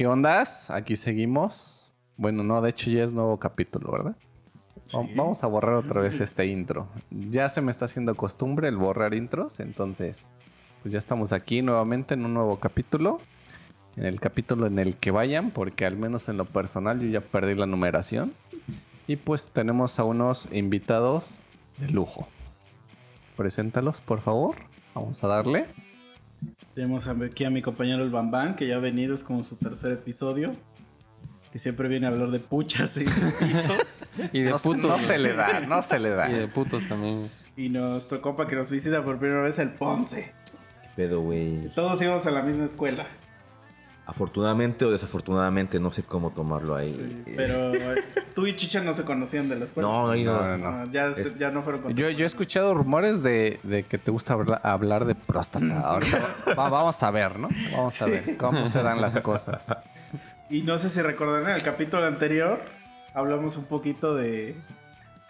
¿Qué ondas? Aquí seguimos. Bueno, no, de hecho ya es nuevo capítulo, ¿verdad? Sí. Vamos a borrar otra vez este intro. Ya se me está haciendo costumbre el borrar intros, entonces pues ya estamos aquí nuevamente en un nuevo capítulo. En el capítulo en el que vayan, porque al menos en lo personal yo ya perdí la numeración. Y pues tenemos a unos invitados de lujo. Preséntalos, por favor. Vamos a darle. Tenemos aquí a mi compañero el Bambán, que ya ha venido, es como su tercer episodio. Que siempre viene a hablar de puchas y, Y de No, se- putos. no se le da, no se le da. Y de putos también. y nuestro compa que nos visita por primera vez, el Ponce. ¿Qué pedo, güey? Todos íbamos a la misma escuela. Afortunadamente o desafortunadamente, no sé cómo tomarlo ahí. Sí, pero eh, tú y Chicha no se conocían de la escuela. No, ahí no. No, no, no. Ah, ya, se- ya no fueron con Yo, yo he escuchado rumores de, de que te gusta habla- hablar de próstata. Ahorita va- vamos a ver, ¿no? Vamos a ver cómo se dan las cosas. Y no sé si recordarán, en el capítulo anterior hablamos un poquito de,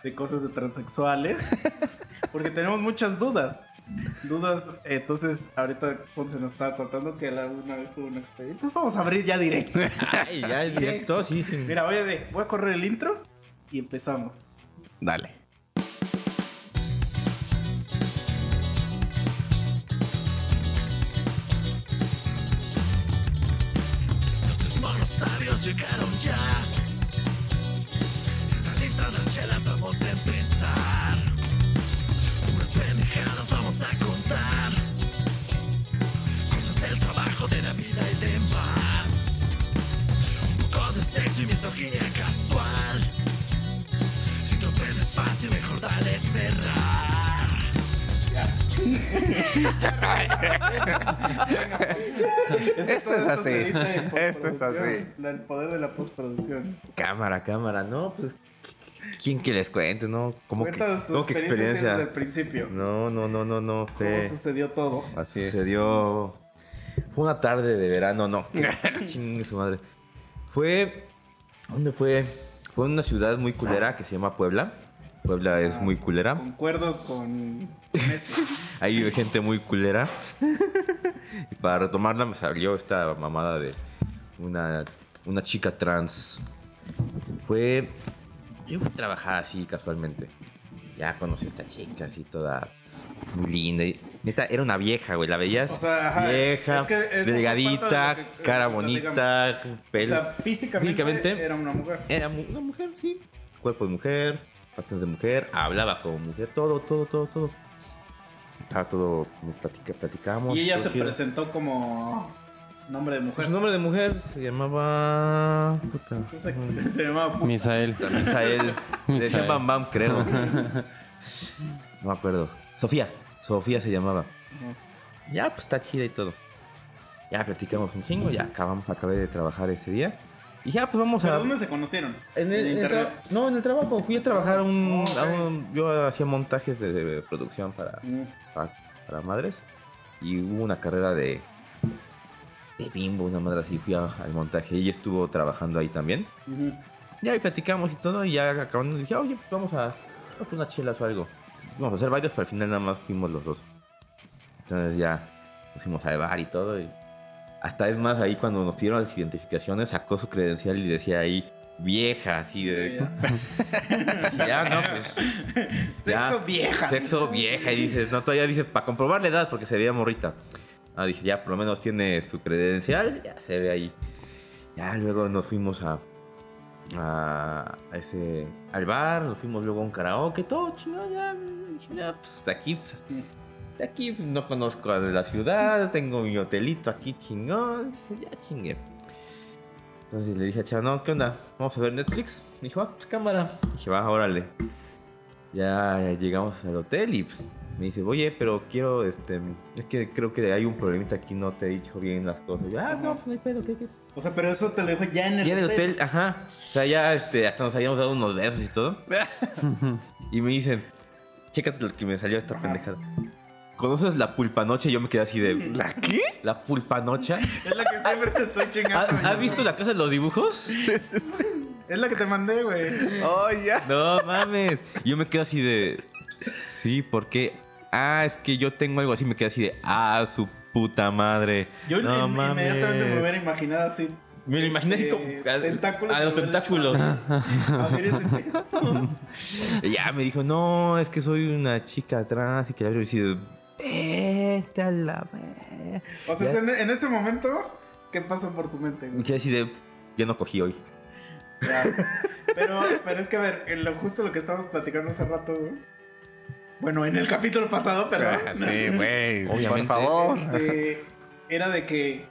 de cosas de transexuales. porque tenemos muchas dudas. Dudas, entonces ahorita Ponce nos estaba contando que él alguna vez tuvo una experiencia. Entonces vamos a abrir ya directo. Ay, ya es directo, sí, sí. Mira, voy a, voy a correr el intro y empezamos. Dale. Que Esto es así. Esto es así. El poder de la postproducción. Cámara, cámara, no, pues. ¿Quién que les cuente, no? ¿Cómo que, Cuéntanos tu cómo que experiencia desde el principio. No, no, no, no, no. ¿Cómo sucedió todo? Así es. sucedió. Fue una tarde de verano, no. Chingue su madre. Fue. ¿Dónde fue? Fue en una ciudad muy culera que se llama Puebla. Puebla es muy culera. Concuerdo con, con eso. Vive gente muy culera. y para retomarla me salió esta mamada de una, una chica trans. Fue... Yo fui a trabajar así casualmente. Ya conocí a esta chica así toda muy linda. Y, neta, era una vieja, güey. La veías O sea, ajá, vieja, es que delgadita, de lo que- cara bonita, O pelo. sea, físicamente, Físicamente- era una mujer. Era mu- una mujer, sí. Cuerpo de mujer, de mujer, hablaba como mujer, todo, todo, todo, todo. Estaba todo, como platica, platicábamos. Y ella se chido. presentó como nombre de mujer. Su nombre de mujer se llamaba. puta, No sé, se llamaba puta. Misael. Misael. Le decía Misael. Bam Bam, creo. No me acuerdo. Sofía. Sofía se llamaba. Ajá. Ya, pues está chida y todo. Ya platicamos un chingo, ya acabamos, acabé de trabajar ese día. Y ya, pues vamos ¿Pero a. dónde se conocieron? En el, En el tra- no, en el trabajo. Fui a trabajar a un, a un- Yo hacía montajes de, de producción para, Mm. para, para madres. Y hubo una carrera de. De bimbo, una madre así. Fui a- al montaje. Y ella estuvo trabajando ahí también. Ujú. Ya ahí platicamos y todo. Y ya acabando, dije, oye, pues vamos a. Vamos a unas chelas o algo. Vamos a hacer varios, pero al final nada más fuimos los dos. Entonces ya nos fuimos al bar y todo. Y hasta es más, ahí cuando nos pidieron las identificaciones, sacó su credencial y decía ahí vieja, así de. Ya. Ya, no, pues. Sexo ya, vieja. Sexo vieja. Y dices, no, todavía dices, para comprobar la edad, porque se veía morrita. Ah, dije, ya, por lo menos tiene su credencial, ya se ve ahí. Ya luego nos fuimos a. a, a ese. al bar, nos fuimos luego a un karaoke, todo chingón, ya. Dije, ya, pues aquí. pues, de aquí no conozco a la ciudad, tengo mi hotelito aquí chingón. Dije, ya chingue. Entonces le dije a Chava, no, ¿qué onda? ¿Vamos a ver Netflix? Dijo, ah, pues cámara. Dije, va, órale. Ya llegamos al hotel y pues, me dice, oye, pero quiero, este, es que creo que hay un problemita aquí, no te he dicho bien las cosas. Y yo, ah, no, pues no hay pedo, ¿qué, qué? O sea, pero eso te lo dijo ya en el Y en el hotel. hotel, ajá. O sea, ya este, hasta nos habíamos dado unos besos y todo. y me dicen, chécate lo que me salió esta pendejada. ¿Conoces la pulpanoche? Yo me quedé así de. ¿La qué? La pulpanocha. Es la que siempre te estoy chingando. ¿Has, has visto la casa de los dibujos? Es la que te mandé, güey. Oh, ya. No mames. Yo me quedo así de. Sí, ¿por qué? Ah, es que yo tengo algo así. Me quedé así de. Ah, su puta madre. Yo no in- inmediatamente me hubiera imaginado así Me lo imaginé así este, como a, tentáculos a los tentáculos. A ver ese ya me dijo, no, es que soy una chica trans y que le había decidido, vete a la ver-". O sea, en, en ese momento, ¿qué pasó por tu mente, güey? que así de, ya no cogí hoy. Ya. Pero, pero es que a ver, en lo, justo lo que estábamos platicando hace rato, güey. Bueno, en el capítulo pasado, pero. Ah, Sí, güey. Por Obviamente. favor. Este, era de que.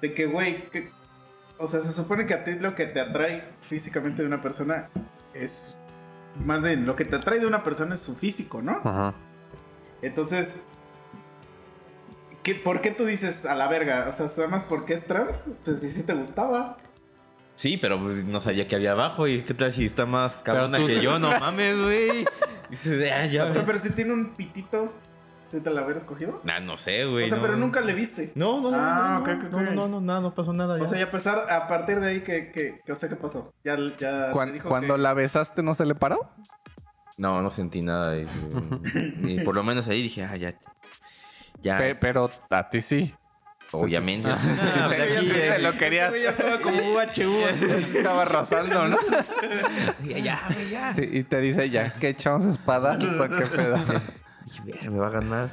De que, güey. que- o sea, se supone que a ti lo que te atrae físicamente de una persona es. Más bien, lo que te atrae de una persona es su físico, ¿no? Ajá. Entonces. ¿qué, ¿Por qué tú dices a la verga? O sea, ¿sabes más porque es trans? Pues si sí te gustaba. Sí, pero no sabía que había abajo. ¿Y qué tal si está más cabrona tú- que yo? No mames, güey. Ah, ya. O sea, pero si tiene un pitito, ¿sí te la hubieras cogido? Ah, no sé, güey. o sea, no. pero nunca le viste. No, no, no. Ah, no, ok, no, ok, no, ok. no, no, no, nada, no pasó nada. O sea, ya a pesar, a partir de ahí, que, que, que- o sea, ¿qué pasó? Ya, ya dijo Cuando que- la besaste, ¿no se le paró? No, no sentí nada. Y, y por lo menos ahí dije, ah, ya. Ya, Pe- pero a ti sí. obviamente. Sí, sí, sí, Ah, sí, sí, aquí, se lo querías. ya estaba como UHU. Estaba rozando, ¿no? ya, ya, ya. Y te dice ya, ¿qué echamos espadas o qué pedo? Dije, "Ver, me va a ganar.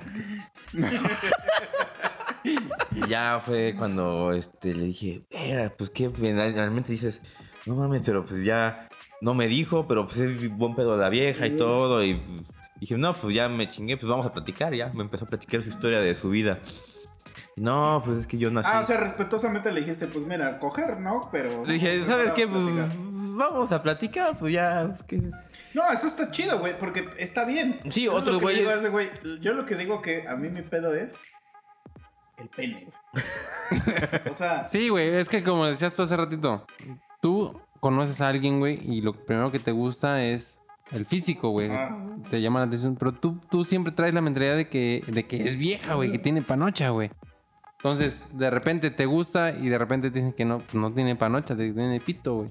Y ya fue cuando este, le dije, "Ver, pues que realmente dices, no mames, pero pues ya no me dijo, pero pues es buen pedo la vieja y todo. Y dije, no, pues ya me chingué, pues vamos a platicar. Ya me empezó a platicar su historia de su vida. No, pues es que yo nací. Ah, o sea, respetuosamente le dijiste, pues mira, coger, ¿no? Pero... le dije, no, ¿sabes qué? Pues, platicar". vamos a platicar, pues ya. pues, que- No, eso está chido, güey, porque está bien. Sí, Yo otros lo que güeyes- digo a ese güey, Yo lo que digo que a mí mi pedo es el pene, güey. o sea, Sí, güey, es que como decías tú hace ratito, tú conoces a alguien, güey, y lo primero que te gusta es el físico, güey. ah, Te llama la atención, pero tú, tú siempre traes la mentalidad de que, de que es vieja, güey, que tiene panocha, güey. Entonces, de repente te gusta y de repente te dicen que no, pues, no tiene panocha, que tiene pito, güey.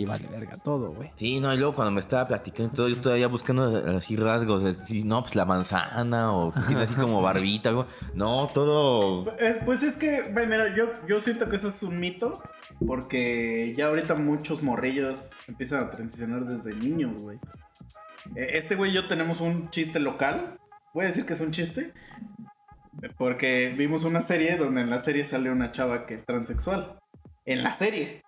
Y vale verga todo, güey. Sí, no, y luego cuando me estaba platicando y todo, yo todavía buscando así rasgos, de, sí, no, pues la manzana, o así como barbita, algo. No, todo. Es- pues es que, güey, mira, yo, yo siento que eso es un mito, porque ya ahorita muchos morrillos empiezan a transicionar desde niños, güey. Eh, Este güey y yo tenemos un chiste local, voy a decir que es un chiste, porque vimos una serie donde en la serie sale una chava que es transexual. En la serie.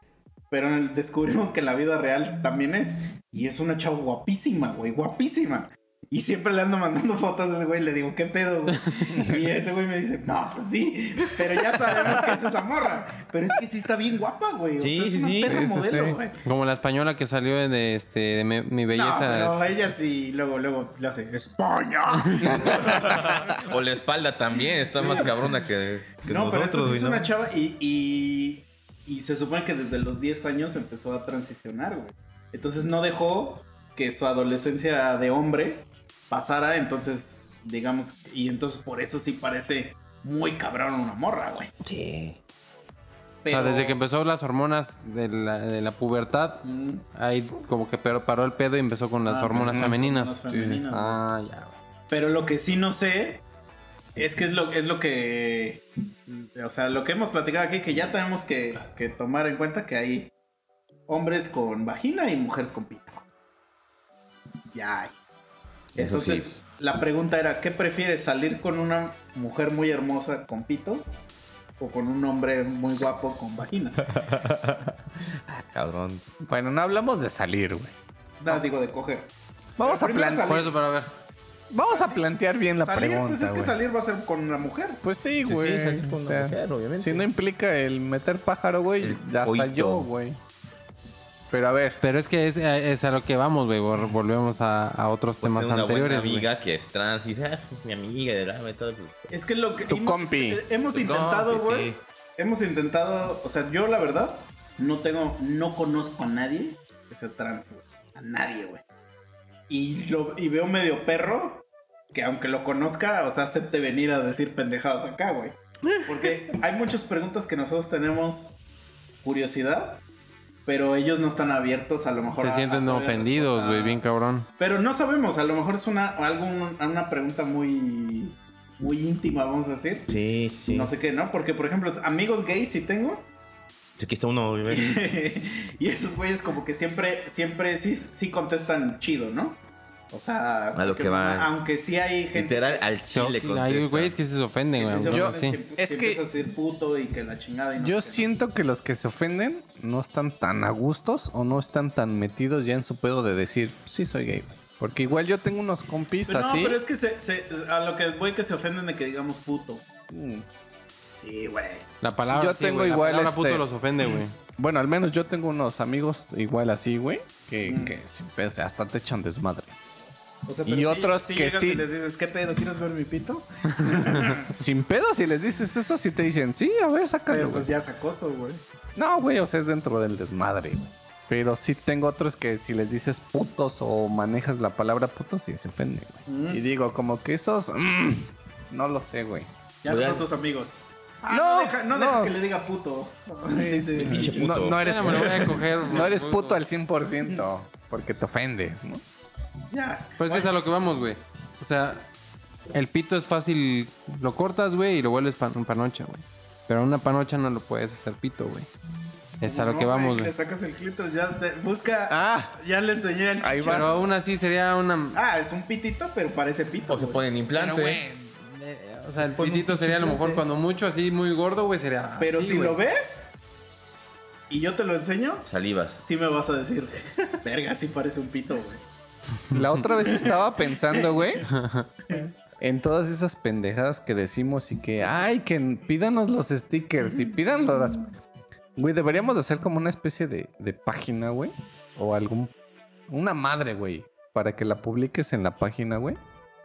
Pero en el- descubrimos que en la vida real también es. Y es una chava guapísima, güey, guapísima. Y siempre le ando mandando fotos a ese güey. Le digo, ¿qué pedo, güey? Y ese güey me dice, no, pues sí. Pero ya sabemos que es esa morra. Pero es que sí está bien guapa, güey. O Sí, sea, es sí, una sí. perra Sí, sí, modelo, sí. güey. Como la española que salió de, este, de mi, mi No, belleza. pero ella sí, luego, luego le hace España. o la espalda también, está más cabrona que, que no, pero esta nosotros, sí es una chava y, y, y se supone que desde los 10 años empezó a transicionar, güey. Entonces no dejó que su adolescencia de hombre pasara, entonces, digamos, y entonces por eso sí parece muy cabrón una morra, güey. Sí. O Pero... sea, desde que empezó las hormonas de la, de la pubertad, Mm, ahí como que paró el pedo y empezó con las ah, hormonas pues, femeninas. Sí, sí. Ah, ya, güey. Pero lo que sí no sé es que es lo, es lo que. O sea, lo que hemos platicado aquí, que ya tenemos que, que tomar en cuenta que hay hombres con vagina y mujeres con pito. Ya hay. Entonces, sí. la pregunta era: ¿qué prefieres, salir con una mujer muy hermosa con pito o con un hombre muy guapo con vagina? Ah, cabrón. Bueno, no hablamos de salir, güey. No, digo de coger. Vamos a, Primero plan- salir. Por eso, para ver. Vamos a plantear bien la salir, pregunta, pues es que salir va a ser con una mujer. Pues sí, güey. sí, salir con o una sea, mujer, obviamente. si no implica el meter pájaro, güey, hasta coito. yo, güey. Pero a ver, Pero es que es, es a lo que vamos, güey. vol- Volvemos a, a otros Pues temas una buena anteriores, güey. amiga que es trans y dice, ah, es mi amiga de todo. pues, Es que lo que. Tu hemos- compi. eh, Hemos Tu intentado, güey. sí. Hemos intentado. O sea, yo la verdad, no tengo. No conozco a nadie que sea trans, güey. A nadie, güey. Y, lo, y veo medio perro que aunque lo conozca, o sea, acepte venir a decir pendejadas acá, güey. Porque hay muchas preguntas que nosotros tenemos curiosidad, pero ellos no están abiertos a lo mejor. Se a- sienten a ofendidos, güey, bien cabrón. Pero no sabemos, a lo mejor es una, algo, una pregunta muy, muy íntima, vamos a decir. Sí, sí. No sé qué, ¿no? Porque, por ejemplo, amigos gays sí tengo. Aquí está uno, güey. y esos güeyes como que siempre, siempre sí, sí contestan chido, ¿no? O sea, A lo porque, que van. aunque sí hay gente Literal, al chile Hay güeyes que se ofenden, güey. Yo- ofenden, sí. que- es que a decir puto y que la chingada y no Yo siento que los que se ofenden no están tan a gustos o no están tan metidos ya en su pedo de decir, sí soy gay, güey. Porque igual yo tengo unos compis Pero no, así. pero es que se, se- a lo que voy que se ofenden de que digamos puto. Mm. Sí, güey. La palabra, Yo sí, tengo güey, la igual, palabra este- puto los ofende, güey. Bueno, al menos yo tengo unos amigos igual así, güey, que, Mm. que sin pedo, o sea, hasta te echan desmadre. O sea, Y si- otros si que sí. Y les dices, ¿qué pedo? ¿Quieres ver mi pito? Sin pedo, si les dices eso, si te dicen, sí, a ver, sácalo. Pero güey". pues ya es acoso, güey. No, güey, o sea, es dentro del desmadre, güey. Pero sí tengo otros que si les dices putos o manejas la palabra putos, sí se ofenden, güey. Mm. Y digo, como que esos. mm, no lo sé, güey. Ya no son tus amigos. Ah, No, no, deja, no no. deja que le diga puto. No, puto. no eres, me lo voy a coger. no eres puto al 100% porque te ofendes, ¿no? Ya. Pues es a lo que vamos, güey. O sea, el pito es fácil, lo cortas, güey, y lo vuelves pan- panocha, güey. Pero una panocha no lo puedes hacer pito, güey. Es a lo No, que vamos, Le güey. sacas el clítoris, ya te- busca. Ah, Ya le enseñé el Ahí chicharo. Pero aún así sería una... Ah, es un pitito, pero parece pito. O se ponen implante. Pero, güey, eh, O sea, el Pon un pitito sería a lo mejor cuando mucho así muy gordo, güey, sería Pero así, si lo ves y yo te lo enseño, Salivas. sí me vas a decir, verga, sí parece un pito, güey. La otra vez estaba pensando, güey, en todas esas pendejadas que decimos y que, ay, que pídanos los stickers y pídanlo las... Güey, deberíamos de hacer como una especie de, de página, güey, o algún... Una madre, güey, para que la publiques en la página, güey,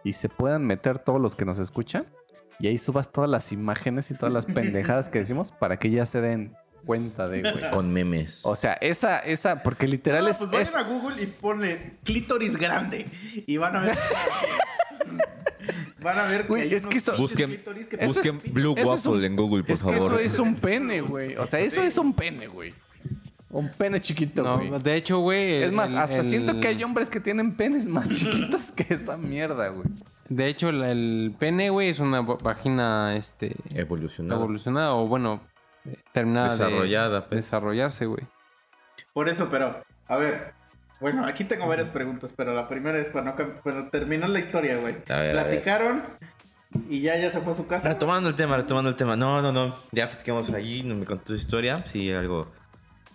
y se puedan meter todos los que nos escuchan, y ahí subas todas las imágenes y todas las pendejadas que decimos para que ya se den cuenta de, güey. Con memes. O sea, esa, esa, porque literal es... pues vayan es- a Google y pone clítoris grande y van a ver. van a ver Güey, es que eso- Busquen- clítoris que es- pito. Blue Waffle un- en Google, por Es que favor. eso es un pene, güey. O sea, eso es un pene, güey. Un pene chiquito, No, güey. de hecho, güey... es más, el- hasta el- siento que hay hombres que tienen penes más chiquitos que esa mierda, güey. De hecho, el, el pene, güey, es una va- vagina, este... Evolucionado. Evolucionada o, bueno, terminada de Desarrollada, pues. desarrollarse, güey. Por eso, pero, a ver. Bueno, aquí tengo varias preguntas, pero la primera es para no para terminar la historia, güey. Platicaron y ya ya se fue a su casa. Retomando el tema, retomando el tema. No, no, no. Ya platicamos allí, no me contó su historia. Sí, algo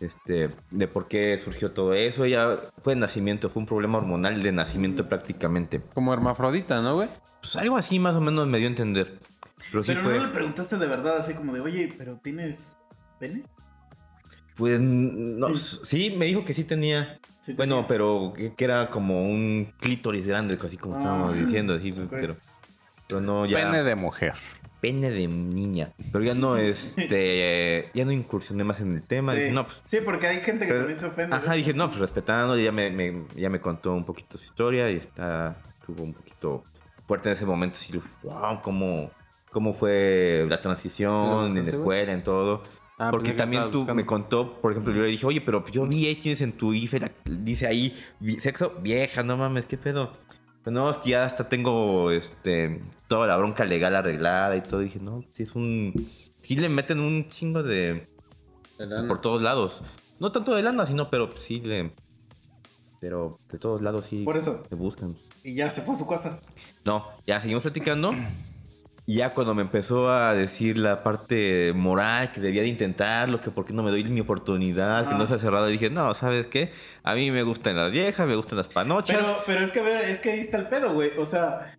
este, de por qué surgió todo eso. Ella fue de nacimiento, fue un problema hormonal de nacimiento prácticamente. Como hermafrodita, ¿no, güey? Pues algo así más o menos me dio a entender. Pero sí Pero fue. no le preguntaste de verdad, así como de, oye, pero ¿tienes pene? Pues no, sí, me dijo que sí tenía. Sí, Bueno, tenía. pero que, que era como un clítoris grande, así como Ah. estábamos diciendo, así, pero, pero no ya. Pene de mujer. pene de niña. Pero ya no, este, ya no incursioné más en el tema. Sí. Dije, no, pues, Sí, porque hay gente que pero- también se ofende. ajá, dije, no, pues respetando, ya me, me- ya me contó un poquito su historia y está, estuvo un poquito fuerte en ese momento. Así, wow, cómo, cómo fue la transición en la escuela, en todo. Ah, Porque pensé que también tú buscando. me contó, por ejemplo, yo le dije, oye, pero yo vi ahí tienes en tu IFE, la- dice ahí, sexo vieja, no mames, ¿qué pedo? Pues no, es que ya hasta tengo este, toda la bronca legal arreglada y todo. dije, no, sí es un... Sí le meten un chingo de... Por todos lados. No tanto de lana, sino, pero sí le... Pero de todos lados sí Por eso. se buscan. Y ya se fue a su casa. No, ya seguimos platicando. Y ya cuando me empezó a decir la parte moral, que debía de intentarlo, que por qué no me doy mi oportunidad, que no se ha cerrado, dije, no, ¿sabes qué? A mí me gustan las viejas, me gustan las panochas. Pero, pero es que, a ver, es que ahí está el pedo, güey. O sea,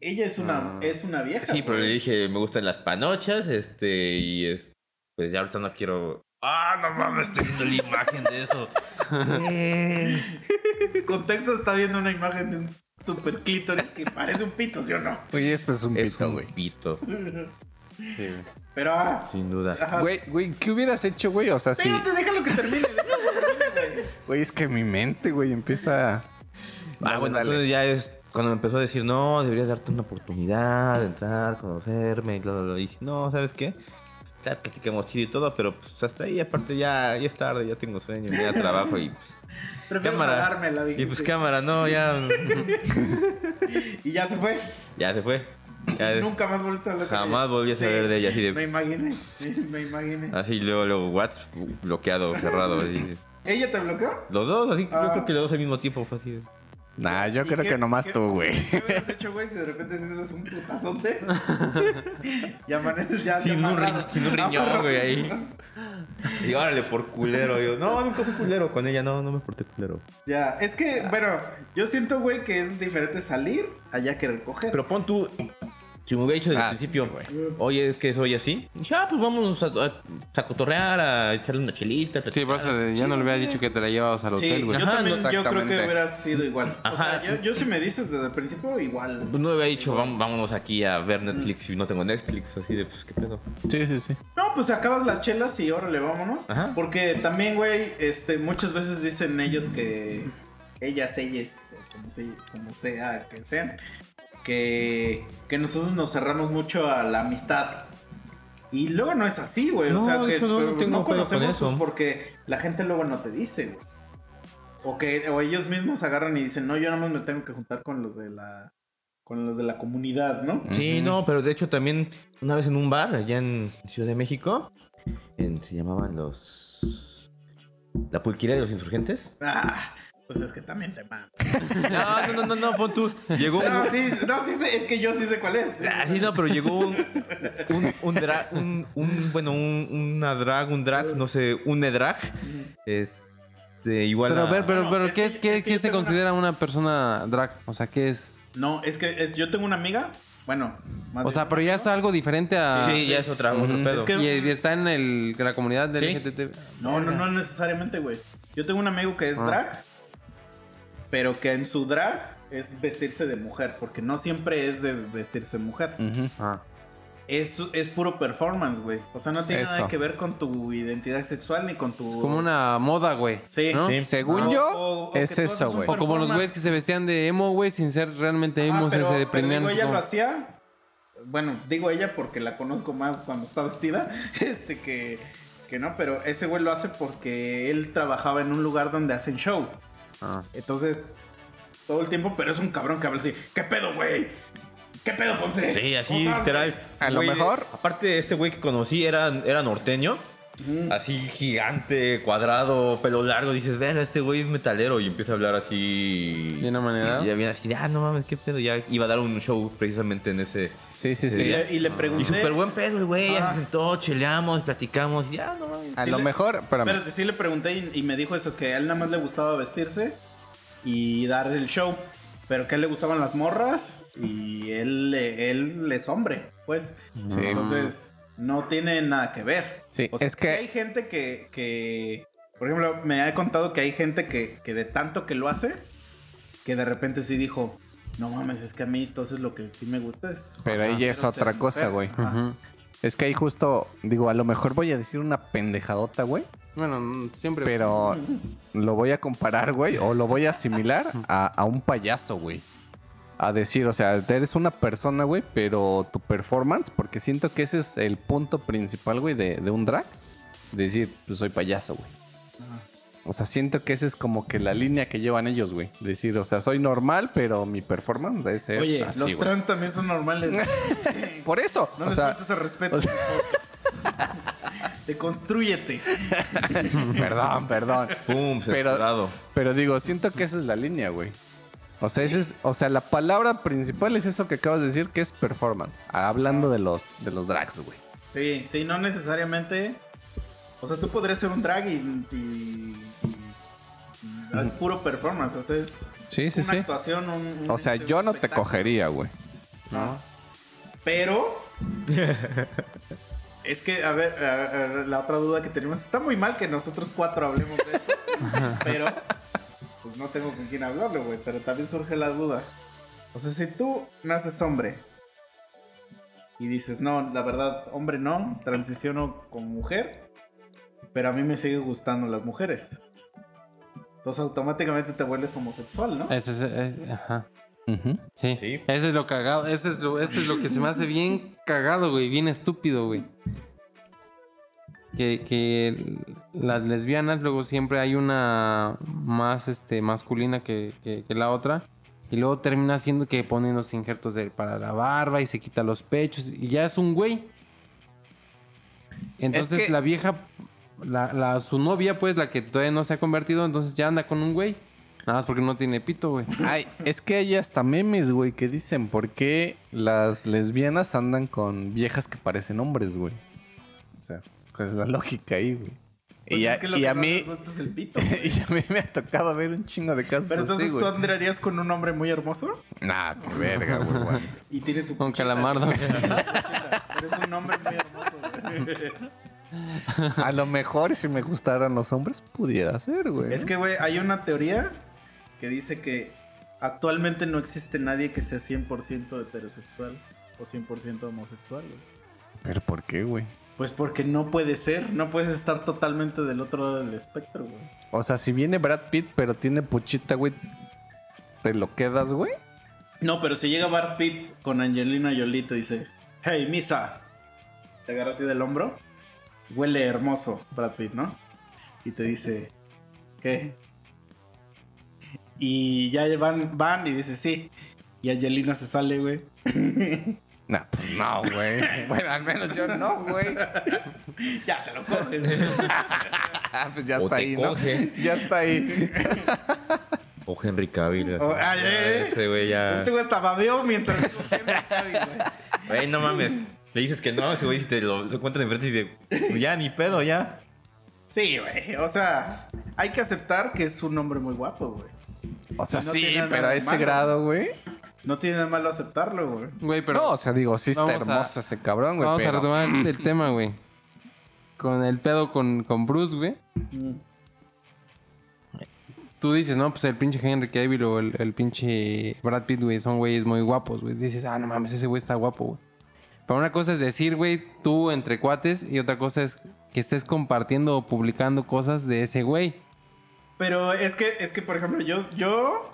ella es una, Ah. es una vieja. sí, pero le dije, me gustan las panochas, este, y es, pues ya ahorita no quiero... Ah, no mames, estoy viendo la imagen de eso. Contexto está viendo una imagen de un super clítoris que parece un pito, ¿sí o no? Oye, esto es un es pito, un güey. pito, Pero, ah, sin duda. ajá. Güey, güey, ¿qué hubieras hecho, güey? O sea, sí. Espérate, déjalo que termine, déjalo que termine, güey. Güey, es que mi mente, güey, empieza. Ah, Dale, bueno, dale. entonces ya es cuando me empezó a decir, no, deberías darte una oportunidad de entrar, conocerme, y bla, bla, bla. Y dije, no, ¿sabes qué? Ya platicamos chido y todo, pero pues hasta ahí, aparte ya, ya es tarde, ya tengo sueño, ya trabajo y pues, Prefiero Cámara. y pues cámara, no, ya, Y ya se fue. ya se fue. Ya de- Nunca más volviste a hablar Jamás volví a saber de ella, así de- Me imaginé, sí, me imaginé. Así luego, luego, WhatsApp bloqueado, cerrado. así. ¿Ella te bloqueó? Los dos, así, Ah. yo creo que los dos al mismo tiempo fue así. Nah, yo ¿Y creo qué- que nomás qué- tú, güey. ¿Qué hubieras hecho, güey, si de repente haces un putazote? y amaneces ya Sin un, ri- sin un riñón, güey, ahí. Y órale, por culero. Yo, no, nunca fui culero con ella, no, no me porté culero. Ya, es que, bueno, yo siento, güey, que es diferente salir allá que recoger. Pero pon tú, si me hubiera dicho desde Ah, el sí, principio, oye, es que soy así. Dije, ah, pues vámonos a, a, a cotorrear, a echarle una chelita. Sí, por eso de- ya no le había dicho que te la llevabas al Sí, hotel, güey. yo Ajá, también, no, yo creo que hubiera sido igual. O Ajá. sea, yo, yo si me dices desde el principio, igual. Pues no le había dicho, "Vam- vámonos aquí a ver Netflix y no tengo Netflix, así de, pues, ¿qué pedo? Sí, sí, sí. No, pues acabas las chelas y órale, vámonos. Ajá. Porque también, güey, este, muchas veces dicen ellos que ellas, ellas, como, se- como sea que sean, que, que nosotros nos cerramos mucho a la amistad. Y luego no es así, güey. o No, sea, de que no, pero no tengo no pedo con conocemos eso. pues, porque la gente luego no te dice, güey. O que o ellos mismos agarran y dicen, no, yo nada más me tengo que juntar con los de la con los de la comunidad, ¿no? Sí, no, pero de hecho también una vez en un bar allá en Ciudad de México, en- se llamaban los... La pulquería de los insurgentes. Ah, pues es que también te mando. No, no, no, no, no, pon tú. Llegó un... No, sí, no, sí sé, es que yo sí sé cuál es. Ah, sí, no, pero llegó un, un, un drag, un, un- bueno, un, una drag, un drag, no sé, un drag, este, igual Pero a ver, pero, pero es ¿qué que- es, qué, es que qué yo se tengo una- considera una persona drag? O sea, ¿qué es? No, es que es- yo tengo una amiga, bueno, más O sea, pero ya es algo diferente a... Sí, ya es otra, otro Ujú. pedo. Es que- Y está en el, la comunidad del Sí. LGTB. No, no, no necesariamente, güey. Yo tengo un amigo que es Ah. drag, pero que en su drag es vestirse de mujer, porque no siempre es de vestirse de mujer. Ujú. Ah. Es, es puro performance, güey. O sea, no tiene Eso. nada que ver con tu identidad sexual ni con tu... Es como una moda, güey. Sí, ¿no? sí. Según O- yo, o- o es eso, güey. O como los güeyes que se vestían de emo, güey, sin ser realmente Ah, emos, pero, se pero deprimían. digo, ella como- lo hacía. Bueno, digo ella porque la conozco más cuando está vestida. Este que, que no, pero ese güey lo hace porque él trabajaba en un lugar donde hacen show. Ah. Entonces, todo el tiempo, pero es un cabrón que habla así. ¿Qué pedo, güey? ¿Qué pedo, Ponce? Sí, así, ¿Cómo estás, literal. A lo mejor- Aparte, este güey que conocí era, era norteño. Así gigante, cuadrado, pelo largo. Dices, ver, este güey es metalero. Y empieza a hablar así. ¿De una manera? Y ya viene así, de, ah, no mames, qué pedo. Ya iba a dar un show precisamente en ese. Sí, sí, Y sí. le, y le pregunté. Y súper buen pedo, el güey. Ya Ah. se sentó, cheleamos, platicamos. Y ya, no mames. A Sí lo le- mejor, espérame. Espérate, sí le pregunté y, y me dijo eso, que a él nada más le gustaba vestirse y dar el show. Pero que a él le gustaban las morras y él, él es hombre, pues. Sí. Entonces, no tiene nada que ver. Sí, O sea, es que- hay gente que, que, por ejemplo, me ha contado que hay gente que, que de tanto que lo hace, que de repente sí dijo, no mames, es que a mí entonces lo que sí me gusta es... Pero ahí ya es otra cosa, mujer". güey. Ajá. Ujú. Es que ahí justo, digo, a lo mejor voy a decir una pendejadota, güey. Bueno, siempre. Pero lo voy a comparar, güey, o lo voy a asimilar a, a un payaso, güey. A decir, o sea, eres una persona, güey, pero tu performance, porque siento que ese es el punto principal, güey, de, de un drag. Decir, pues soy payaso, güey. O sea, siento que esa es como que la línea que llevan ellos, güey. Decir, o sea, soy normal, pero mi performance debe ser Oye, así, los güey. trans también son normales. Por eso, No o les sea, faltes el respeto. o sea- Deconstrúyete. perdón, perdón. Pum, Pero- censurado. Pero digo, siento que esa es la línea, güey. O sea, ese es, o sea, la palabra principal es eso que acabas de decir, que es performance. Hablando de los, de los drags, güey. Sí, sí, no necesariamente. O sea, tú podrías ser un drag y. y- y- es puro performance. O sea, es, Sí, es sí, una sí. actuación. Un, un- O sea, yo no te cogería, güey. No. Pero. es que, a ver, a- a- la otra duda que tenemos. Está muy mal que nosotros cuatro hablemos de esto. pero. Pues no tengo con quién hablarlo, güey. Pero también surge la duda. O sea, si tú naces hombre. Y dices, no, la verdad, hombre no, transiciono con mujer. Pero a mí me sigue gustando las mujeres. Entonces automáticamente te vuelves homosexual, ¿no? Ese es, eh, ajá. Sí. Sí. Ese es lo cagado. Ese es lo, ese es lo que se me hace bien cagado, güey. Bien estúpido, güey. Que, que las lesbianas luego siempre hay una más este masculina que, que- que la otra. Y luego termina haciendo que ponen los injertos de- para la barba y se quita los pechos y ya es un güey. Entonces que- la vieja, la, la- su novia, pues, la que todavía no se ha convertido, entonces ya anda con un güey. Nada más porque no tiene pito, güey. Ay, es que hay hasta memes, güey, que dicen por qué las lesbianas andan con viejas que parecen hombres, güey. O sea, ¿cuál es la lógica ahí, güey? Pues y, es a, que lo y que a mí, el pito. y a mí me ha tocado ver un chingo de casos Pero entonces así, tú andarías con un hombre muy hermoso Nah, qué verga, güey. güey. y tiene su Con calamardo. Pero es un hombre muy hermoso, güey. A lo mejor si me gustaran los hombres, pudiera ser, güey. Es que, güey, hay una teoría que dice que actualmente no existe nadie que sea 100% heterosexual o 100% homosexual, güey. ¿Pero por qué, güey? Pues porque no puede ser, no puedes estar totalmente del otro lado del espectro, güey. O sea, si viene Brad Pitt, pero tiene puchita, güey, ¿te lo quedas, güey? No, pero si llega Brad Pitt con Angelina Jolie y te dice, hey, Misa, te agarra así del hombro, huele hermoso Brad Pitt, ¿no? Y te dice, ¿qué? Y ya van, van y dice, sí. Y Angelina se sale, güey. Nah, pues no, güey. bueno, al menos yo no, güey. ya te lo coges. Pues ya O está te ahí, ¿no? coge. Ya está ahí. O Henry Cavill. Oh, ay, eh. Ese güey ya. Este güey hasta babeó mientras. Güey, no mames. Le dices que no, ese güey si te lo, lo encuentran enfrente y dice, "Pues ya, ni pedo, ya. Sí, güey. O sea, hay que aceptar que es un hombre muy guapo, güey. O sea, No sí, pero a ese malo. grado, güey. No tiene nada malo aceptarlo, güey. Güey, pero no, o sea, digo, sí está a- hermoso ese cabrón, güey. vamos a pero- retomar el tema, güey. Con el pedo con, con Bruce, güey. Tú dices, no, pues el pinche Henry Cavill o el, el pinche Brad Pitt, güey, son güeyes muy guapos, güey. Dices, ah, no mames, ese güey está guapo, güey. Pero una cosa es decir, güey, tú entre cuates y otra cosa es que estés compartiendo o publicando cosas de ese güey. Pero es que, es que, por ejemplo, yo, yo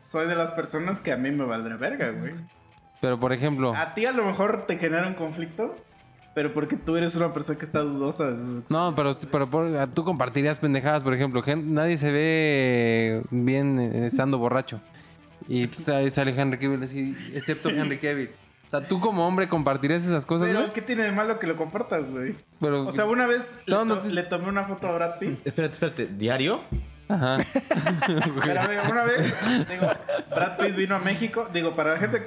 soy de las personas que a mí me valdrá verga, güey. Pero, por ejemplo... A ti a lo mejor te genera un conflicto, pero porque tú eres una persona que está dudosa. No, pero, pero por- tú compartirías pendejadas, por ejemplo. Nadie se ve bien eh, estando borracho. Y pues, ahí sale Henry Cavill así, excepto Henry Cavill. O sea, tú como hombre compartirías esas cosas, Pero, güey. ¿qué tiene de malo que lo compartas, güey? Pero, O sea, una vez le, No, no to- te- le tomé una foto a Brad Pitt. Espérate, espérate. ¿Diario? Ajá. Pero güey, una vez, digo, Brad Pitt vino a México. Digo, para la gente,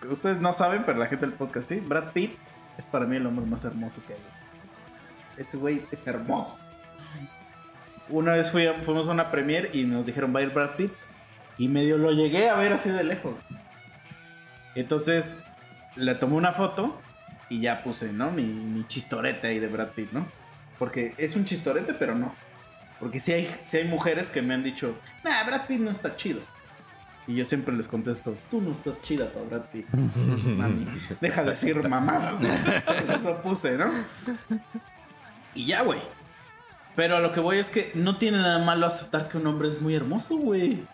que ustedes no saben, pero la gente del podcast sí. Brad Pitt es para mí el hombre más hermoso que hay. Ese güey es hermoso. Una vez fui a- fuimos a una premiere y nos dijeron va a ir Brad Pitt. Y medio lo llegué a ver así de lejos. Entonces le tomé una foto y ya puse, ¿no? Mi, mi chistorete ahí de Brad Pitt, ¿no? Porque es un chistorete, pero no. Porque si hay, sí hay mujeres que me han dicho, nah, Brad Pitt no está chido. Y yo siempre les contesto, tú no estás chida para Brad Pitt. Mami, deja de decir mamadas. ¿no? Eso puse, ¿no? Y ya, güey. Pero a lo que voy es que no tiene nada malo aceptar que un hombre es muy hermoso, güey.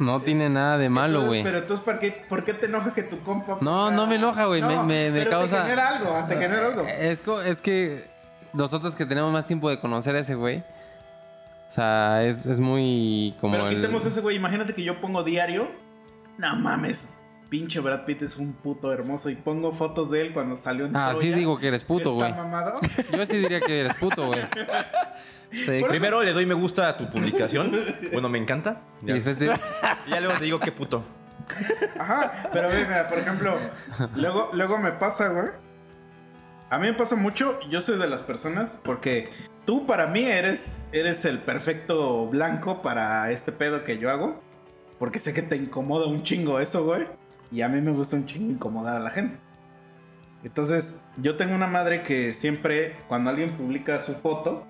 No tiene nada de malo, güey. Pero entonces, ¿por qué, ¿por qué te enoja que tu compa... No, no me enoja, güey. Me- me- me pero causa- te genera algo, te genera algo. Es, que nosotros que tenemos más tiempo de conocer a ese güey. O sea, es, es muy como Pero el... quitemos ese güey. Imagínate que yo pongo diario. No mames. Pinche Brad Pitt es un puto hermoso. Y pongo fotos de él cuando salió en Ah, sí digo que eres puto, güey. Yo sí diría que eres puto, güey. Sí. Por eso- Primero le doy me gusta a tu publicación. Bueno, me encanta. Y Ya, después te... Y ya luego te digo qué puto. Ajá. Pero mira, por ejemplo, luego, luego me pasa, güey. A mí me pasa mucho. Yo soy de las personas porque tú para mí eres, eres el perfecto blanco para este pedo que yo hago. Porque sé que te incomoda un chingo eso, güey. Y a mí me gusta un chingo incomodar a la gente. Entonces, yo tengo una madre que siempre, cuando alguien publica su foto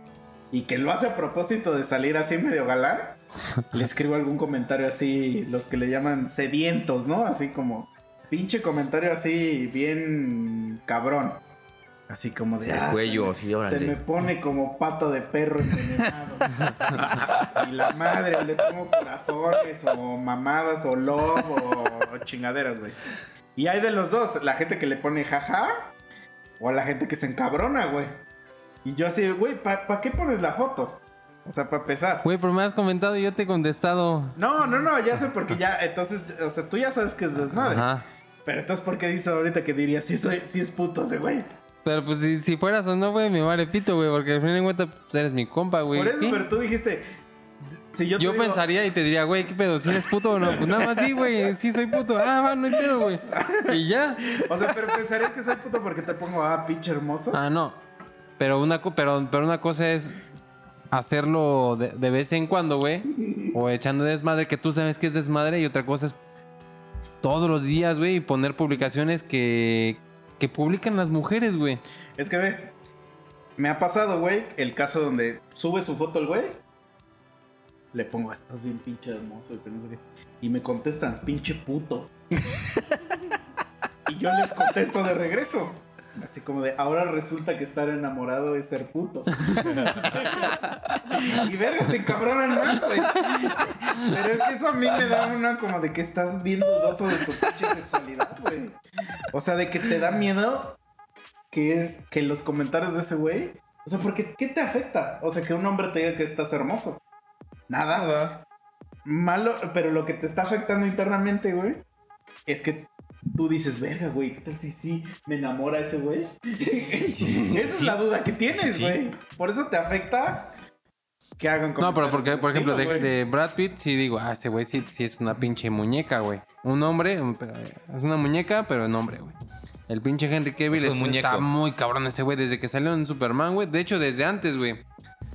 y que lo hace a propósito de salir así medio galán, le escribo algún comentario así, los que le llaman sedientos, ¿no? Así como, pinche comentario así, bien cabrón. Así como de. El "Ah, cuello, se sí, me- órale. Se me pone como pato de perro envenenado. y la madre, le pongo corazones, o mamadas, o love, o chingaderas, güey. Y hay de los dos, la gente que le pone jaja, o la gente que se encabrona, güey. Y yo así, güey, ¿para qué pones la foto? O sea, para empezar. Güey, pero me has comentado y yo te he contestado. No, no, no, ya sé porque ya, entonces, o sea, tú ya sabes que es desmadre. Ajá. Pero entonces, ¿por qué dices ahorita que dirías sí soy, sí es puto ese güey? Pero pues si, si fueras o no, güey, me vale pito, güey, porque al final de cuentas pues, eres mi compa, güey. Por eso, pero tú dijiste. Si yo, Yo digo- pensaría y te diría, güey, ¿qué pedo? ¿Si eres puto o no? Pues nada más sí, güey, sí soy puto. Ah, va, no hay pedo, güey. Y ya. O sea, pero pensarías que soy puto porque te pongo, ah, pinche hermoso. Ah, no. Pero una, pero, pero una cosa es hacerlo de, de vez en cuando, güey. O echando desmadre, que tú sabes que es desmadre. Y otra cosa es todos los días, güey, y poner publicaciones que, que publican las mujeres, güey. Es que ve, me ha pasado, güey, el caso donde sube su foto el güey. Le pongo, estás bien pinche hermoso, y no sé qué. Y me contestan, pinche puto. y yo les contesto de regreso. Así como de, ahora resulta que estar enamorado es ser puto. y verga, se encabronan más, güey. Pero es que eso a mí me da una como de que estás bien dudoso de tu pinche sexualidad, güey. O sea, de que te da miedo que es que los comentarios de ese güey. O sea, porque ¿qué te afecta? O sea, que un hombre te diga que estás hermoso. Nada. Malo, pero lo que te está afectando internamente, güey, es que tú dices, verga, güey, ¿qué tal si sí me enamora ese güey? Esa es la duda que tienes, Sí. güey. Por eso te afecta que hagan No, pero porque, por ejemplo, de, Brad Pitt sí digo, ah, ese güey sí, sí es una pinche muñeca, güey. Un hombre, un- pero, es una muñeca, pero en hombre, güey. El pinche Henry Cavill Es un está muy cabrón ese güey desde que salió en Superman, güey. De hecho, desde antes, güey.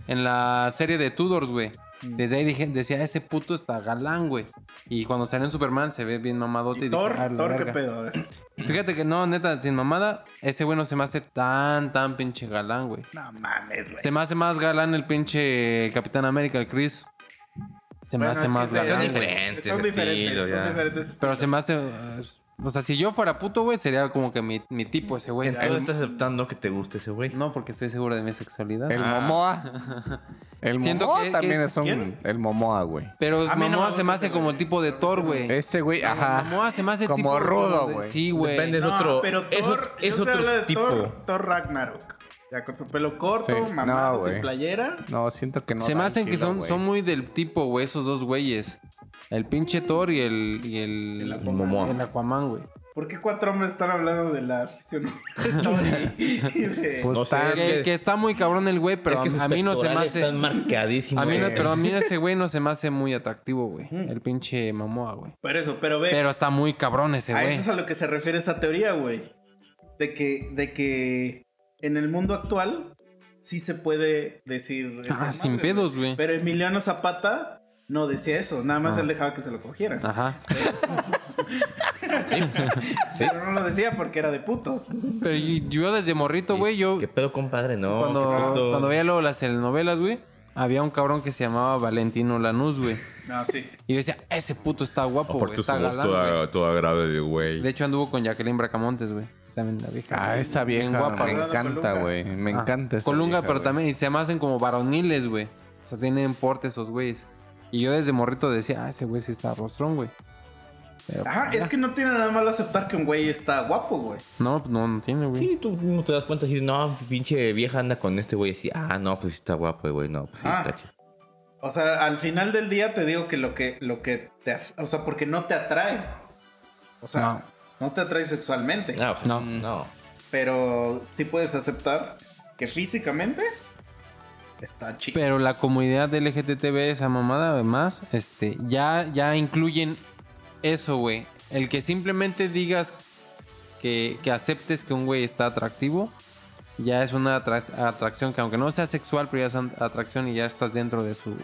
En la serie de Tudors, güey. Desde ahí dije, decía, ese puto está galán, güey. Y cuando salió en Superman se ve bien mamadote. Y, Y Thor, dije, "Ah, la Thor, qué verga". pedo, a ver. Fíjate que no, neta, sin mamada, ese güey no se me hace tan, tan pinche galán, güey. No mames, güey. Se me hace más galán el pinche Capitán América, el Chris. Se me Bueno, hace es que más galán, Son güey. diferentes Son diferentes, estilos, son diferentes Pero se me hace... uh, O sea, si yo fuera puto, güey, sería como que mi, mi tipo ese güey. Entonces El- estás aceptando que te guste ese güey. No, porque estoy seguro de mi sexualidad. El Ah. Momoa. El Siento Momoa que- que también es- es, un. ¿quién? El Momoa, güey. Pero A mí no Momoa se me hace ese como güey. el tipo de Thor, güey. Ese güey, ajá. Momoa se me hace Como tipo... rudo, de- güey. Sí, güey. Depende, es No, otro. pero es, Thor, ot- es no se habla de tipo. Thor, Thor Ragnarok. Ya con su pelo corto, Sí, mamado, no, sin playera. No, siento que no. se me hacen que son, son muy del tipo, güey, esos dos güeyes. El pinche Thor y el... Y el, El Aquaman. Momoa. el Aquaman, güey. ¿Por qué cuatro hombres están hablando de la fisionomía de. Pues No sé, está- es Que, está muy cabrón el güey, pero Es que sus a, a mí no se me hace... Están marcadísimos. A mí no, pero a mí ese güey no se me hace muy atractivo, güey. Mm. El pinche Momoa, güey. Por eso, pero ve, Pero está muy cabrón ese a güey. eso es a lo que se refiere esa teoría, güey. De que, de que en el mundo actual sí se puede decir... Ah, sin pedos, güey. Pero Emiliano Zapata no decía eso, nada más Ah. él dejaba que se lo cogieran. Ajá. Pero no lo decía porque era de putos. Pero yo desde morrito, güey, yo... ¿Qué pedo, compadre? No. Cuando, cuando veía luego las telenovelas, güey, había un cabrón que se llamaba Valentino Lanús, güey. No, sí. Y yo decía, ese puto está guapo, güey. Está galán, toda, toda grave güey. De hecho, anduvo con Jacqueline Bracamontes, güey. También la vieja. Ah, esa Bien vieja guapa, me encanta, güey. Me Ah, encanta esa Colunga, vieja, pero también, y se me hacen como varoniles, güey. O sea, tienen porte esos güeyes. Y yo desde morrito decía, ah, ese güey sí está rostrón, güey. Ajá, es que no tiene nada malo aceptar que un güey está guapo, güey. No, pues no, no tiene, güey. Sí, tú mismo te das cuenta y dices, no, pinche vieja anda con este güey. Así, ah, no, pues sí está guapo, güey. No, pues sí Ah. está chido. O sea, al final del día te digo que lo que, lo que te, o sea, porque no te atrae. O sea, no, te atrae sexualmente. No, pues, No. no. Pero sí puedes aceptar que físicamente está chido. Pero la comunidad LGTB, esa mamada, además, este, ya, ya incluyen eso, güey. El que simplemente digas que, que aceptes que un güey está atractivo, ya es una atra- atracción que aunque no sea sexual, pero ya es atracción y ya estás dentro de su,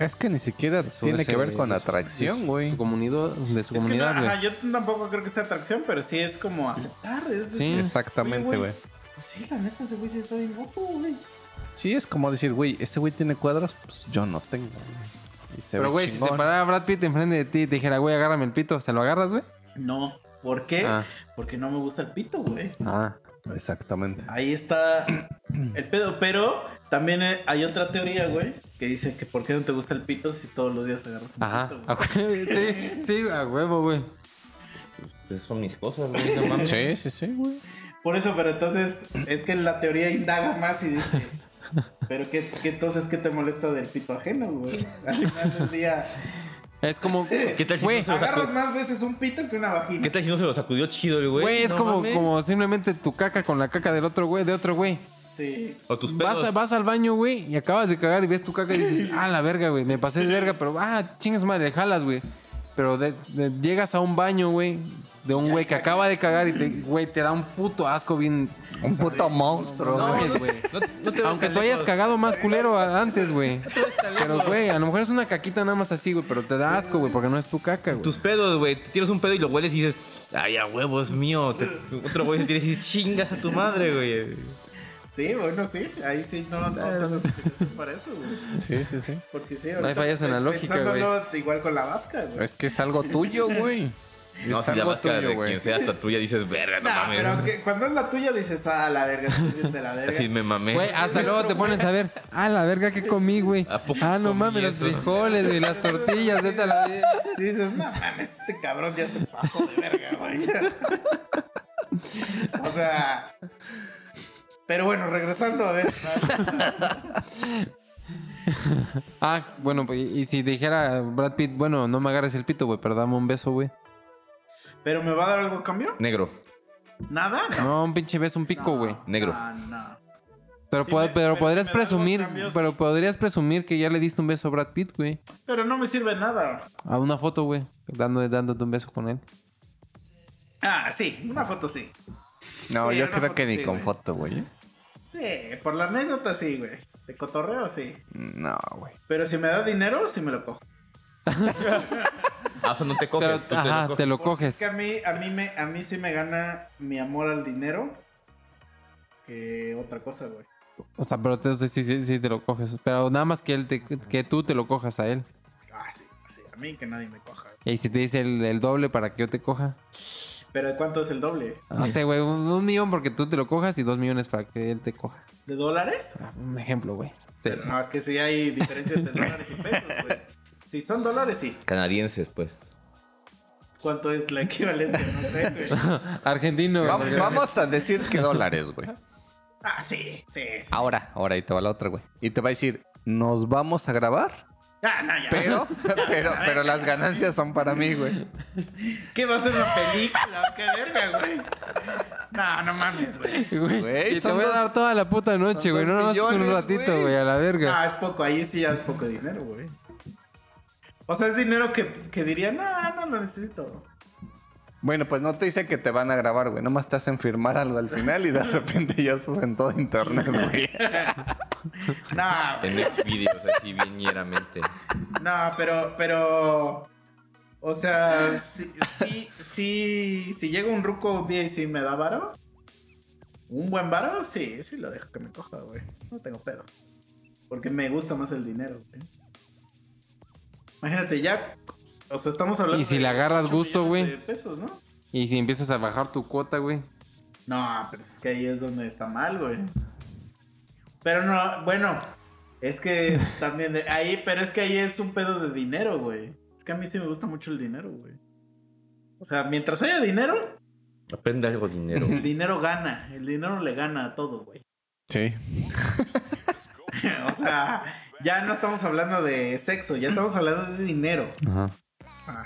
Es que ni siquiera tiene que ver con atracción, güey. su comunidad, de su es que no, comunidad, güey. ajá, yo tampoco creo que sea atracción, pero sí es como aceptar. Es Sí. Exactamente, güey. Pues sí, la neta, ese güey sí está bien guapo, güey. Sí, es como decir, güey, ese güey tiene cuadros, pues yo no tengo, güey. Pero, güey, si se parara Brad Pitt enfrente de ti y te dijera, güey, agárrame el pito, ¿se lo agarras, güey? No. ¿Por qué? Ah, Porque no me gusta el pito, güey. ah. Exactamente. Ahí está el pedo. Pero también eh, hay otra teoría, güey, que dice que ¿por qué no te gusta el pito si todos los días te agarras un Ajá. pito, güey? sí, sí, a huevo, güey. Pues son mis cosas, güey. No mames. Sí, sí, sí, güey. Por eso, pero entonces es que la teoría indaga más y dice, Pero ¿qué, qué entonces qué te molesta del pito ajeno, güey? Al final del día, Es como. ¿Qué tal si Güey, no se lo agarras sacudió? más veces un pito que una vagina. ¿Qué tal si no se lo sacudió chido el güey? Güey, es No como, mames. como simplemente tu caca con la caca del otro güey, de otro güey. Sí. O tus pedos. Vas, a- vas al baño, güey, y acabas de cagar y ves tu caca y dices, ah, la verga, güey, me pasé de verga, pero, ah, chingas madre, le jalas, güey. Pero de- de- llegas a un baño, güey, de un güey que acaba de cagar y te, güey, te da un puto asco bien. Un puto monstruo, No, güey. mames, güey. No, no te Aunque tú hayas cagado más culero a- antes, güey. Pero, güey, a lo mejor es una caquita nada más así, güey, pero te da asco, güey, porque no es tu caca, güey. Tus pedos, güey. Te tiras un pedo y lo hueles y dices, ay, a huevo, es mío. Te- otro güey se tira y dice, chingas a tu madre, güey. Sí, bueno, sí. Ahí sí no, no tengo explicación para eso, güey. Sí, sí, sí. Porque sí, hay ahorita fallas en la lógica, pensándolo igual con la vasca, güey. Es que es algo tuyo, güey. No, es si la máscara de quien sea hasta tuya dices, verga, no Nah, mames. pero que cuando es la tuya dices, ah, la verga, bien de la verga. Así me mamé. Güey, hasta luego te pones a ver, ah, la verga que comí, güey. ¿A poco Ah, no mames, los frijoles, güey, las tortillas, vete a la verga. Sí, dices, no mames, este cabrón ya se pasó de verga, güey. o sea. Pero bueno, regresando a ver. Ah, bueno, pues, y y si dijera Brad Pitt, bueno, no me agarres el pito, güey, pero dame un beso, güey. ¿Pero me va a dar algo a cambio? Negro, ¿Nada? No, un pinche beso, un pico, güey. negro. No, no. Pero, Sí, po- me- pero pero podrías si me da algo a presumir, cambio, pero sí. podrías presumir que ya le diste un beso a Brad Pitt, güey. Pero no me sirve nada. A una foto, güey, dando, dándote un beso con él. Ah, sí, una foto sí. No, Sí, yo una creo foto que ni sí, con güey. foto, güey. Sí, por la anécdota sí, güey. De cotorreo sí. No, güey. Pero si me da dinero, sí me lo cojo. Ah, sea, no te coges. Pero, tú te lo coges. te lo Porque coges. Es que a mí, a mí me, a mí sí me gana mi amor al dinero que otra cosa, güey. O sea, pero te- sí, sí, sí te lo coges. Pero nada más que él te- que tú te lo cojas a él. Ah, sí, sí, a mí que nadie me coja. Y si te dice el, el doble para que yo te coja. Pero ¿cuánto es el doble? No sé, güey, un, un millón porque tú te lo cojas y dos millones para que él te coja. ¿De dólares? Ah, Un ejemplo, güey. Sí. No, es que sí hay diferencia entre dólares y pesos, güey. Si son dólares, sí. Canadienses, pues. ¿Cuánto es la equivalencia? No sé, güey. Argentino, güey. Va- vamos a decir que dólares, güey. Ah, sí, sí, sí. Ahora, ahora ahí te va la otra, güey. Y te va a decir, nos vamos a grabar, Ah, no, ya. pero, pero, pero las ganancias son para mí, güey. ¿Qué va a ser una película? ¿Qué verga, güey? No, no mames, güey. Güey, Güey, y te son voy a dos- dar toda la puta noche, son güey. No dos nada más un millones, ratito, güey. güey, a la verga. Ah, es poco, ahí sí ya es poco dinero, güey. O sea, es dinero que, que diría, no, no lo necesito. Bueno, pues no te dice que te van a grabar, güey. Nomás te hacen firmar algo al final y de repente ya estás en todo internet, güey. No, En güey. Xvideos, así bien ñeramente. no, pero, pero, o sea, sí, sí, sí, si llega un ruco un día y si me da varo, un buen varo, sí, sí lo dejo que me coja, güey. No tengo pedo. Porque me gusta más el dinero, güey. Imagínate, ya, o sea, estamos hablando Y si de le agarras gusto, güey. de pesos, ¿no? Y si empiezas a bajar tu cuota, güey. No, pero es que ahí es donde está mal, güey. Pero no, bueno, es que también de- ahí, pero es que ahí es un pedo de dinero, güey. Es que a mí sí me gusta mucho el dinero, güey. O sea, mientras haya dinero, Aprende algo dinero. el dinero gana. El dinero le gana a todo, güey. Sí. o sea, ya no estamos hablando de sexo, ya estamos hablando de dinero. Ajá. Ah.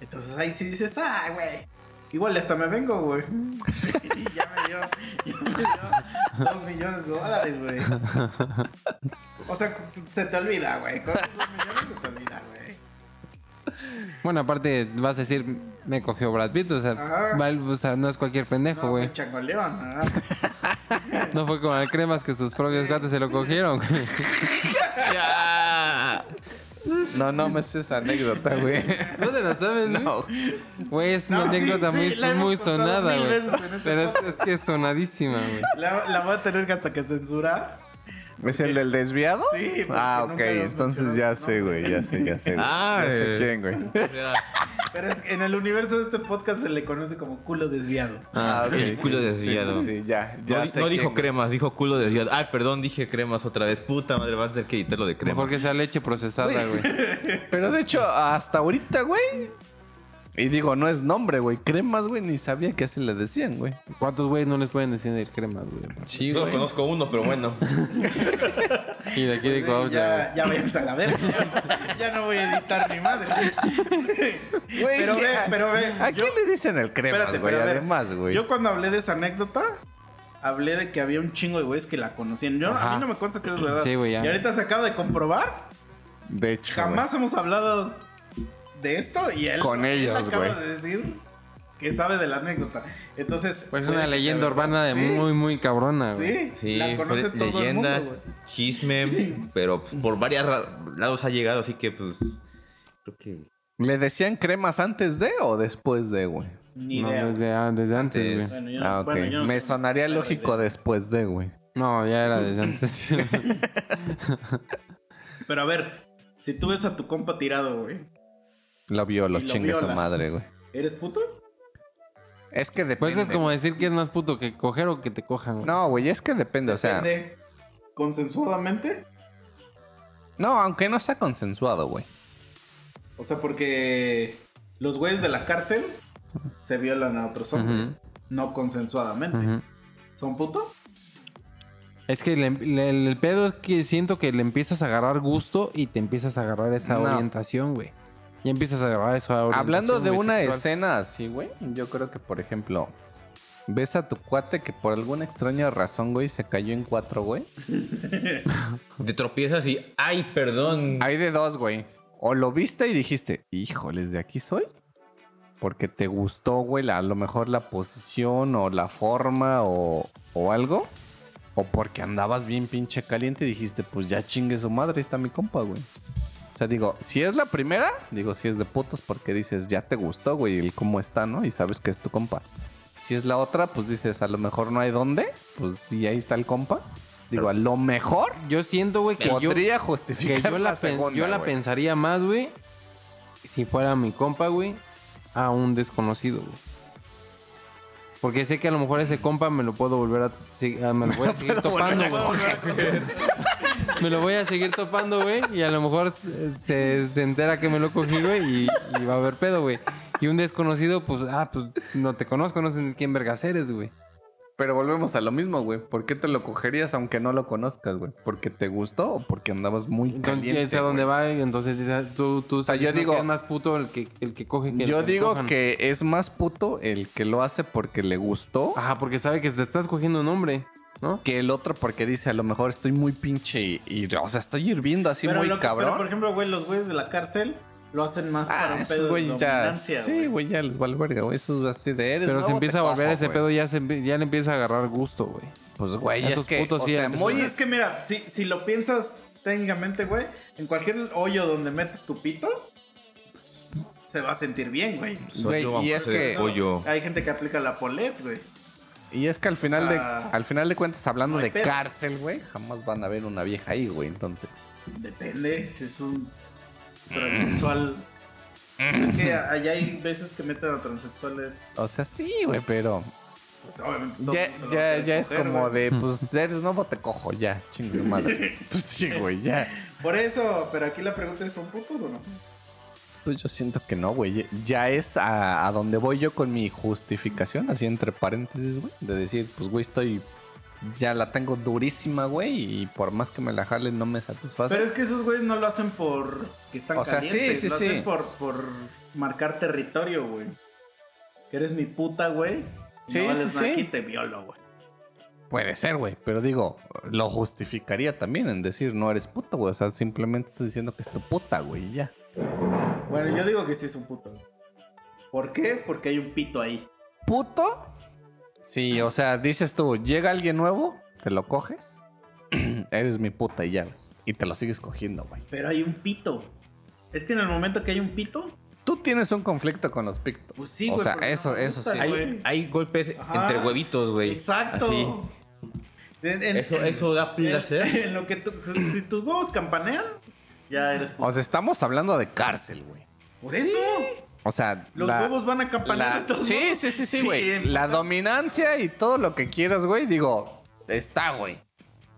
Entonces ahí sí dices, ah, güey. Igual hasta me vengo, güey. y ya me dio, ya me dio dos millones de dólares, güey. O sea, se te olvida, güey. Con dos millones se te olvida, güey. Bueno, aparte vas a decir, me cogió Brad Pitt, o sea, val- o sea, no es cualquier pendejo, güey. ¿no? No fue como el cremas que sus propios gatos se lo cogieron, güey. Ya. No, no me sé esa anécdota, güey. ¿No te la sabes, güey? No. Güey, es una No, sí, anécdota sí, muy, la hemos muy contado sonada, mil güey. veces en este Pero es, es que es sonadísima, güey. La, la voy a tener que hasta que censurar. ¿Es el del desviado? Sí, porque Ah, ok. Entonces ya sé, güey. Ya sé, ya sé. Ah, ya sé eh. quién, güey. Pero es que en el universo de este podcast se le conoce como culo desviado. Ah, ok. el culo desviado. Sí, sí, ya. ya no, sé no dijo cremas, dijo culo desviado. Ay, perdón, dije cremas otra vez. Puta madre, vas a tener que editarlo de cremas. Mejor que sea leche procesada, güey. Pero de hecho, hasta ahorita, güey. Y digo, no es nombre, güey. Cremas, güey, ni sabía que así le decían, güey. ¿Cuántos güeyes no les pueden decir cremas, güey? Sí, Solo güey. conozco uno, pero bueno. Y de aquí de Sí, Cuautla, ya, ya váyanse a la verga. Ya, ya no voy a editar ni madre. Güey, Pero ¿qué- ve, pero ve. ¿A yo- quién le dicen el cremas, Espérate, güey? pero a ver, Además, güey. Yo cuando hablé de esa anécdota, hablé de que había un chingo de güeyes que la conocían. Yo, a Ajá. mí no me consta que es verdad. Sí, güey, ya. Y ahorita se acaba de comprobar. De hecho, Jamás hemos hablado de esto y él, Con él ellos, acaba de decir que sabe de la anécdota. Entonces, Pues es una leyenda urbana de. Sí, muy, muy cabrona, güey. Sí, Sí, la conoce todo leyenda, el mundo, güey. chisme, pero por varios lados ha llegado, así que pues creo que ¿Le decían cremas antes de o después de, güey? Ni No, idea. güey. desde, ah, desde antes, güey. Bueno, yo no- Ah, ok. bueno, yo no Me sonaría lógico después de, güey. No, ya era desde antes. Pero a ver, si tú ves a tu compa tirado, güey, Lo violo, Y lo chingue su madre, güey. ¿eres puto? Es que depende. pues es como decir que es más puto que coger o que te cojan, güey. No, güey, es que depende, o sea... Depende. ¿Consensuadamente? No, aunque no sea consensuado, güey. O sea, porque los güeyes de la cárcel se violan a otros hombres. Ujú, No consensuadamente. ujú. ¿Son puto? Es que le- le- el, pedo es que siento que le empiezas a agarrar gusto y te empiezas a agarrar esa No. orientación, güey. Ya empiezas a agarrar esa orientación. Hablando de una escena así, güey, yo creo que, por ejemplo, ves a tu cuate que por alguna extraña razón, güey, se cayó en cuatro, güey. te tropiezas y ay, perdón. Hay de dos, güey. O lo viste y dijiste, híjoles, de aquí soy. Porque te gustó, güey, la- a lo mejor la posición o la forma o, o algo. O porque andabas bien pinche caliente y dijiste, pues ya chingue su madre, ahí está mi compa, güey. Sea, digo, si es la primera, digo, si es de putos porque dices, ya te gustó, güey, el cómo está, ¿no? Y sabes que es tu compa. Si es la otra, pues dices, a lo mejor no hay dónde, pues sí, ahí está el compa. Digo, a lo mejor Yo siento, güey, que yo, podría que justificar yo la, segunda, yo la güey. pensaría más, güey, si fuera mi compa, güey, a un desconocido, güey. Porque sé que a lo mejor ese compa me lo puedo volver a... ah, me lo voy a seguir topando, güey. Me lo voy a seguir topando, güey. Y a lo mejor se, entera que me lo cogí, güey. Y, y va a haber pedo, güey. Y un desconocido, pues, ah, pues no te conozco, no sé quién vergas eres, güey. Pero volvemos a lo mismo, güey. ¿Por qué te lo cogerías aunque no lo conozcas, güey? ¿Porque te gustó o porque andabas muy Entonces, caliente? ¿a dónde va? Entonces, dices, tú, tú sea, estás yo digo- que es más puto el que, el que coge que el Yo que digo cojan. que es más puto el que lo hace porque le gustó Ajá, porque sabe que te estás cogiendo un hombre, ¿no? que el otro porque dice a lo mejor estoy muy pinche y, y- o sea, estoy hirviendo así Pero muy lo que- pero, cabrón. por ejemplo, güey, los güeyes de la cárcel lo hacen más para ah, un esos pedo de güeyes ya. dominancia, Sí, güey, ya les vale verga, güey. Esos así de eres. Pero se empieza a volver cojo, ese güey. pedo, ya, se, ya le empieza a agarrar gusto, güey. Pues, güey, Esos es que. putos o sí sea, muy. Es que mira, si, si lo piensas técnicamente, güey, en cualquier hoyo donde metes tu pito, pues, se va a sentir bien, güey. Güey, Solo y es hacer que- pollo. Hay gente que aplica la polet, güey. Y es que al final, O sea, de, al final de cuentas, hablando no de pedo. cárcel, güey, jamás van a ver una vieja ahí, güey. Entonces. Depende, si es un transexual. es que allá hay veces que meten a transexuales. O sea, sí, güey, pero. Pues, obviamente, Ya, ya, ya es como güey. de, pues eres nuevo, te cojo, ya, chingue su madre. pues sí, güey, ya. Por eso, pero aquí la pregunta es: ¿son putos o no? Pues yo siento que no, güey. Ya es a, a donde voy yo con mi justificación, así entre paréntesis, güey. De decir, pues, güey, estoy. Ya la tengo durísima, güey, y por más que me la jale, no me satisface. Pero es que esos güeyes no lo hacen por que están O sea, sí, calientes, sí, lo sí. hacen por, por marcar territorio, güey. Que eres mi puta, güey. Sí, no vales sí, sí. aquí, te violo, güey. Puede ser, güey. Pero digo, lo justificaría también en decir, no eres puta, güey. O sea, simplemente estás diciendo que es tu puta, güey, y ya. Bueno, yo digo que sí es un puto. güey. ¿Por qué? Porque hay un pito ahí. ¿Puto? Sí, o sea, dices tú, llega alguien nuevo, te lo coges, eres mi puta y ya. güey. Y te lo sigues cogiendo, güey. Pero hay un pito. Es que en el momento que hay un pito, Tú tienes un conflicto con los pictos. pues sí, O güey. sea, porque eso- eso gusta, sí. güey. Hay, hay golpes Ajá. entre huevitos, güey. Exacto. Así. En- en- Eso, eso da placer. En, lo que tú, si tus huevos campanean, ya eres puto. O sea, estamos hablando de cárcel, güey. Por eso. O sea, Los la- huevos van a la- todos Sí, sí, sí, sí, güey. la empatan. dominancia y todo lo que quieras, güey, digo, está, güey.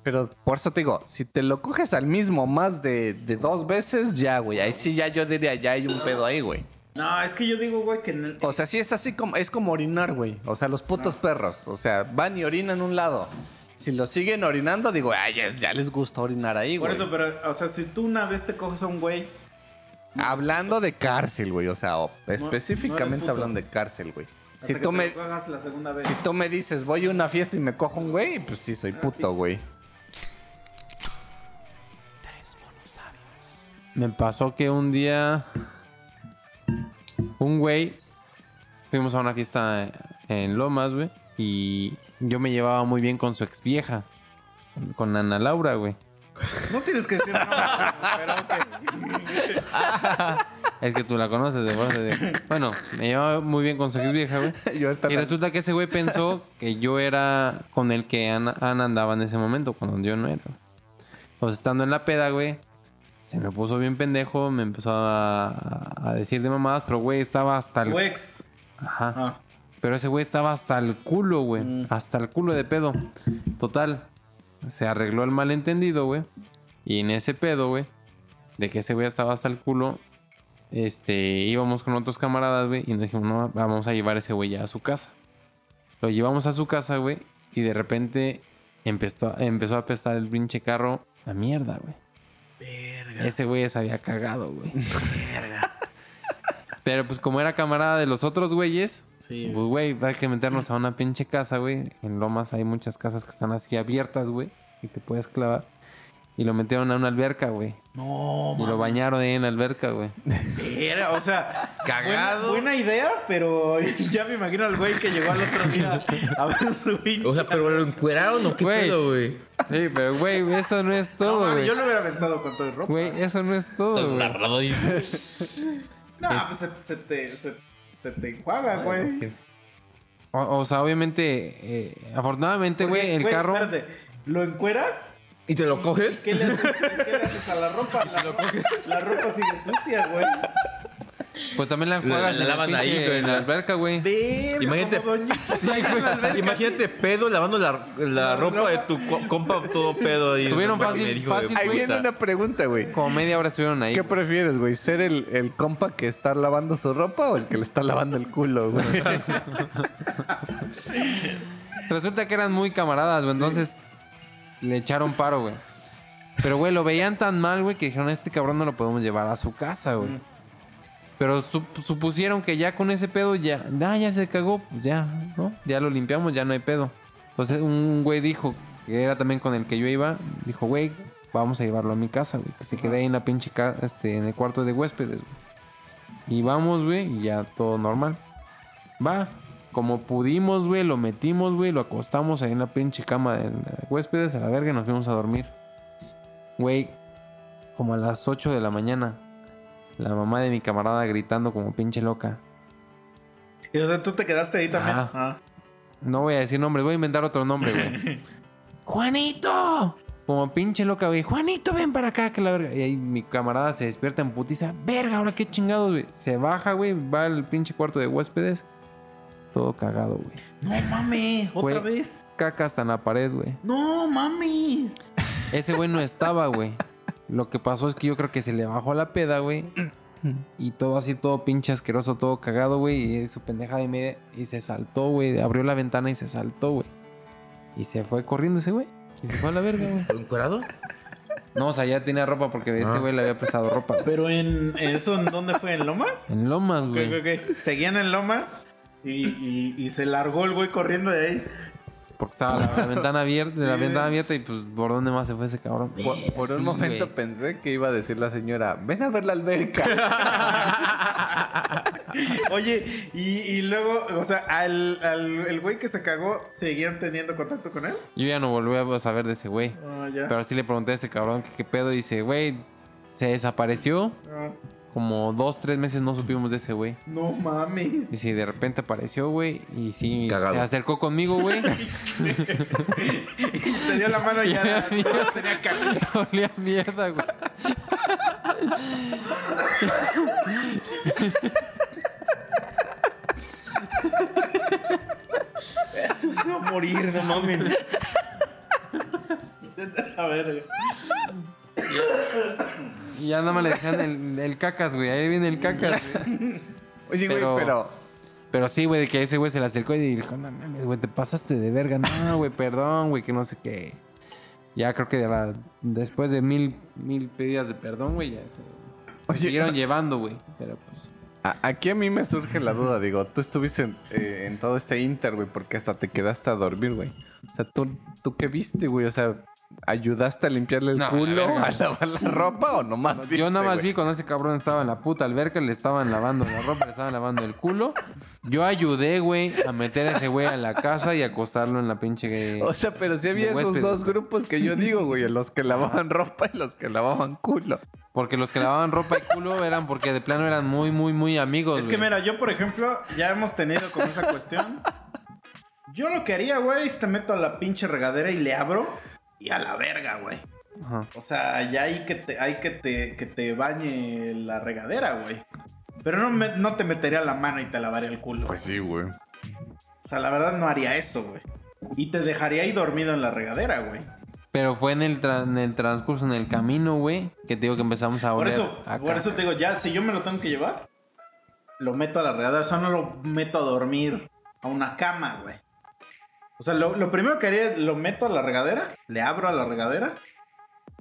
Pero por eso te digo, si te lo coges al mismo más de, de dos veces, ya, güey. Ahí sí ya yo diría, ya hay un pedo ahí, güey. No, es que yo digo, güey, que en el- O sea, sí es así como, es como orinar, güey. O sea, los putos perros. O sea, van y orinan un lado. Si lo siguen orinando, digo, ay, ya, ya les gusta orinar ahí, Por güey. eso, pero, o sea, si tú una vez te coges a un güey, Hablando de cárcel, güey. O sea, específicamente hablando de cárcel, güey. hasta Si tú, me, lo cojas la segunda vez. si tú me dices, voy a una fiesta y me cojo un güey, pues sí soy puto, güey. Me pasó que un día un güey fuimos a una fiesta en Lomas, güey, y yo me llevaba muy bien con su ex vieja, con Ana Laura, güey. No tienes que decir nada, pero. Es que tú la conoces, de verdad. Bueno, me llevaba muy bien con su ex vieja, güey. Y resulta que ese güey pensó que yo era con el que Ana, Ana andaba en ese momento, cuando yo no era. Pues estando en la peda, güey, se me puso bien pendejo, me empezó a, a decir de mamadas, pero güey, estaba hasta el... Tu ex. Ajá. Ah, Pero ese güey estaba hasta el culo, güey. Mm. Hasta el culo de pedo. Total. Se arregló el malentendido, güey. Y en ese pedo, güey, de que ese güey estaba hasta el culo, este, íbamos con otros camaradas, güey, y nos dijimos, no, vamos a llevar a ese güey ya a su casa. Lo llevamos a su casa, güey, y de repente empezó, empezó a apestar el pinche carro a mierda, güey. verga. Ese güey se había cagado, güey. Pero pues como era camarada de los otros güeyes, Sí. pues, güey, hay que meternos a una pinche casa, güey. En Lomas hay muchas casas que están así abiertas, güey. Y te puedes clavar. Y lo metieron a una alberca, güey. No, Y lo bañaron ahí en la alberca, güey. Verga, o sea, Cagado. Buena, buena idea, pero ya me imagino al güey que llegó al otro día a ver su pinche. O sea, pero lo encueraron o qué Güey. pedo, güey. Sí, pero, güey, eso no es No, todo, mames, güey. yo lo hubiera aventado con todo el ropa. Güey, eso no es todo, güey. No, es- pues se, se te, se, se te enjuaga, güey. O, o sea, obviamente, eh, afortunadamente, güey, el carro... Espérate, ¿lo encueras? ¿Y te lo coges? ¿Qué le haces, qué le haces a la ropa? La, la ropa sigue sucia, güey. Pues también la La- enjuagas la en, la lavan ahí, en la la- alberca, güey. Imagínate-. Sí, güey. Imagínate pedo lavando la, la ropa de tu co- compa todo pedo ahí. Estuvieron fácil- dijo fácil, Ahí viene una pregunta, güey. Como media hora estuvieron ahí. ¿Qué prefieres, güey? ¿Ser el, el compa que está lavando su ropa o el que le está lavando el culo, güey? Resulta que eran muy camaradas, güey. Entonces le echaron paro, güey. Pero, güey, lo veían tan mal, güey, que dijeron, este cabrón no lo podemos llevar a su casa, güey. Mm. Pero sup- supusieron que ya con ese pedo ya, ah, ya se cagó, pues ya, ¿no? Ya lo limpiamos, ya no hay pedo. Entonces un güey dijo, que era también con el que yo iba, dijo, güey, vamos a llevarlo a mi casa, güey. Que se quede ahí en la pinche ca- este, en el cuarto de huéspedes, güey. Y vamos, güey, y ya todo normal. Va, como pudimos, güey, lo metimos, güey, lo acostamos ahí en la pinche cama de huéspedes a la verga y nos fuimos a dormir. Güey, como a las 8 de la mañana, la mamá de mi camarada gritando como pinche loca. Y o sea, tú te quedaste ahí también. Ah. No voy a decir nombre, voy a inventar otro nombre, güey. ¡Juanito! Como pinche loca, güey. Juanito, ven para acá, que la verga. Y ahí mi camarada se despierta en putiza. Verga, ahora qué chingados, güey. Se baja, güey, va al pinche cuarto de huéspedes. Todo cagado, güey. No mames, otra Güey. vez. Caca hasta en la pared, güey. No mames. Ese güey no estaba, güey. Lo que pasó es que yo creo que se le bajó la peda, güey. Y todo así, todo pinche asqueroso, todo cagado, güey. Y su pendeja de media. Y se saltó, güey. Abrió la ventana y se saltó, güey. Y se fue corriendo ese güey. Y se fue a la verga, güey. ¿Encuerado? No, o sea, ya tenía ropa porque ese Ah. güey le había prestado ropa. güey. Pero en eso, ¿en dónde fue? ¿En Lomas? En Lomas, güey. Seguían en Lomas y, y, y se largó el güey corriendo de ahí. Porque estaba la, la ventana abierta, la ventana abierta y pues por dónde más se fue ese cabrón. Por, por un Sí, momento güey. pensé que iba a decir la señora, ven a ver la alberca. Oye, y, y luego, o sea, al, al el güey que se cagó, ¿seguían teniendo contacto con él? Yo ya no volví a saber de ese güey. Ah, ya. Pero sí le pregunté a ese cabrón que qué pedo. Y dice, güey, se desapareció. Ah, Como dos, tres meses no supimos de ese güey. no mames. Y sí, de repente apareció, güey. Y sí, Cagado. se acercó conmigo, güey. Y te dio la mano y ya Mira. tenía. Olía a mierda, güey. Tú se va a morir, no mames. A ver, Y ya nada más le decían el, el cacas, güey. Ahí viene el cacas, güey. Oye, güey, Pero- pero... Pero sí, güey, de que ese güey se le acercó y dijo, no mames, güey, te pasaste de verga. No, güey, perdón, güey, que no sé qué. Ya creo que la- después de mil, mil pedidas de perdón, güey, ya se, se Oye, siguieron llevando, güey. Pero pues... A- Aquí a mí me surge la duda, digo, tú estuviste en, eh, en todo este inter, güey, porque hasta te quedaste a dormir, güey. O sea, ¿tú, ¿tú qué viste, güey? O sea, ¿ayudaste a limpiarle el No, culo, a lavar la ropa o nomás viste, Yo nada más vi cuando ese cabrón estaba en la puta alberca, le estaban lavando la ropa, le estaban lavando el culo. Yo ayudé, güey, a meter a ese güey a la casa y acostarlo en la pinche... O sea, pero sí había esos dos grupos que yo digo, güey, los que lavaban ropa y los que lavaban culo. Porque los que lavaban ropa y culo eran porque de plano eran muy, muy, muy amigos, Es que mira, yo por ejemplo, ya hemos tenido como esa cuestión. Yo lo que haría, güey, es te meto a la pinche regadera y le abro y a la verga, güey. Ajá. O sea, ya hay que te, hay que te, que te bañe la regadera, güey. Pero no, me- no te metería la mano y te lavaría el culo. Pues sí, güey. O sea, la verdad no haría eso, güey. Y te dejaría ahí dormido en la regadera, güey. Pero fue en el, tra- en el transcurso, en el camino, güey, que te digo que empezamos a Por oler eso, a por eso te digo, ya, si yo me lo tengo que llevar, lo meto a la regadera. O sea, no lo meto a dormir a una cama, güey. O sea, lo, lo primero que haría es lo meto a la regadera, le abro a la regadera,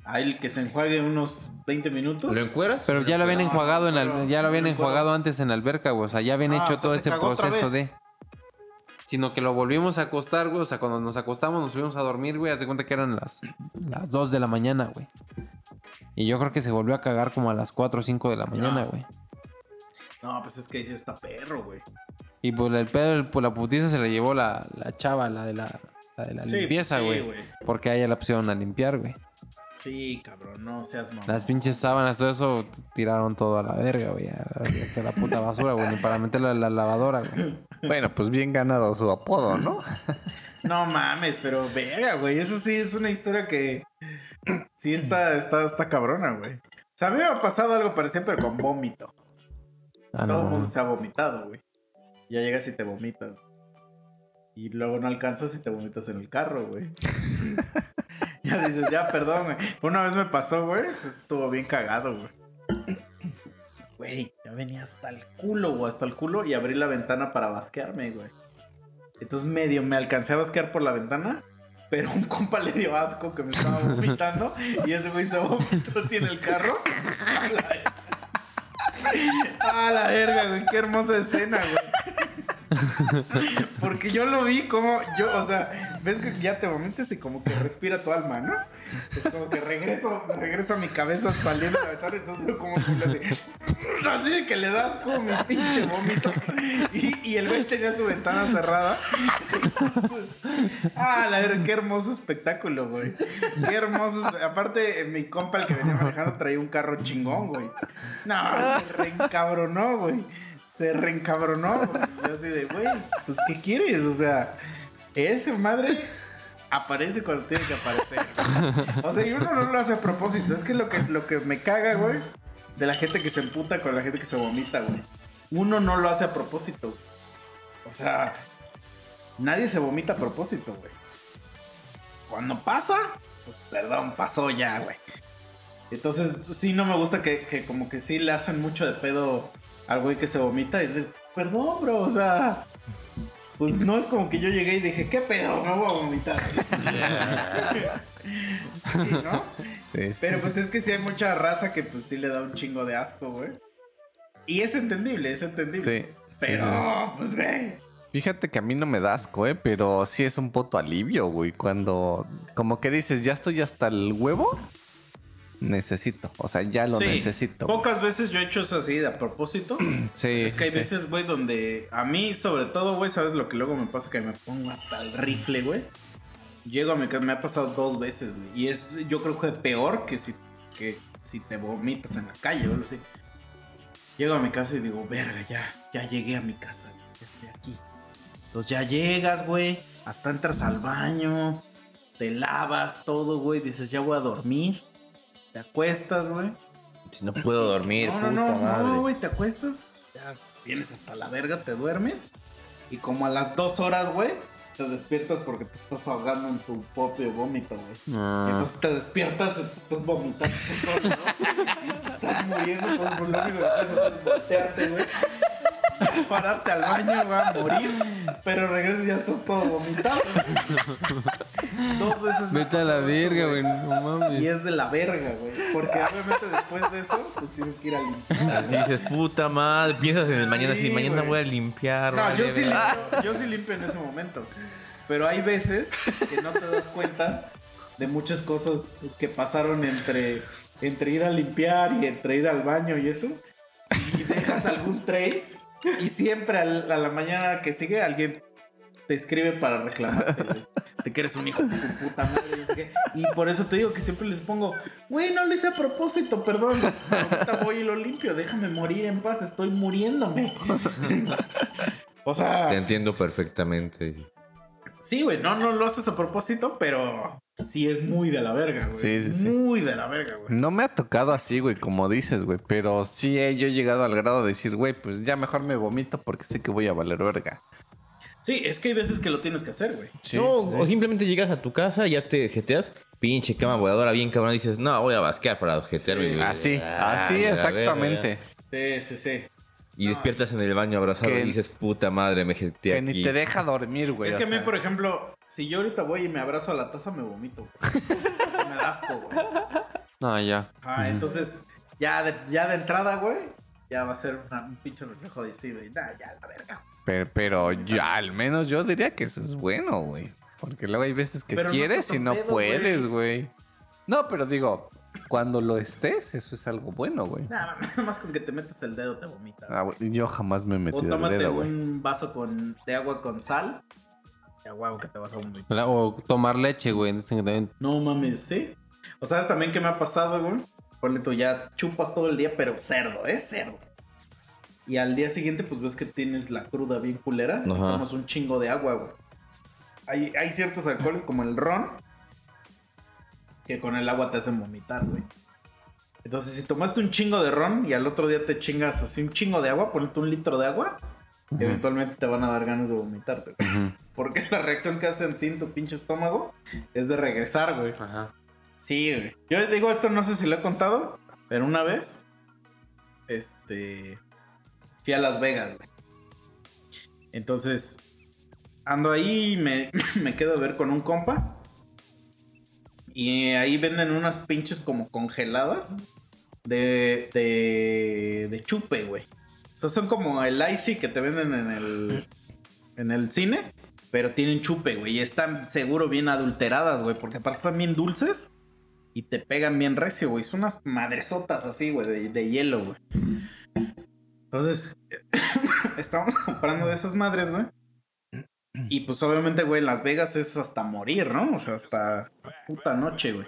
ahí que se enjuague unos 20 minutos. ¿Lo encueras? Pero ya lo habían No, enjuagado en la, ya lo habían enjuagado antes en la alberca, güey. O sea, ya habían Ah, hecho o sea, todo se ese proceso de. Sino que lo volvimos a acostar, güey. O sea, cuando nos acostamos, nos fuimos a dormir, güey. Haz de cuenta que eran las, las 2 de la mañana, güey. Y yo creo que se volvió a cagar como a las 4 o 5 de la mañana, güey. No, pues es que ahí sí está perro, güey. Y pues el pedo, por la putiza se la llevó la, la chava, la de la, la de la Sí, limpieza, sí, güey. porque a ella la pusieron a limpiar, güey. Sí, cabrón, no seas mamón. Las pinches sábanas, todo eso, tiraron todo a la verga, güey. A, a la puta basura, güey. Ni para meterlo en la lavadora, güey. Bueno, pues bien ganado su apodo, ¿no? No mames, pero verga, güey. Eso sí es una historia que sí está, está, está cabrona, güey. O sea, a mí me ha pasado algo parecido, pero con vómito. Ah, Todo no, el mundo se ha vomitado, güey. Ya llegas y te vomitas. Y luego no alcanzas y te vomitas en el carro, güey. ya dices, ya, perdón, güey. Una vez me pasó, güey. Eso estuvo bien cagado, güey. Güey, ya venía hasta el culo, güey, hasta el culo y abrí la ventana para basquearme, güey. Entonces medio me alcancé a basquear por la ventana, pero un compa le dio asco que me estaba vomitando y ese güey se vomitó así en el carro. A la, a la verga, güey, qué hermosa escena, güey. Porque yo lo vi como, yo, o sea, ves que ya te vomitas y como que respira tu alma, ¿no? Es como que regreso, regreso a mi cabeza saliendo de la ventana, entonces veo como hace, así de que le das como mi pinche vómito. Y, el güey tenía su ventana cerrada. Ah, la verdad, qué hermoso espectáculo, güey. Qué hermoso. Aparte, mi compa, el que venía manejando, traía un carro chingón, güey. No, se reencabronó, güey. Se reencabronó. Yo así de, güey, pues, ¿qué quieres? O sea, ese madre aparece cuando tiene que aparecer. O sea, y uno no lo hace a propósito. Es que lo que, lo que me caga, güey, de la gente que se emputa con la gente que se vomita, güey. Uno no lo hace a propósito. O sea, nadie se vomita a propósito, güey. Cuando pasa, pues perdón, pasó ya, güey. Entonces, sí, no me gusta que, que como que sí le hacen mucho de pedo al güey que se vomita y dice, perdón, bro, o sea, pues no es como que yo llegué y dije, ¿qué pedo? Me voy a vomitar. Sí, ¿no? Sí, sí. Pero pues es que sí hay mucha raza que pues sí le da un chingo de asco, güey. Y es entendible, es entendible. Sí, Pero, pues, güey. Fíjate que a mí no me da asco, ¿eh? Pero sí es un puto alivio, güey. Cuando como que dices, ya estoy hasta el huevo, necesito. O sea, ya lo Sí, necesito. güey. Pocas veces yo he hecho eso así de a propósito. Sí, es que hay sí, sí. veces, güey, donde a mí, sobre todo, güey, ¿sabes lo que luego me pasa? Que me pongo hasta el rifle, güey. Llego a mi casa, me ha pasado dos veces, güey. Y es, yo creo que peor que si, que si te vomitas en la calle, o algo así. Llego a mi casa y digo, verga, ya, ya llegué a mi casa, güey, ya estoy aquí. Entonces ya llegas, güey, hasta entras al baño, te lavas todo, güey, dices, ya voy a dormir. Te acuestas, güey. Si no puedo dormir, No, puta no, no, madre. no, güey, te acuestas, ya vienes hasta la verga, te duermes y como a las dos horas, güey, te despiertas porque te estás ahogando en tu propio vómito, güey. Ah, Entonces te despiertas y te estás vomitando tú solo, ¿no? Y te estás muriendo, pues, lo único que es voltearte, güey. pararte al baño, va a morir. Pero regresas y ya estás todo vomitado. Dos veces me Vete a la verga, güey. No Y mames. es de la verga, güey. Porque obviamente después de eso, pues tienes que ir a limpiar. Así dices, puta madre, piensas en el mañana, Sí, así, mañana güey. voy a limpiar. No, vale, yo sí, verga". limpio, yo sí limpio en ese momento. Pero hay veces que no te das cuenta de muchas cosas que pasaron entre, entre ir a limpiar y entre ir al baño y eso. Y dejas algún trace y siempre a la mañana que sigue alguien te escribe para reclamarte, güey. De que eres un hijo de tu puta madre. Y por eso te digo que siempre les pongo, güey, no lo hice a propósito, perdón. Ahorita voy y lo limpio, déjame morir en paz, estoy muriéndome. o sea, Te entiendo perfectamente. Sí, güey, no, no lo haces a propósito, pero sí es muy de la verga, güey. Sí, sí, sí. Muy de la verga, güey. No me ha tocado así, güey, como dices, güey. Pero sí he yo he llegado al grado de decir, güey, pues ya mejor me vomito porque sé que voy a valer verga. Sí, es que hay veces que lo tienes que hacer, güey. Sí, no, sí. o simplemente llegas a tu casa, ya te jeteas, pinche cama voladora bien cabrón, y dices, no, voy a basquear para jetearme. Sí, Así, Ah, así exactamente. verga. Sí, sí, sí. Y No. despiertas en el baño abrazado Que- y dices, puta madre, me jeteé Que aquí. ni te deja dormir, güey. es que a mí, por ejemplo, si yo ahorita voy y me abrazo a la taza, me vomito. güey. me da asco, güey. No, ya. Ah, entonces, ya de, ya de entrada, güey, ya va a ser una- un pinche reflejo de sí, de, nah, ya la verga. Pero, pero ya, al menos yo diría que eso es bueno, güey. Porque luego hay veces que Pero no quieres estás y no pedo, puedes, güey. No, pero digo, cuando lo estés, eso es algo bueno, güey. Nada más con que te metas el dedo te vomitas. Ah, güey, yo jamás me he o metido el dedo, güey. un vaso con, de agua con sal. Ya, huevo, que te vas a. La- O tomar leche, güey. No mames, ¿sí? O sabes también qué me ha pasado, güey. Ponle tú, ya chupas todo el día, pero cerdo, ¿eh? Cerdo. Y al día siguiente, pues ves que tienes la cruda bien culera. Y Ajá. tomas un chingo de agua, güey. Hay, hay ciertos alcoholes como el ron que con el agua te hacen vomitar, güey. Entonces, si tomaste un chingo de ron y al otro día te chingas así un chingo de agua, ponete un litro de agua, Eventualmente te van a dar ganas de vomitarte, güey. Ujú. Porque la reacción que hacen sin tu pinche estómago es de regresar, güey. Ajá. Sí, güey. Yo digo esto, no sé si lo he contado, pero una vez, este, fui a Las Vegas, güey. Entonces, ando ahí y me, me quedo a ver con un compa. Y ahí venden unas pinches como congeladas de, de, de chupe, güey. Son como el icy que te venden en el, en el cine, pero tienen chupe, güey. Y están seguro bien adulteradas, güey, porque aparte están bien dulces y te pegan bien recio, güey. Son unas madresotas así, güey, de, hielo, güey. Entonces, estamos comprando de esas madres, güey. Y pues obviamente, güey, en Las Vegas es hasta morir, ¿no? O sea, hasta puta noche, güey.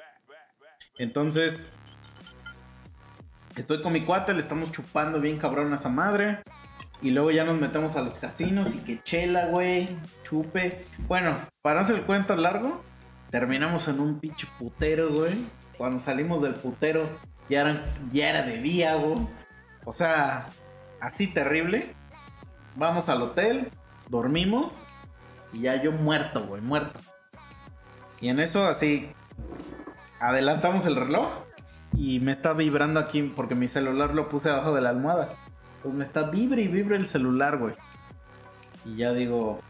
Entonces, estoy con mi cuate, le estamos chupando bien cabrón a esa madre. Y luego ya nos metemos a los casinos y que chela, güey, chupe. Bueno, para hacer el cuento largo, terminamos en un pinche putero, güey. Cuando salimos del putero, ya, ya era de día, güey. O sea, así terrible. Vamos al hotel, dormimos y ya yo muerto, güey, muerto. Y en eso así adelantamos el reloj y me está vibrando aquí porque mi celular lo puse abajo de la almohada. Pues me está vibre y vibre el celular, güey. Y ya digo,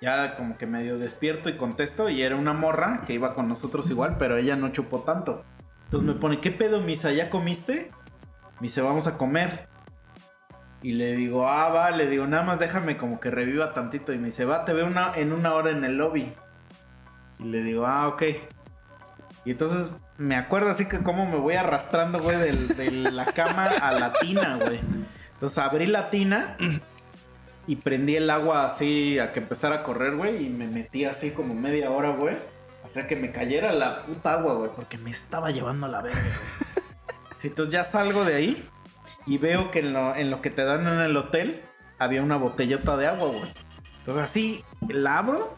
ya como que medio despierto y contesto y era una morra que iba con nosotros igual, pero ella no chupó tanto. Entonces me pone, ¿qué pedo, Misa? ¿Ya comiste? Me dice, vamos a comer. Y le digo, ah, va, le digo, nada más déjame como que reviva tantito. Y me dice, va, te veo una, en una hora en el lobby. Y le digo, ah, ok. Y entonces me acuerdo así que como me voy arrastrando, güey, de, la cama a la tina, güey. Entonces abrí la tina y prendí el agua así a que empezara a correr, güey. Y me metí así como media hora, güey. O sea que me cayera la puta agua, güey, porque me estaba llevando a la verga, güey. Entonces ya salgo de ahí y veo que en lo, en lo que te dan en el hotel había una botellota de agua, güey. Entonces así la abro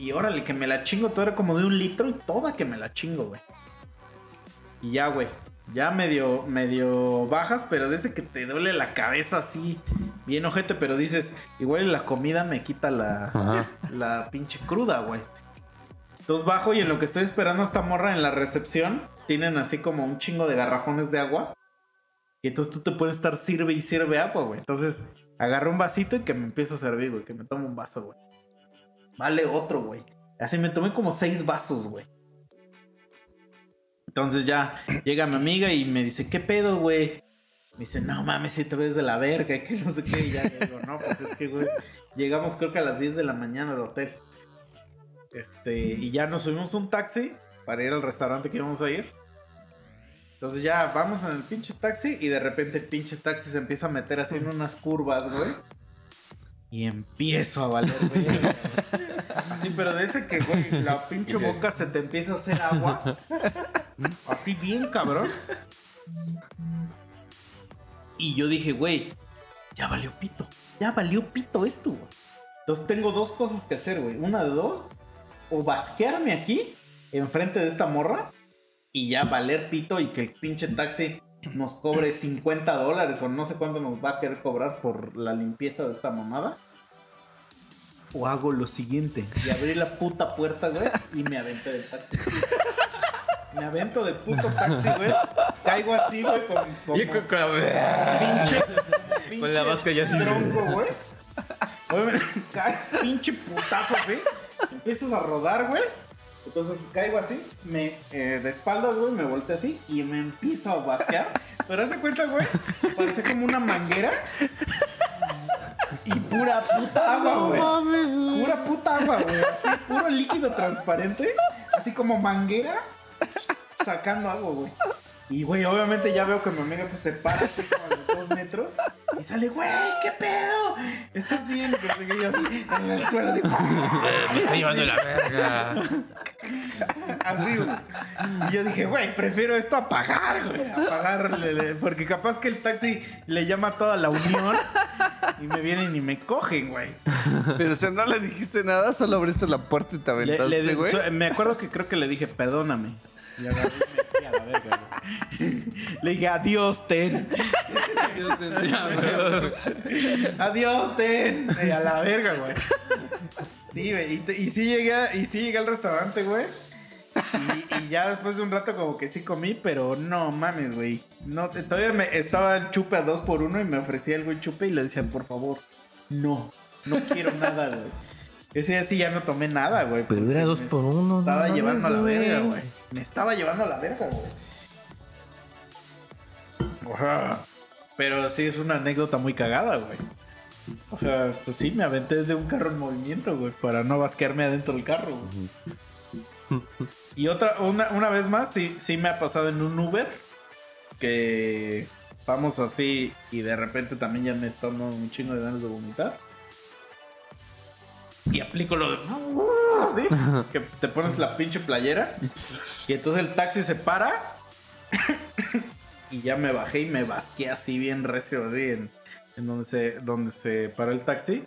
y órale, que me la chingo. Todo era como de un litro y toda que me la chingo, güey. Y ya, güey. Ya medio, medio bajas, pero desde que te duele la cabeza así, bien ojete, pero dices, igual la comida me quita la, Ajá. la pinche cruda, güey. Entonces bajo y en lo que estoy esperando a esta morra en la recepción, tienen así como un chingo de garrafones de agua. Y entonces tú te puedes estar sirve y sirve agua, güey. Entonces Agarré un vasito y que me empiezo a servir, güey. Que me tomo un vaso, güey. Vale otro, güey. Así me tomé como seis vasos, güey. Entonces ya llega mi amiga y me dice, ¿qué pedo, güey? Me dice, no mames, si te ves de la verga, que no sé qué. Y ya digo, no, pues es que, güey, llegamos creo que a las 10 de la mañana al hotel. Este, y ya nos subimos un taxi para ir al restaurante que íbamos a ir. Entonces ya vamos en el pinche taxi y de repente el pinche taxi se empieza a meter así en unas curvas, güey. Y empiezo a valer, güey. Así, pero de ese que, güey, la pinche boca se te empieza a hacer agua. Así bien, cabrón. Y yo dije, güey, ya valió pito. Ya valió pito esto, güey. Entonces tengo dos cosas que hacer, güey. Una de dos. O basquearme aquí, enfrente de esta morra. Y ya valer pito y que el pinche taxi nos cobre 50 dólares o no sé cuánto nos va a querer cobrar por la limpieza de esta mamada. O hago lo siguiente. Y abrí la puta puerta, güey, y me aventé del taxi. Me avento del puto taxi, güey. Caigo así, güey, con, Y con- con- pinche, Con la vasca ya así. tronco, güey. Güey, me cae pinche putazo así. Empiezas a rodar, güey. Entonces caigo así, me eh, de espaldas, güey, me volteo así y me empiezo a basquear. Pero hace cuenta, güey, parece como una manguera. Y pura puta agua, güey. Pura puta agua, güey. Así, puro líquido transparente. Así como manguera sacando agua, güey. Y, güey, obviamente ya veo que mi amiga pues se para así como a los dos metros y sale, güey, ¿qué pedo? ¿Estás bien? Y yo así, en el suelo, así, me está llevando la verga. así, güey. Y yo dije, güey, prefiero esto a pagar, güey. A pagarle, porque capaz que el taxi le llama a toda la unión y me vienen y me cogen, güey. Pero o sea, no le dijiste nada, solo abriste la puerta y te Le- aventaste, le- güey. so- me acuerdo que creo que le dije, perdóname. Y agarré y me fui a la verga, güey. Le dije, adiós, ten. Sentía, güey. Adiós, ten. Y a la verga, güey. Sí, güey. Y, te- y sí llegué, a- y sí llegué al restaurante, güey. Y, y ya después de un rato como que sí comí, pero no mames, güey. No, te- todavía me estaba el chupe a dos por uno y me ofrecía el güey chupe y le decía, por favor, no, no quiero nada, güey. Ese día sí ya no tomé nada, güey. Pero era dos por uno. Estaba no llevando a la verga, güey. Me estaba llevando a la verga, güey. Pero sí es una anécdota muy cagada, güey. O sea, pues sí, me aventé de un carro en movimiento, güey, para no basquearme adentro del carro. güey. Y otra, una, una vez más, sí, sí me ha pasado en un Uber que vamos así y de repente también ya me está dando un chingo de ganas de vomitar. Aplico lo de... Que te pones la pinche playera y entonces el taxi se para y ya me bajé y me basqué así bien recio así en, en donde se donde se paró el taxi.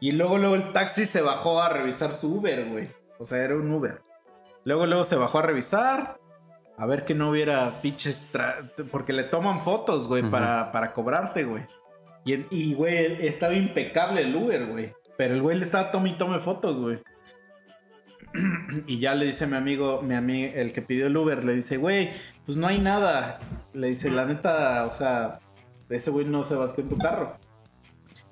Y luego luego el taxi se bajó a revisar su Uber güey. O sea era un Uber. Luego luego se bajó a revisar a ver que no hubiera pinches porque le toman fotos güey para, para cobrarte güey. Y, y güey estaba impecable el Uber güey pero el güey le estaba tome y tome fotos güey y ya le dice mi amigo, mi amigo, el que pidió el Uber, le dice, güey, pues no hay nada. Le dice, la neta, o sea, ese güey no se basqueó en tu carro.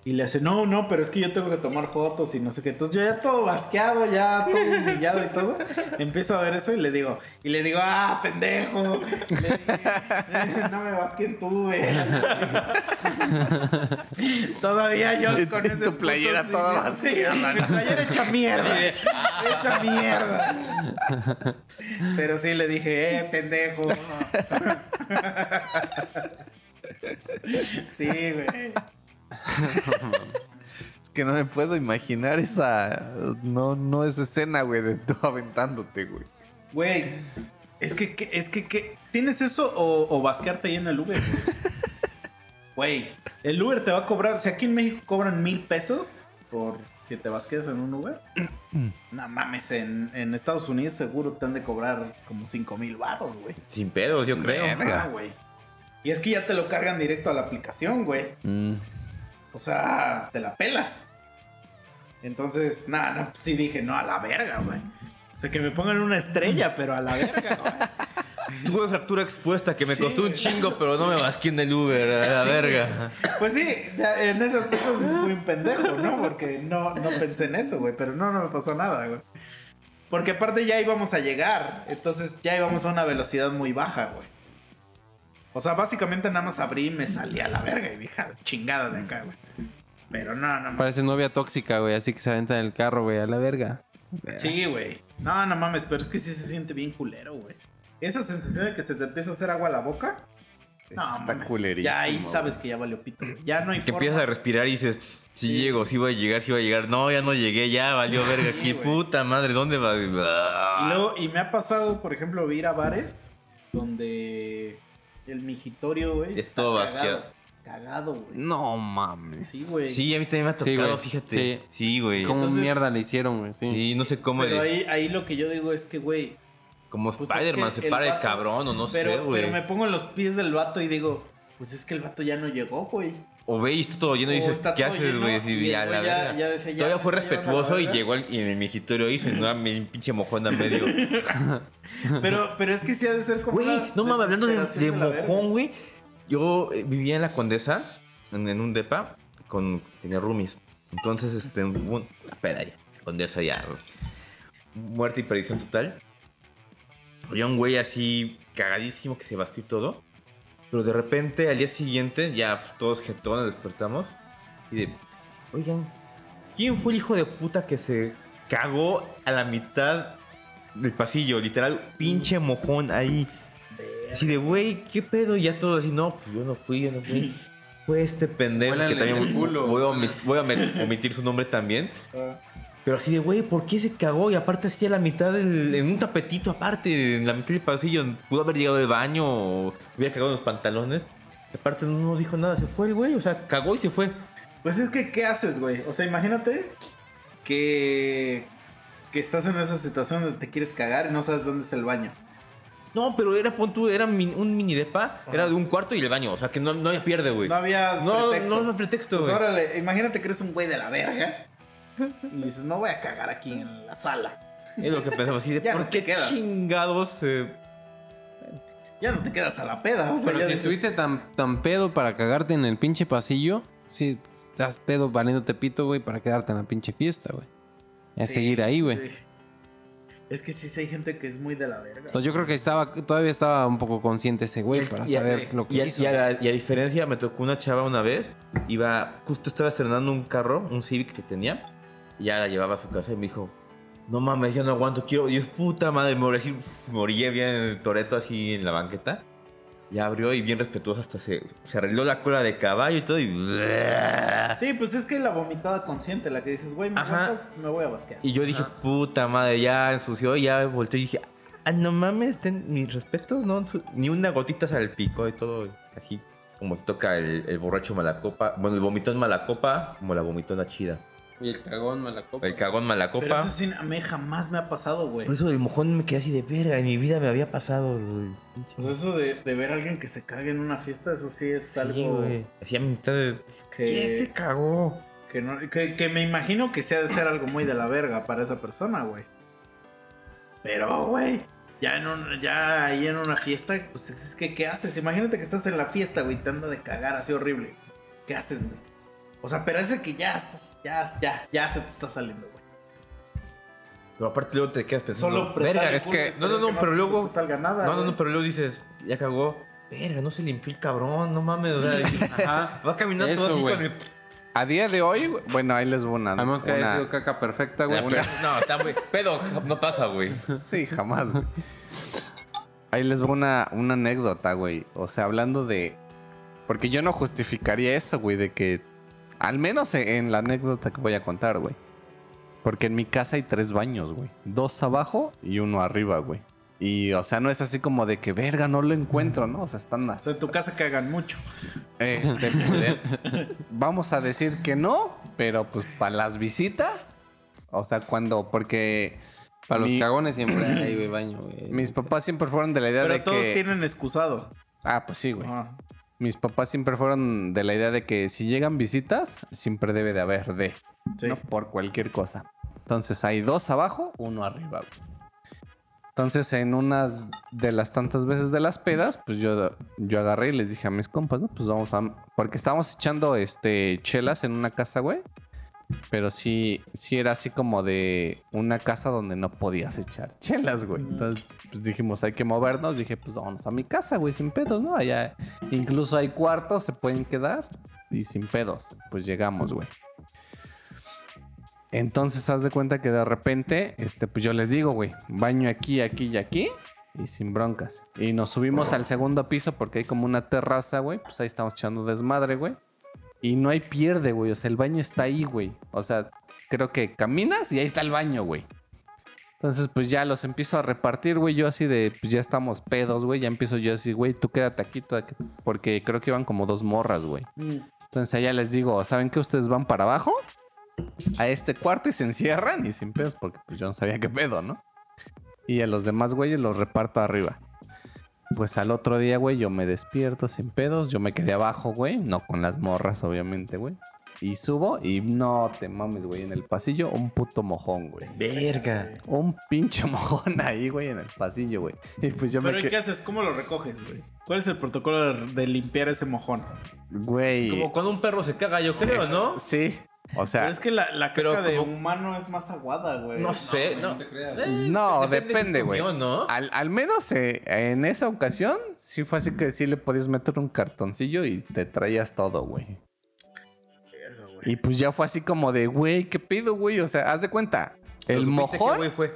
Y le hace, no, no, pero es que yo tengo que tomar fotos y no sé qué. Entonces yo ya todo basqueado, ya todo humillado y todo. Empiezo a ver eso y le digo, y le digo, ah, pendejo. Le dije, no me basqué en tu Uber. Todavía yo con ese tu puto playera sí, toda sí, vacía, mi playera hecha mierda. hecha mierda. Pero sí le dije, eh, pendejo. Sí, güey. Es que no me puedo imaginar esa. No, no esa escena, güey, de tú aventándote, güey. Güey, es que, que- es que, que- ¿tienes eso o, o basquearte ahí en el Uber? güey? Güey, el Uber te va a cobrar, si aquí en México cobran mil pesos por si te basqueas en un Uber, no mames, en, en Estados Unidos seguro te han de cobrar como cinco mil baros, güey. Sin pedos, yo creo. Ah, güey. Y es que ya te lo cargan directo a la aplicación, güey. Mm. O sea, te la pelas. Entonces, nada, no, pues sí dije, no, a la verga, güey. O sea, que me pongan una estrella, pero a la verga, güey. Tuve fractura expuesta que me Sí, costó un chingo, pero no me basqué en el Uber, a la verga. Pues sí, en ese aspecto sí fui un pendejo, ¿no? Porque no, no pensé en eso, güey. Pero no, no me pasó nada, güey. Porque aparte ya íbamos a llegar. Entonces ya íbamos a una velocidad muy baja, güey. O sea, básicamente nada más abrí y me salí a la verga y dije, "A la chingada de acá, güey. Pero no, no mames. Parece novia tóxica, güey. Así que se aventa en el carro, güey, a la verga. Sí, güey. No, no mames, pero es que sí se siente bien culero, güey. Esa sensación de que se te empieza a hacer agua a la boca. No, Está mames. culerísimo. Ya ahí sabes que ya valió pito. güey. Ya no hay Que forma. empiezas a respirar y dices, si Sí. llego, si voy a llegar, si voy a llegar. No, ya no llegué, ya valió verga Sí, aquí. güey. Puta madre, ¿dónde va? Y luego, y me ha pasado, por ejemplo, ir a bares donde el migitorio, güey. Es está todo cagado. basqueado. Cagado, güey. No mames. Sí, güey. Sí, a mí también me ha tocado, fíjate. Sí, güey. ¿Cómo Entonces- mierda le hicieron, güey? Sí. Sí, no sé cómo. Pero de- ahí, ahí lo que yo digo es que, güey. como pues es Spider-Man que se el para el cabrón o no pero, sé, güey. pero me pongo en los pies del vato y digo, pues es que el vato ya no llegó, güey. O ve y está todo lleno y dices, ¿qué haces, güey? y el ya, la ya- verga. ya decía, ya Todavía me fue respetuoso y llegó al- y en el migitorio hizo y no mi pinche mojón a medio. Pero, pero es que sí ha de ser como. Güey, una no mames, hablando de, mojón, güey. Yo eh, vivía en la Condesa, en, en un depa, con tenía roomies. Entonces, este, un- la peda ya, Condesa ya. Muerte y perdición total. Había un güey así cagadísimo que se bascó y todo. Pero de repente, al día siguiente, ya todos jetones despertamos. Y de, oigan, ¿quién fue el hijo de puta que se cagó a la mitad del pasillo? Literal, pinche mojón ahí. Así de, güey, ¿qué pedo? Y ya todo así, no, pues yo no fui, yo no fui. Fue este pendejo que también el culo. voy a, omit- voy a omit- omitir su nombre también. Ah, Pero así de, güey, ¿por qué se cagó? Y aparte así a la mitad del, en un tapetito aparte, en la mitad del pasillo, pudo haber llegado del baño o hubiera cagado en los pantalones. Y aparte no nos dijo nada, se fue el güey, o sea, cagó y se fue. Pues es que, ¿qué haces, güey? O sea, imagínate que, que estás en esa situación donde te quieres cagar y no sabes dónde es el baño. No, pero era, pon tú, era min- un mini depa, era de un cuarto y el baño, o sea, que no, no había pierde, güey. No había No, pretexto. no, no pretexto, Pues güey. órale, imagínate que eres un güey de la verga. Y dices, no voy a cagar aquí en la sala. Es lo que pensaba así de, Ya no ¿por te qué quedas. chingados? eh, Ya no te quedas a la peda. O sea, Pero si dices, estuviste tan, tan pedo para cagarte en el pinche pasillo, si estás pedo valiéndote pito, güey, para quedarte en la pinche fiesta, güey. Es sí, seguir ahí, güey. sí. Es que sí, sí hay gente que es muy de la verga. Entonces yo creo que estaba, todavía estaba un poco consciente ese güey para y a- saber lo que y a, hizo. y a la- y a diferencia, me tocó una chava una vez, iba, justo estaba estrenando un carro, un Civic que tenía, y ya la llevaba a su casa y me dijo, no mames, ya no aguanto, quiero, y es puta madre, me morí, morí bien en el toreto así en la banqueta. Ya abrió y bien respetuoso hasta se, se arregló la cola de caballo y todo y... Sí, pues es que la vomitada consciente, la que dices, güey, me aguantas, me voy a basquear. Y yo dije, Ajá. puta madre, ya ensució, y ya volteé y dije, ah, no mames, ten mis respetos, no, ni una gotita salpicó y todo, así como se toca el, el borracho malacopa, bueno, el vomitón malacopa, como la vomitona chida. Y el cagón mala copa. El cagón Pero malacopa. eso sí, a mí jamás me ha pasado, güey. Por eso el mojón me quedé así de verga, en mi vida me había pasado. güey. Pues eso de, de ver a alguien que se cague en una fiesta, eso sí es Sí, algo güey. Así a mitad de... ¿Quién se que, cagó? que, no- que, que me imagino que sea de ser algo muy de la verga para esa persona, güey. Pero, güey, ya, en un, ya ahí en una fiesta, pues es que, ¿qué haces? Imagínate que estás en la fiesta, güey, te anda de cagar así horrible. ¿Qué haces, güey? O sea, pero es que ya estás, ya, ya, ya se te está saliendo, güey. Pero aparte luego te quedas pensando... Solo verga, es que... No, no, no, pero luego... salga nada, No, no, no, pero luego dices, ya cagó. Verga, no se limpió el cabrón, no mames, o sea... Ajá. Va caminando Eso, todo así con el... A día de hoy, güey, bueno, ahí les voy una. A menos que haya una- sido caca perfecta, güey. No, está muy... Pedo, no pasa, güey. Sí, jamás, güey. Ahí les voy una, una anécdota, güey. O sea, hablando de. Porque yo no justificaría eso, güey, de que. Al menos en, la anécdota que voy a contar, güey. Porque en mi casa hay tres baños, güey. Dos abajo y uno arriba, güey. Y, o sea, no es así como de que, verga, no lo encuentro, ¿no? O sea, están O más. sea, en tu casa cagan mucho. Este, pues, vamos a decir que no, pero pues para las visitas. O sea, cuando. Porque. Para los cagones siempre hay, güey, baño, güey. Mis papás siempre fueron de la idea Pero de todos que. tienen excusado. Ah, pues sí, güey. Ajá. Mis papás siempre fueron de la idea de que si llegan visitas, siempre debe de haber de, Sí. ¿no? Por cualquier cosa. Entonces hay dos abajo, uno arriba. Entonces, en una de las tantas veces de las pedas, pues yo, yo agarré y les dije a mis compas, no, pues vamos a... Porque estábamos echando este, chelas en una casa, güey. Pero sí, sí era así como de una casa donde no podías echar chelas, güey. Entonces, pues dijimos, hay que movernos. Dije, pues vámonos a mi casa, güey, sin pedos, ¿no? Allá incluso hay cuartos, se pueden quedar y sin pedos. Pues llegamos, güey. Entonces, haz de cuenta que de repente, este, pues yo les digo, güey, baño aquí, aquí y aquí. Y sin broncas. Y nos subimos al segundo piso porque hay como una terraza, güey. Pues ahí estamos echando desmadre, güey. Y no hay pierde, güey. O sea, el baño está ahí, güey. O sea, creo que caminas y ahí está el baño, güey. Entonces, pues ya los empiezo a repartir, güey. Yo así de, pues ya estamos pedos, güey. Ya empiezo yo así, güey, tú quédate aquí, tú aquí. Porque creo que iban como dos morras, güey. Entonces allá les digo, ¿saben que ustedes van para abajo? A este cuarto y se encierran y sin pedos, porque pues yo no sabía qué pedo, ¿no? Y a los demás güeyes los reparto arriba. Pues al otro día, güey, yo me despierto sin pedos. Yo me quedé abajo, güey. No con las morras, obviamente, güey. Y subo y no te mames, güey. En el pasillo, un puto mojón, güey. Verga. Un pinche mojón ahí, güey, en el pasillo, güey. Y pues yo Pero me ¿y qué haces? ¿Cómo lo recoges, güey? ¿Cuál es el protocolo de- de limpiar ese mojón? Güey. Como cuando un perro se caga, yo creo, es- ¿no? Sí. O sea, Pero es que la, la pero caca de como- humano es más aguada, güey. No sé, no. te creas. Eh, No, de depende, güey. ¿no? Al, al menos eh, en esa ocasión, sí fue así que sí le podías meter un cartoncillo y te traías todo, güey. Y pues ya fue así como de, güey, ¿qué pido, güey? O sea, haz de cuenta. ¿Pero El supiste qué mojón. güey fue?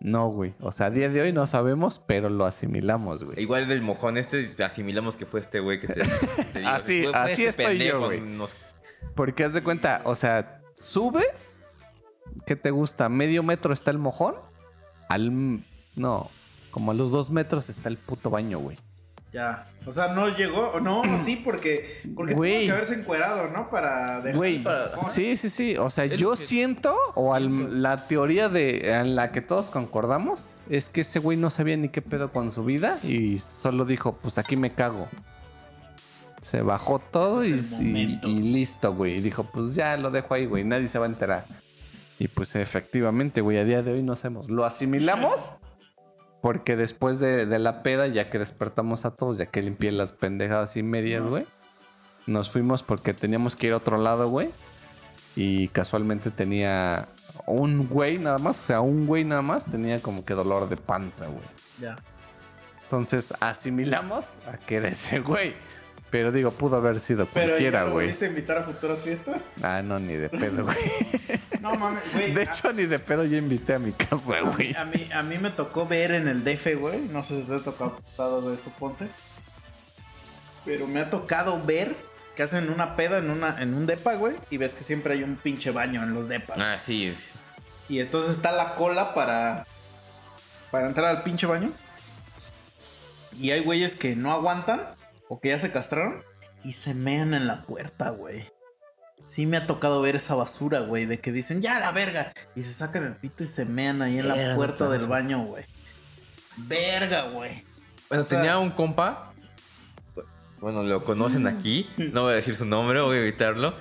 No, güey. O sea, a día de hoy no sabemos, pero lo asimilamos, güey. Igual del mojón este, asimilamos que fue este güey que te, te digo, Así- así este estoy yo, güey. nos- Porque haz de cuenta, o sea, subes. ¿Qué te gusta? ¿Medio metro está el mojón? Al. No, como a los dos metros está el puto baño, güey. Ya. O sea, no llegó. No, sí, porque. Porque tuvo Güey. que haberse encuerado, ¿no? Para dejar Güey, sí, sí, sí. O sea, yo que siento, o al- la teoría de en la que todos concordamos, es que ese güey no sabía ni qué pedo con su vida y solo dijo, pues aquí me cago. Se bajó todo y, listo, güey. Y dijo, pues ya lo dejo ahí, güey. Nadie se va a enterar. Y pues efectivamente, güey, a día de hoy no hacemos. Lo asimilamos porque después de, de la peda, ya que despertamos a todos, ya que limpié las pendejadas y medias, güey. Nos fuimos porque teníamos que ir a otro lado, güey. Y casualmente tenía un güey nada más, o sea, un güey nada más tenía como que dolor de panza, güey. Ya. Entonces asimilamos a que era ese güey. Pero digo, pudo haber sido Pero cualquiera, ¿ya lo güey. a invitar a futuras fiestas? Ah, no, ni de pedo, güey. No mames, güey. De a- hecho, ni de pedo yo invité a mi casa, güey. A mí, a mí me tocó ver en el DF, güey. No sé si te ha tocado de eso, Ponce. Pero me ha tocado ver que hacen una peda en, una, en un depa, güey. Y ves que siempre hay un pinche baño en los depas. Ah, sí. Y entonces está la cola para, para entrar al pinche baño. Y hay güeyes que no aguantan o que ya se castraron y se mean en la puerta, güey. Sí me ha tocado ver esa basura, güey, de que dicen, ya la verga. Y se sacan el pito y se mean ahí en la puerta del baño, güey. Verga, güey. Bueno, O sea- tenía un compa. Bueno, lo conocen aquí. No voy a decir su nombre, voy a evitarlo.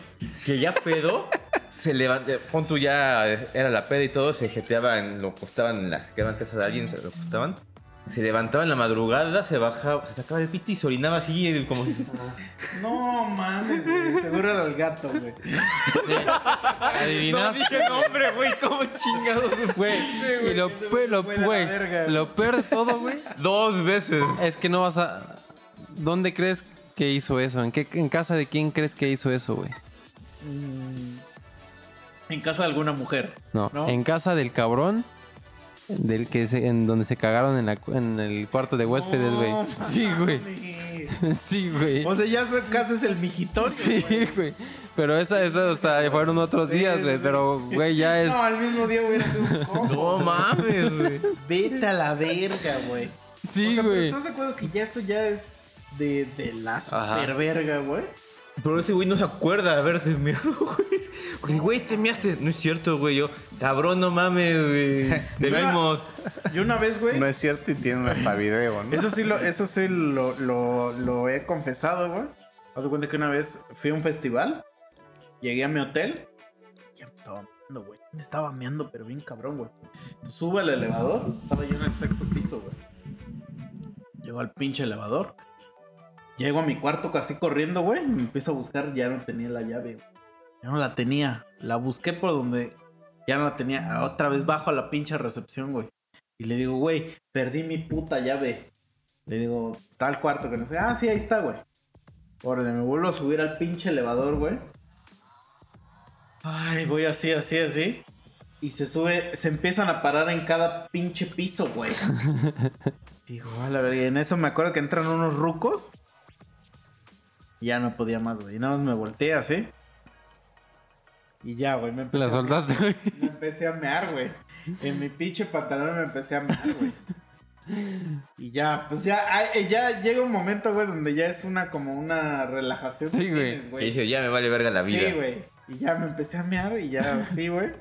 Que ya pedo. se levantó. Pon tú ya. Era la peda y todo. Se jeteaban. Lo acostaban en la. Quedaban en casa de alguien. Se lo acostaban. Se levantaba en la madrugada. Se bajaba. Se sacaba el pito y se orinaba así. Como si. No mames, güey. Seguro era el gato, güey. ¿Adivinas? nombre, güey. ¿Cómo chingados? Güey, y lo, ese lo- güey se fue de la güey, verga. lo peor de todo, güey, Dos veces. es que no vas a... ¿Dónde crees que hizo eso? ¿En, qué, ¿En casa de quién crees que hizo eso, güey? Mm, En casa de alguna mujer. No, ¿No? en casa del cabrón, del que se, en donde se cagaron en, la, cu- en el cuarto de huéspedes, güey. No sí, güey. Sí, güey. O sea, ya casi es el mijitón. Sí, güey. Pero esa, esa, o sea, fueron otros días, güey. Pero, güey, ya es. No, al mismo día hubiera sido un combo. No mames, güey. Vete a la verga, güey. O Sí, sea, pero güey. ¿Estás de acuerdo que ya esto ya es de, de la Ajá. super verga, güey? Pero ese güey no se acuerda de haberse meado, güey. Güey, te measte. No es cierto, güey. Yo, cabrón, no mames, güey. Te No. vimos. Yo una vez, güey. No es cierto y tiene hasta video, ¿no? Eso sí, lo, eso sí lo, lo, lo he confesado, güey. Haz de cuenta que una vez fui a un festival, llegué a mi hotel, ya me estaba meando, güey. Me estaba meando, pero bien cabrón, güey. Sube al elevador. Estaba yo en el sexto piso, güey. Llego al pinche elevador. Llego a mi cuarto casi corriendo, güey. Me empiezo a buscar. Ya no tenía la llave, güey. Ya no la tenía. La busqué por donde ya no la tenía. Otra vez bajo a la pinche recepción, güey. Y le digo, güey, perdí mi puta llave. Le digo, tal cuarto que no sé. Ah, sí, ahí está, güey. Órale, me vuelvo a subir al pinche elevador, güey. Ay, voy así, así, así. Y se sube, se empiezan a parar en cada pinche piso, güey. Digo, a la verga. Y en eso me acuerdo que entran unos rucos. Y ya no podía más, güey. Y nada más me volteé así. Y ya, güey. Me empecé La a- soltaste, güey. me empecé a mear, güey. En mi pinche pantalón me empecé a mear, güey. Y ya, pues ya, ay, ya llega un momento, güey, donde ya es una como una relajación. Sí, güey. Y dije, ya me vale verga la vida. Sí, güey. Y ya me empecé a mear y ya, sí, güey.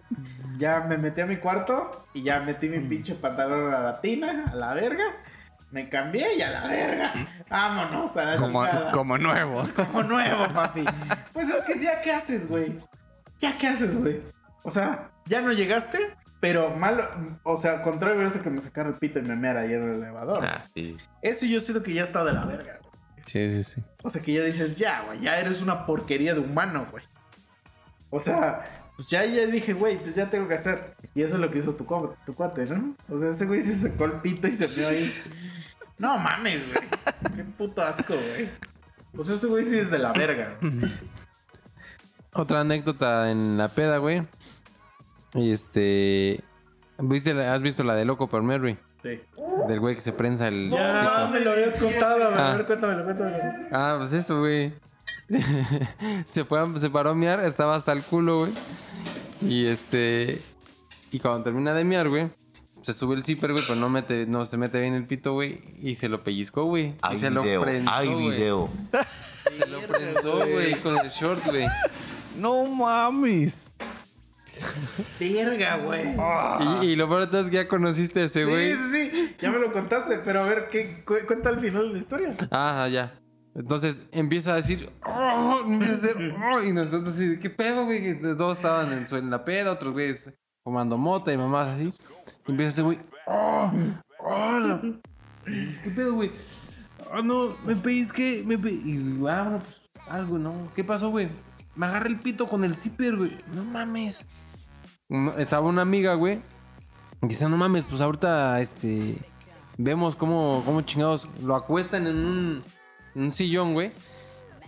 Ya me metí a mi cuarto y ya metí mi pinche pantalón a la tina, a la verga. Me cambié y a la verga. Vámonos a la Como, como nuevo. Como nuevo, papi. Pues es que ya, ¿qué haces, güey? ¿Ya qué haces, güey? O sea, ya no llegaste, pero malo. O sea, contrario a eso que me sacara el pito y me meara ahí en el elevador. Ah, sí. Eso yo siento que ya está de la verga, güey. Sí, sí, sí. O sea, que ya dices, ya, güey, ya eres una porquería de humano, güey. O sea, pues ya, ya dije, güey, pues ya tengo que hacer. Y eso es lo que hizo tu, co- tu cuate, ¿no? O sea, ese güey se sacó el pito y se meó ahí. No mames, güey. Qué puto asco, güey. Sea, ese güey sí es de la verga. Otra anécdota en la peda, güey. Y este. ¿Viste, ¿Has visto la de Loco por Mary? Sí. Del güey que se prensa el. Ya me lo habías contado, güey. Ah. A ver, cuéntamelo, cuéntamelo. Ah, pues eso, güey. se, fue, a- se paró a miar, estaba hasta el culo, güey. Y este. Y cuando termina de miar, güey, se sube el zipper, güey, pero no, mete, no se mete bien el pito, güey. Y se lo pellizcó, güey. Y se video, lo prensó. hay güey. video. Se lo prensó, güey, con el short, güey. No mames. Verga, güey. Y, y lo peor de todo es que ya conociste a ese, Sí, güey. sí, sí. Ya me lo contaste, pero a ver, ¿qué, cu- cuenta al final de la historia. Ah, ya. Entonces empieza a decir, "Oh", empieza a hacer, "Oh", y nosotros así, ¿qué pedo, güey? Que Todos estaban en, su- en la peda, otros güeyes fumando mota y mamás así. Y empieza ese güey, "Oh, oh, la- ¿qué pedo, güey? Ah, no, me pellizqué, me pe-". Y ah, bueno, pues, algo, ¿no? ¿Qué pasó, güey? Me agarré el pito con el zipper, güey. No mames. No, Estaba una amiga, güey. y Dice, no mames, pues ahorita, este... Vemos cómo, cómo chingados lo acuestan en un, en un sillón, güey.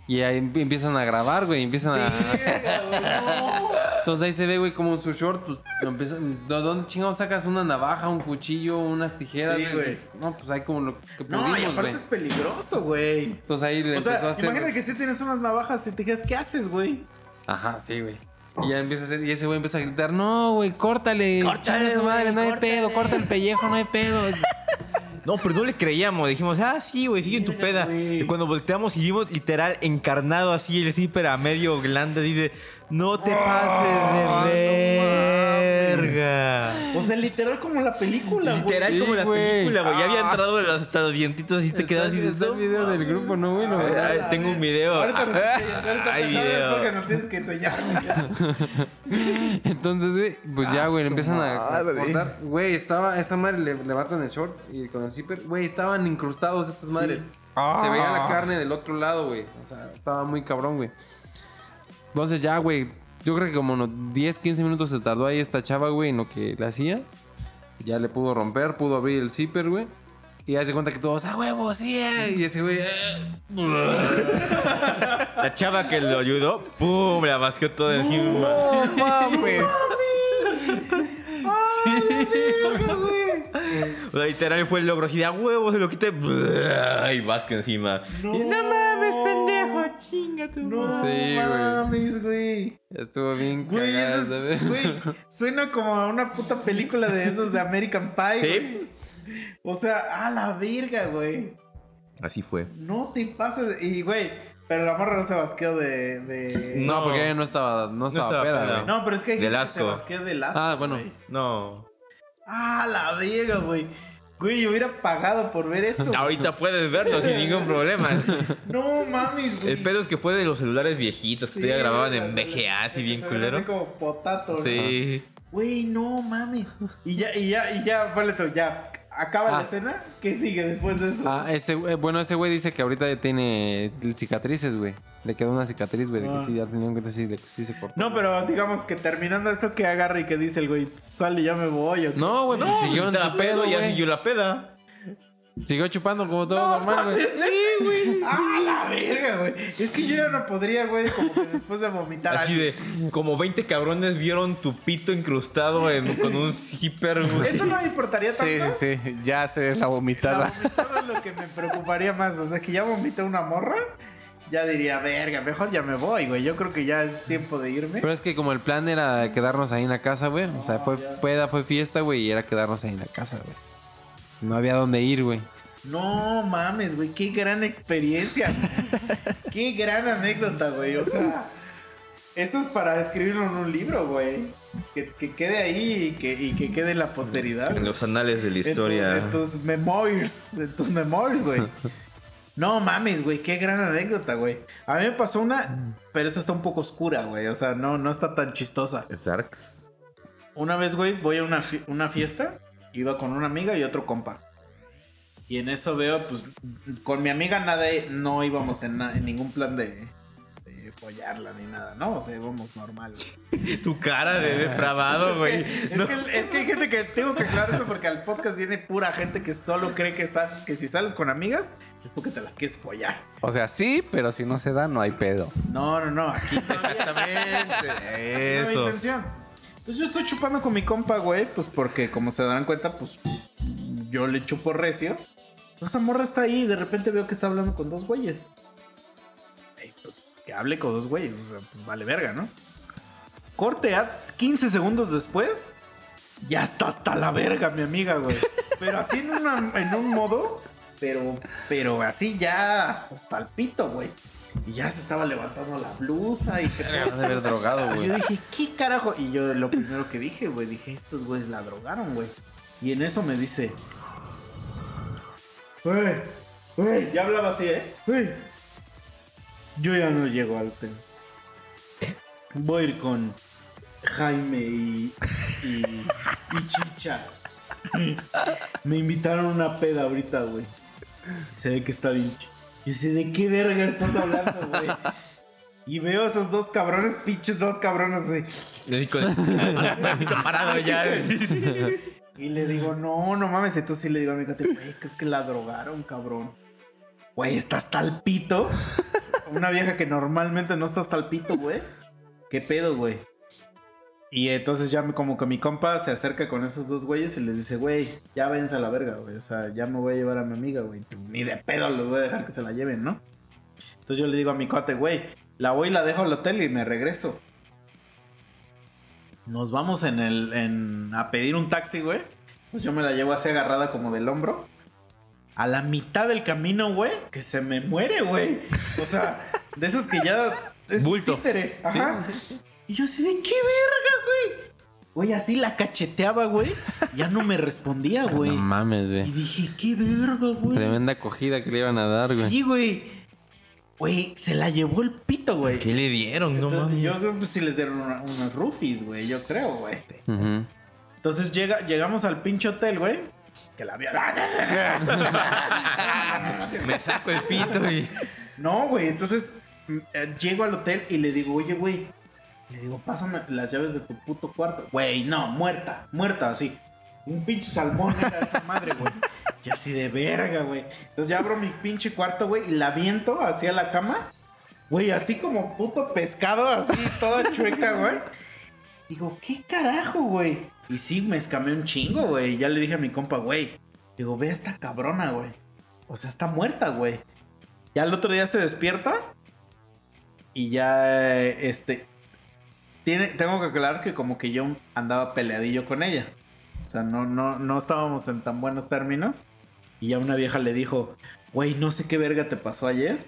Y ahí em- empiezan a grabar, güey. Empiezan a... No. Entonces ahí se ve, güey, como su short, pues, empiezan... ¿De dónde chingados sacas una navaja, un cuchillo, unas tijeras, Sí, güey? güey. No, pues ahí como lo que No, y pudimos, aparte güey. es peligroso, güey. Entonces ahí le O empezó a hacer... imagínate que si tienes unas navajas y te dijeras, ¿qué haces, güey? Ajá, sí, güey. Y ya empieza a hacer, y ese güey empieza a gritar, no, güey, córtale, córtale su madre, no hay pedo, corta el pellejo, no hay pedo. No, pero no le creíamos. Dijimos, ah, sí, güey, sigue en tu peda. Y cuando volteamos y vimos literal encarnado así el zipper a medio glande, dice, no te pases de verga. O sea, literal como la película, güey. Literal Sí, como la güey. película, güey. Ya había Ah, entrado los- hasta los dientitos y te quedas así. de, Está el "No video del mames". grupo, ¿no, güey? Ay, tengo un video. Ahorita nos Ah, ahorita hay no, video. porque nos tienes que enseñar. Entonces, güey, pues ya, güey, le su empiezan a, a madre. cortar. Güey, estaba, esa madre le levantan el short y con el zipper, güey, estaban incrustados esas madres. Se veía la carne del otro lado, güey. O sea, estaba muy cabrón, güey. Entonces ya, güey, yo creo que como unos 10, 15 minutos se tardó ahí esta chava, güey, en lo que le hacía. Ya le pudo romper, pudo abrir el zipper, güey. Y ya se cuenta que todos, ¡ah, huevo, sí! eh". Y ese güey, "Eh". La chava que lo ayudó, ¡pum! La masqueó todo el gimnasio. No mames. O sea, literal fue el logro así de a huevo, se lo quité. Y vasca encima. No, Y, no mames, pendejo, chinga tu No madre". Sí, güey. mames, güey. Estuvo bien Güey, cagada, es- güey, suena como a una puta película de esos de American Pie. Sí. güey. O sea, a la verga, güey. Así fue. No te pases. Y, güey, pero la morra no se basqueó de. de... No, No. porque ella no estaba, no estaba estaba peda, peda. güey. No, pero es que hay Del gente que se asco. basquea del asco. Ah, bueno. güey. No. Ah, la verga, güey. Güey, yo hubiera pagado por ver eso. Ahorita puedes verlo sin ningún problema. No mames, güey. El pedo es que fue de los celulares viejitos que Sí, todavía grababan en güey, VGA, así bien se ven culero. Así como potato, ¿no? Sí. Güey, no mames. Y ya, y ya, y ya, vale, tú, ya. Acaba la Ah. escena. ¿Qué sigue después de eso? Ah, ese, güey- bueno, ese güey dice que ahorita ya tiene cicatrices, güey. Le quedó una cicatriz, güey, de Ah. que sí, ya tenía en cuenta sí, que sí se cortó. No, pero digamos que terminando esto, que agarra y que dice el güey? Sale, ya me voy. No, güey, pues No, siguió en te la pedo, ya siguió la peda. Siguió chupando como todo normal, güey. ¡Ah, la verga, güey! Es que yo ya no podría, güey, como que después de vomitar Así algo. de, como 20 cabrones vieron tu pito incrustado en- con un zipper, güey. Eso no me importaría Sí, tanto. sí, sí. Ya sé la La vomitada. vomitada es lo que me preocuparía más. O sea, que ya vomité una morra, ya diría, verga, mejor ya me voy, güey. Yo creo que ya es tiempo de irme. Pero es que como el plan era quedarnos ahí en la casa, güey. O sea, fue peda, fue fiesta, güey, y era quedarnos ahí en la casa, güey. No había dónde ir, güey. No mames, güey, qué gran experiencia. qué gran anécdota, güey. O sea, eso es para escribirlo en un libro, güey. Que, que quede ahí y que, y que quede en la posteridad. En los anales de la En tu- historia. En, tus memoirs. En tus memoirs, güey. No mames, güey, qué gran anécdota, güey. A mí me pasó una, pero esta está un poco oscura, güey. O sea, no, no está tan chistosa. Darks. Una vez, güey, voy a una, fi- una fiesta. Iba con una amiga y otro compa. Y en eso veo, pues, con mi amiga nada, no íbamos en, na- en ningún plan de, de follarla ni nada, ¿no? O sea, íbamos normal. Tu cara de depravado, güey. Es, No. que, es que hay gente que tengo que aclarar eso porque al podcast viene pura gente que solo cree que, sa- que si sales con amigas es porque te las quieres follar. O sea, sí, pero si no se da, no hay pedo. No, no, no, aquí Exactamente. no hay Eso. intención. Entonces yo estoy chupando con mi compa, güey, pues porque como se darán cuenta, pues yo le chupo recio. Entonces esa morra está ahí y de repente veo que está hablando con dos güeyes. Ey, pues que hable con dos güeyes, o sea, pues vale verga, ¿no? Corte a 15 segundos después, ya está hasta la verga, mi amiga, güey. Pero así en, en un modo, pero, pero así ya hasta el pito, güey. Y ya se estaba levantando la blusa y que de haber drogado, y güey. yo dije, ¿qué carajo? Y yo lo primero que dije, güey, dije, estos güeyes la drogaron, güey. Y en eso me dice, güey, güey, ya hablaba así, ¿eh? Güey, yo ya no llego al hotel. Voy a ir con Jaime y, y, y Chicha. Me invitaron a una peda ahorita, güey. Se ve que está bien. ch- Y dice, ¿de qué verga estás hablando, güey? Y veo a esos dos cabrones, pinches dos cabrones, güey. Con el parado ya. Y le digo, no, no mames. Entonces sí le digo a mi cuate, güey, creo que la drogaron, cabrón. Güey, está hasta el pito. Una vieja que normalmente no está hasta el pito, güey. ¿Qué pedo, güey? Y entonces ya como que mi compa se acerca con esos dos güeyes y les dice, güey, ya váyanse a la verga, güey. O sea, ya me voy a llevar a mi amiga, güey. Ni de pedo los voy a dejar que se la lleven, ¿no? Entonces yo le digo a mi cuate, güey, la voy y la dejo al hotel y me regreso. Nos vamos en el, en, a pedir un taxi, güey. Pues yo me la llevo así agarrada como del hombro. A la mitad del camino, güey, que se me muere, güey. O sea, de esos que ya es Bulto. títere. Ajá. Y yo así de qué verga, güey. Güey, así la cacheteaba, güey. Ya no me respondía, güey. No mames, y güey. dije, qué verga, güey. Tremenda acogida que le iban a dar, güey. Sí, güey. Güey, se la llevó el pito, güey. ¿Qué le dieron? No Entonces, mames. yo creo que sí les dieron una- unos roofies, güey. Yo creo, güey. Entonces llega, llegamos al pinche hotel, güey. Que la vio. Me saco el pito y. No, güey. Entonces mm, eh, llego al hotel y le digo, oye, güey. Le digo, pásame las llaves de tu puto cuarto. Güey, no, muerta, muerta, así. Un pinche salmón era esa madre, güey. Y así de verga, güey. Entonces ya abro mi pinche cuarto, güey, y la viento hacia la cama. Güey, así como puto pescado, así toda chueca, güey. Digo, ¿qué carajo, güey? Y sí, me escamé un chingo, güey. Ya le dije a mi compa, güey. Digo, ve a esta cabrona, güey. O sea, está muerta, güey. Ya el otro día se despierta. Y ya, este. Tiene, tengo que aclarar que como que yo andaba peleadillo con ella. O sea, no, no, no estábamos en tan buenos términos. Y ya una vieja le dijo, güey, no sé qué verga te pasó ayer.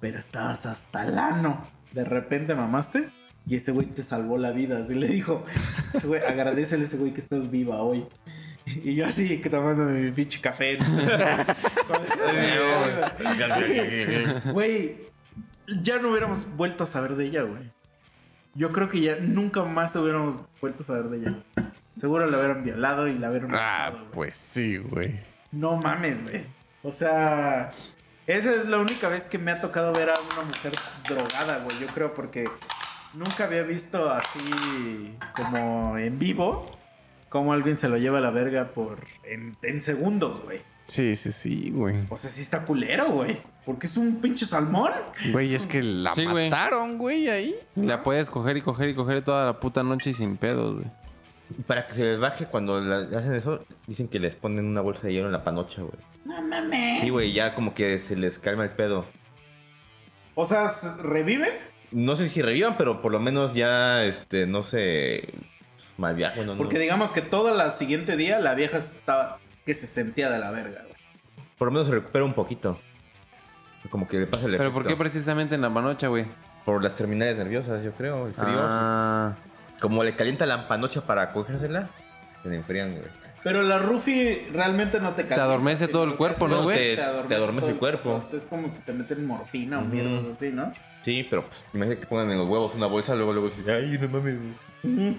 Pero estabas hasta el ano. De repente mamaste. Y ese güey te salvó la vida. Así le dijo. Güey, agradecele a ese güey que estás viva hoy. Y yo así, que tomándome mi pinche café. Güey, ya no hubiéramos vuelto a saber de ella, güey. Yo creo que ya nunca más hubiéramos vuelto a saber de ella. Seguro la hubieran violado y la hubieran Ah, matado, pues sí, güey. No mames, güey. O sea, esa es la única vez que me ha tocado ver a una mujer drogada, güey. Yo creo porque nunca había visto así como en vivo cómo alguien se lo lleva a la verga por en, en segundos, güey. Sí, sí, sí, güey. O sea, sí está culero, güey. Porque es un pinche salmón. Güey, es que la Sí, güey. mataron, güey, ahí. La puedes coger y coger y coger toda la puta noche y sin pedos, güey. Y para que se les baje cuando la- hacen eso, dicen que les ponen una bolsa de hielo en la panocha, güey. No mames. Sí, güey, ya como que se les calma el pedo. O sea, ¿s- ¿reviven? No sé si revivan, pero por lo menos ya, este, no sé, mal viaje, no, no. Porque digamos que todo el siguiente día la vieja estaba que se sentía de la verga, güey. Por lo menos se recupera un poquito. Como que le pasa el Pero ¿por qué precisamente en la panocha, güey? Por las terminales nerviosas, yo creo, el frío. Ah, Como le calienta la panocha para cogérsela, se le enfrían, güey. Pero la Rufi realmente no te calienta. adormece todo el cuerpo, ¿no, güey? Te- te adormece todo el cuerpo. Es como si te meten morfina o mierdas así, ¿no? Sí, pero pues, imagínate que pongan en los huevos una bolsa, luego luego dicen, ay, no mames. güey".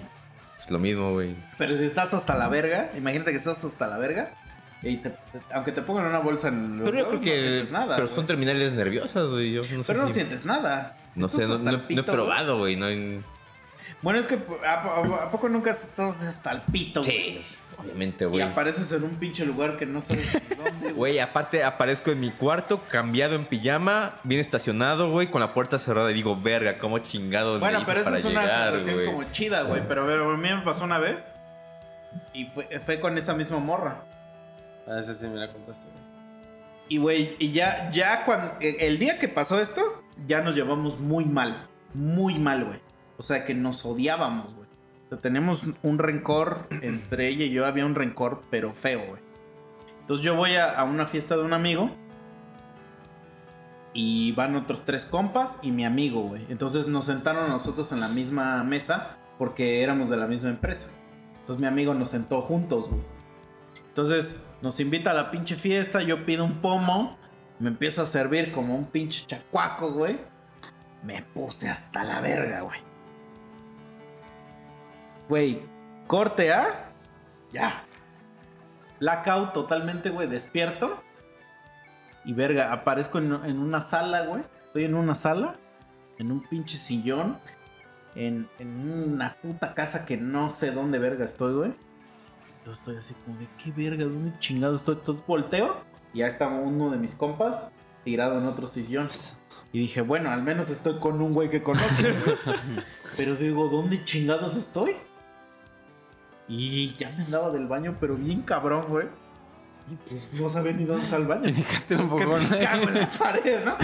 Es lo mismo, güey. Pero si estás hasta la verga, imagínate que estás hasta la verga. Y te- aunque te pongan una bolsa en los Pero yo huevos, creo que. no sientes nada. pero son terminales nerviosas, güey. Yo no sé. Pero no si- sientes nada. No sé, no, no- no he probado, güey. No Bueno, es que ¿a, a- a poco nunca has estado hasta el pito, güey? Sí, obviamente, Y güey. apareces en un pinche lugar que no sabes dónde, güey. Aparte aparezco en mi cuarto, cambiado en pijama, bien estacionado, güey, con la puerta cerrada y digo, verga, cómo chingados. Bueno, pero esa es una llegar, sensación güey? como chida, güey. Pero a mí me pasó una vez. Y fue, fue con esa misma morra. A ese sí me la contaste. Y, güey, y ya, ya cuando. El día que pasó esto, ya nos llevamos muy mal. Muy mal, güey. O sea, que nos odiábamos, güey. O sea, tenemos un rencor entre ella y yo. Había un rencor, pero feo, güey. Entonces yo voy a, a una fiesta de un amigo. Y van otros tres compas y mi amigo, güey. Entonces nos sentaron nosotros en la misma mesa porque éramos de la misma empresa. Entonces mi amigo nos sentó juntos, güey. Entonces nos invita a la pinche fiesta, yo pido un pomo, me empiezo a servir como un pinche chacuaco, güey. Me puse hasta la verga, güey. Güey, corte A, ya. Blackout totalmente, güey, despierto. Y verga, aparezco en, en una sala, güey. Estoy en una sala, en un pinche sillón, en, en una puta casa que no sé dónde verga estoy, güey. Entonces estoy así como de qué verga, ¿dónde chingado estoy? Entonces volteo y ya está uno de mis compas tirado en otro sillón. Y dije, bueno, al menos estoy con un güey que conozco. pero digo, ¿dónde chingados estoy? Y ya me andaba del baño, pero bien cabrón, güey. Y pues no sabía ni dónde está el baño. Dejaste un poco, me cago en la pared, ¿no?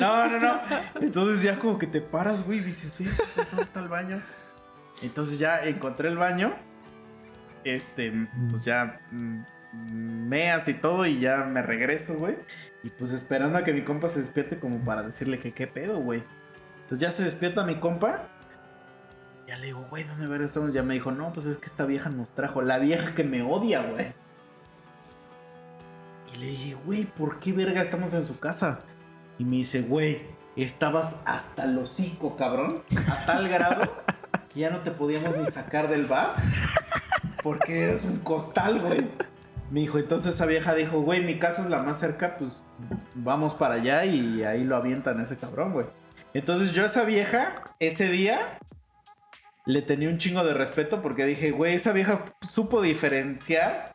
no, no, no. Entonces ya como que te paras, güey, y dices, "Ve, ¿dónde está el baño? Entonces ya encontré el baño. Este, pues ya mm, meas y todo y ya me regreso, güey. Y pues esperando a que mi compa se despierte como para decirle que qué pedo, güey. Entonces ya se despierta mi compa. Ya le digo, güey, ¿dónde verga estamos? Ya me dijo, no, pues es que esta vieja nos trajo. La vieja que me odia, güey. Y le dije, güey, ¿por qué verga estamos en su casa? Y me dice, güey, estabas hasta el hocico, cabrón. A tal grado ya no te podíamos ni sacar del bar. Porque eres un costal, güey. Me dijo, entonces esa vieja dijo, güey, mi casa es la más cerca, pues vamos para allá y ahí lo avientan a ese cabrón, güey. Entonces yo a esa vieja, ese día, le tenía un chingo de respeto porque dije, güey, esa vieja supo diferenciar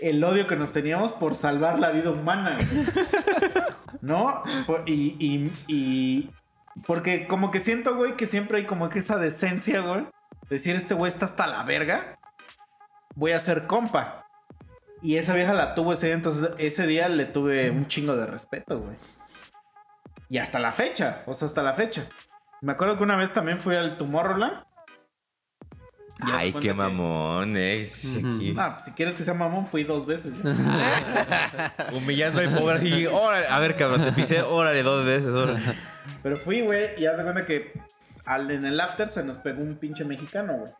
el odio que nos teníamos por salvar la vida humana. ¿No? Y- Porque como que siento, güey, que siempre hay como que esa decencia, güey. Decir, este güey está hasta la verga. Voy a ser compa. Y esa vieja la tuvo ese día, entonces ese día le tuve un chingo de respeto, güey. Y hasta la fecha, o sea, hasta la fecha. Me acuerdo que una vez también fui al Tomorrowland. Y Ay, qué que- mamón, eh. Ah, pues, si quieres que sea mamón, fui dos veces. Humillando al pobre así. Órale, a ver, cabrón, te pisé, órale, dos veces, órale. Pero fui, güey, y haz de cuenta que al, en el after se nos pegó un pinche mexicano, güey.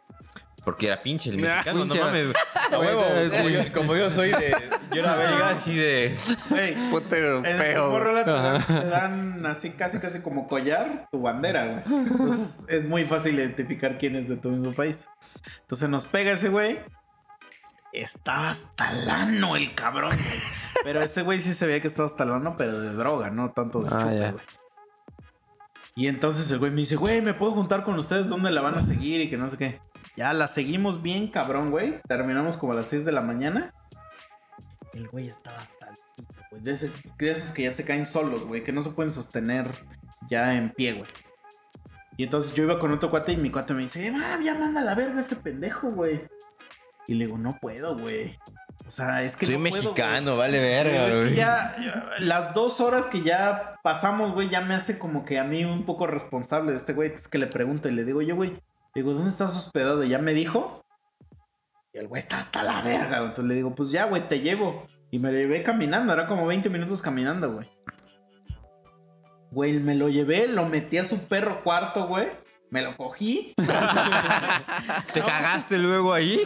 Porque era pinche el mexicano, pinche. no mames. A huevo, como, yo, como yo soy de. Yo era belga, así de. Güey, Puto En el europeo. Te dan, Ajá. te dan así casi casi como collar tu bandera, güey. Entonces es muy fácil identificar quién es de tu mismo país. Entonces nos pega ese güey. Estaba hasta el ano el cabrón. güey. Pero ese güey sí se veía que estaba hasta el ano, pero de droga, no tanto de Ah, chupe, ya. güey. Y entonces el güey me dice, güey, ¿me puedo juntar con ustedes? ¿Dónde la van a seguir? Y que no sé qué. Ya la seguimos bien, cabrón, güey. Terminamos como a las 6 de la mañana. El güey estaba hasta el güey. De, ese- esos que ya se caen solos, güey. Que no se pueden sostener ya en pie, güey. Y entonces yo iba con otro cuate y mi cuate me dice, ah, ya manda la verga ese pendejo, güey. Y le digo, no puedo, güey. O sea, es que Soy no puedo, güey". mexicano, vale verga, es que güey. ya, ya, las dos horas que ya pasamos, güey, ya me hace como que a mí un poco responsable de este güey. Es que le pregunto y le digo, yo, güey, digo, ¿dónde estás hospedado? Y ya me dijo. Y el güey está hasta la verga, güey. Entonces le digo, pues ya, güey, te llevo. Y me lo llevé caminando, era como 20 minutos caminando, güey. Güey, me lo llevé, lo metí a su perro cuarto, güey. Me lo cogí. Te cagaste luego ahí.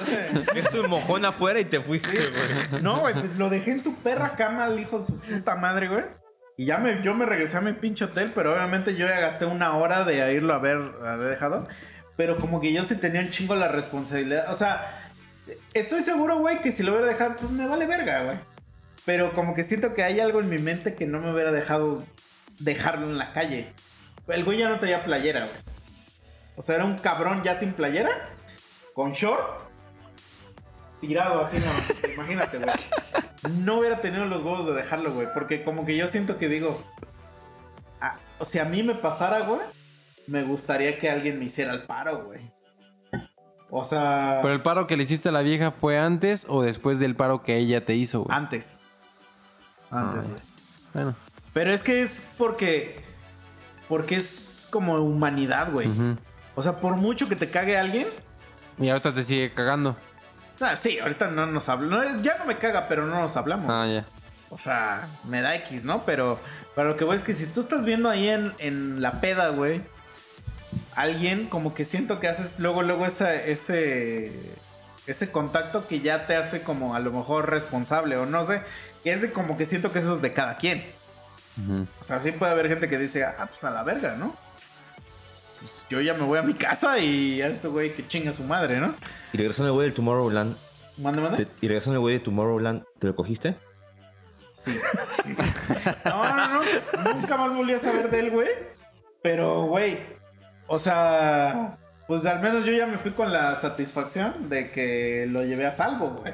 Esto un mojón afuera y te fuiste, güey. No, güey, pues lo dejé en su perra cama al hijo de su puta madre, güey. Y ya me, yo me regresé a mi pinche hotel, pero obviamente yo ya gasté una hora de irlo a ver, a haber dejado. Pero como que yo sí tenía un chingo la responsabilidad. O sea, estoy seguro, güey, que si lo hubiera dejado, pues me vale verga, güey. Pero como que siento que hay algo en mi mente que no me hubiera dejado dejarlo en la calle. El güey ya no traía playera, güey. O sea, era un cabrón ya sin playera, con short, tirado así, no. Imagínate, güey. No hubiera tenido los huevos de dejarlo, güey. Porque como que yo siento que digo. ah, o sea, a mí me pasara, güey. Me gustaría que alguien me hiciera el paro, güey. O sea. Pero el paro que le hiciste a la vieja fue antes o después del paro que ella te hizo, güey. Antes. Antes, Ah, güey. Bueno. Pero es que es porque. Porque es como humanidad, güey. ujú. O sea, por mucho que te cague alguien. Y ahorita te sigue cagando. ah, sí, ahorita no nos hablamos. Ya no me caga, pero no nos hablamos. Ah, ya. O sea, me da X, ¿no? Pero, pero lo que voy es que si tú estás viendo ahí en, en la peda, güey, alguien como que siento que haces luego, luego esa, ese, ese contacto que ya te hace como a lo mejor responsable o no sé, que es de como que siento que eso es de cada quien. O sea, sí puede haber gente que dice, ah, pues a la verga, ¿no? Pues yo ya me voy a mi casa y a este güey que chinga su madre, ¿no? Y regresando el güey de Tomorrowland. Mande, mande. y regresando el güey de Tomorrowland, ¿te lo cogiste? Sí. No, no, no. Nunca más volví a saber de él, güey. Pero, güey. O sea. Pues al menos yo ya me fui con la satisfacción de que lo llevé a salvo, güey.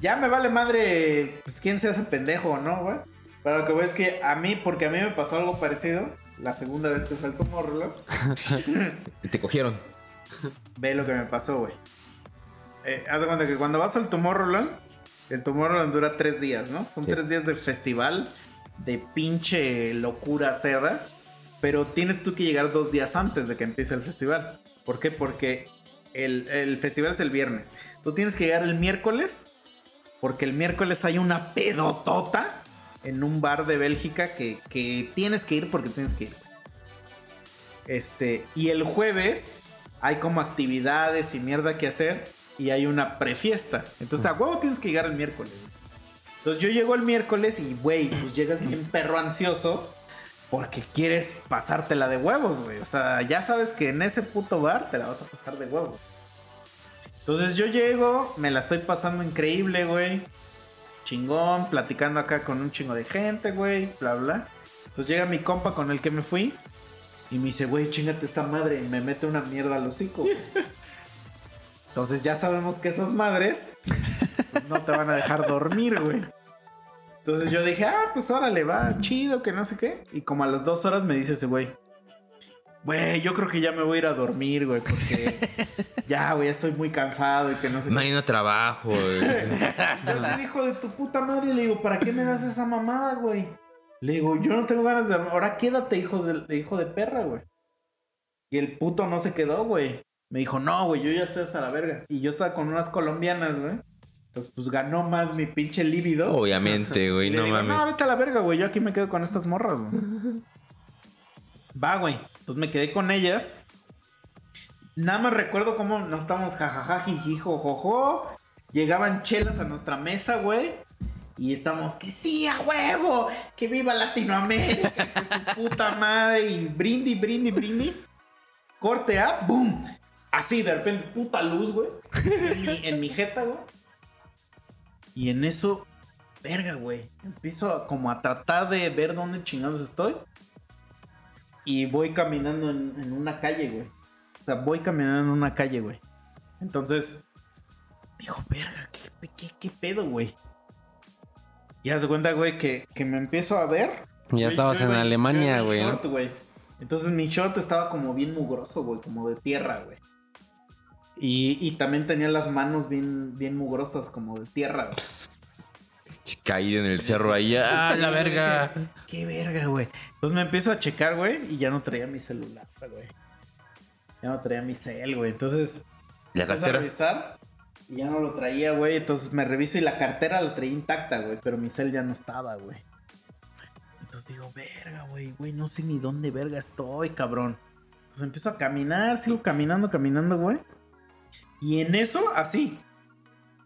Ya me vale madre, pues quién sea ese pendejo, ¿no, güey? Pero lo que voy es que a mí, porque a mí me pasó algo parecido, la segunda vez que Tomorrowland, Y te cogieron. ve lo que me pasó, güey. Eh, haz de cuenta que cuando vas al Tomorrowland, el Tomorrowland dura tres días, ¿no? Son Sí. tres días de festival, de pinche locura cerda, pero tienes tú que llegar dos días antes de que empiece el festival. ¿Por qué? Porque el, el festival es el viernes. Tú tienes que llegar el miércoles, porque el miércoles hay una pedotota en un bar de Bélgica que, que tienes que ir porque tienes que ir. Este, y el jueves hay como actividades y mierda que hacer y hay una prefiesta. Entonces, a huevo tienes que llegar el miércoles. Entonces, yo llego el miércoles y, güey, pues llegas bien perro ansioso porque quieres pasártela de huevos, güey. O sea, ya sabes que en ese puto bar te la vas a pasar de huevos. Entonces, yo llego, me la estoy pasando increíble, güey. Chingón, platicando acá con un chingo de gente, güey, bla, bla. Entonces llega mi compa con el que me fui y me dice, güey, chingate esta madre. Y me mete una mierda al hocico. Entonces ya sabemos que esas madres pues, no te van a dejar dormir, güey. Entonces yo dije, ah, pues órale, va, chido, que no sé qué. Y como a las dos horas me dice ese güey, güey, yo creo que ya me voy a ir a dormir, güey, porque ya, güey, ya estoy muy cansado y que no sé qué. Mañana trabajo, güey. Entonces, hijo de tu puta madre, le digo, ¿para qué me das esa mamada, güey? Le digo, yo no tengo ganas de... Ahora quédate, hijo de, de hijo de perra, güey. Y el puto no se quedó, güey. Me dijo, no, güey, yo ya estoy hasta la verga. Y yo estaba con unas colombianas, güey. Entonces, pues ganó más mi pinche líbido. Obviamente, Y güey, no digo, no, mames. vete a la verga, güey. Yo aquí me quedo con estas morras, güey. Va, güey. Entonces me quedé con ellas. nada más recuerdo cómo nos estábamos jajaja, jiji, jojojo. Llegaban chelas a nuestra mesa, güey. Y estamos que sí, a huevo, que viva Latinoamérica, que su puta madre. Y brindi, brindi, brindi. Corte a, boom. Así, de repente, puta luz, güey. En mi, en mi jeta, güey. Y en eso, verga, güey. Empiezo como a tratar de ver dónde chingados estoy. Y voy caminando en, en una calle, güey. O sea, voy caminando en una calle, güey. Entonces, digo, verga, ¿qué, qué, qué pedo, güey? Y haz de cuenta, güey, que, que me empiezo a ver. Ya estabas yo en Alemania, güey. en short, güey. Entonces mi short estaba como bien mugroso, güey, como de tierra, güey. Y, y también tenía las manos bien, bien mugrosas, como de tierra, güey. Caído en el cerro ahí. ¡Ah, la verga! Qué verga, güey. Entonces me empiezo a checar, güey, y ya no traía mi celular, güey. Ya no traía mi cel, güey. Entonces La empiezo a cartera. revisar y ya no lo traía, güey. Entonces me reviso y la cartera la traía intacta, güey, pero mi cel ya no estaba, güey. Entonces digo, verga, güey, güey, no sé ni dónde verga estoy, cabrón. Entonces empiezo a caminar, sigo caminando, caminando, güey. Y en eso, así,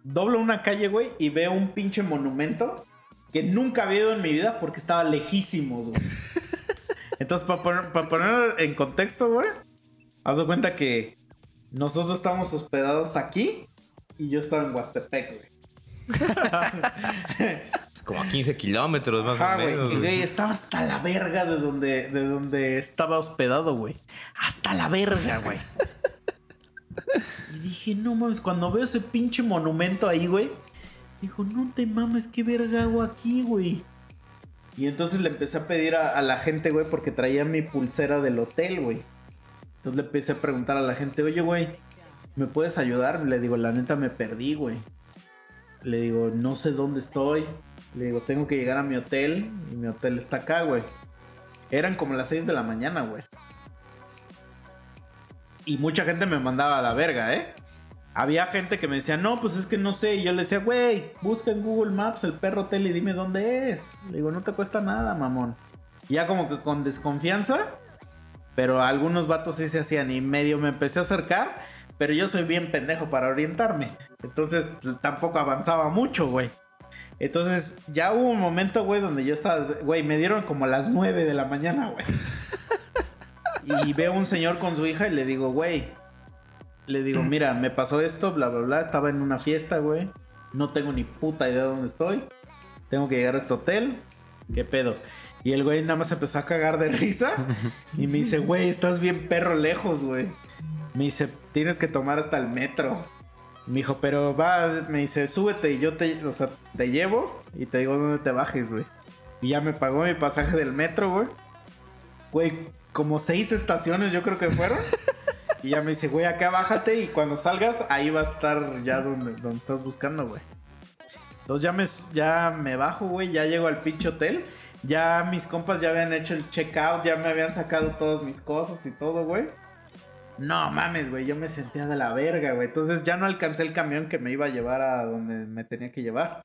doblo una calle, güey, y veo un pinche monumento que nunca había ido en mi vida porque estaba lejísimos, güey. Entonces, para poner, en contexto, güey, haz de cuenta que nosotros estamos hospedados aquí y yo estaba en Huastepec, güey. Como a 15 kilómetros más Ajá, o güey. menos. Y, güey, estaba hasta la verga de donde, de donde estaba hospedado, güey. Hasta la verga, güey. Y dije, no mames, cuando veo ese pinche monumento ahí, güey, dijo, no te mames, qué verga hago aquí, güey. Y entonces le empecé a pedir a, a la gente, güey, porque traía mi pulsera del hotel, güey. Entonces le empecé a preguntar a la gente, oye, güey, ¿me puedes ayudar? Le digo, la neta me perdí, güey. Le digo, no sé dónde estoy. Le digo, tengo que llegar a mi hotel y mi hotel está acá, güey. Eran como las 6 de la mañana, güey. Y mucha gente me mandaba a la verga, ¿eh? Había gente que me decía, no, pues es que no sé. Y yo le decía, güey, busca en Google Maps el perro hotel y dime dónde es. Le digo, no te cuesta nada, mamón. Ya como que con desconfianza, pero algunos vatos sí se hacían y medio me empecé a acercar, pero yo soy bien pendejo para orientarme. Entonces tampoco avanzaba mucho, güey. Entonces ya hubo un momento, güey, donde yo estaba, güey, me dieron como las 9 de la mañana, güey. Y veo un señor con su hija y le digo, güey, le digo, mira, me pasó esto, bla, bla, bla, estaba en una fiesta, güey. No tengo ni puta idea de dónde estoy. Tengo que llegar a este hotel. ¿Qué pedo? Y el güey nada más empezó a cagar de risa y me dice, güey, estás bien perro lejos, güey. Me dice, tienes que tomar hasta el metro. Me dijo, pero va, me dice, súbete y yo te, o sea, te llevo y te digo dónde te bajes, güey. Y ya me pagó mi pasaje del metro, güey. Güey, como seis estaciones yo creo que fueron. Y ya me dice, güey, acá bájate y cuando salgas ahí va a estar ya donde, donde estás buscando, güey. Entonces ya me, ya me bajo, güey, ya llego al pinche hotel. Ya mis compas ya habían hecho el checkout, ya me habían sacado todas mis cosas y todo, güey. No mames, güey, yo me sentía de la verga, güey. Entonces ya no alcancé el camión que me iba a llevar a donde me tenía que llevar.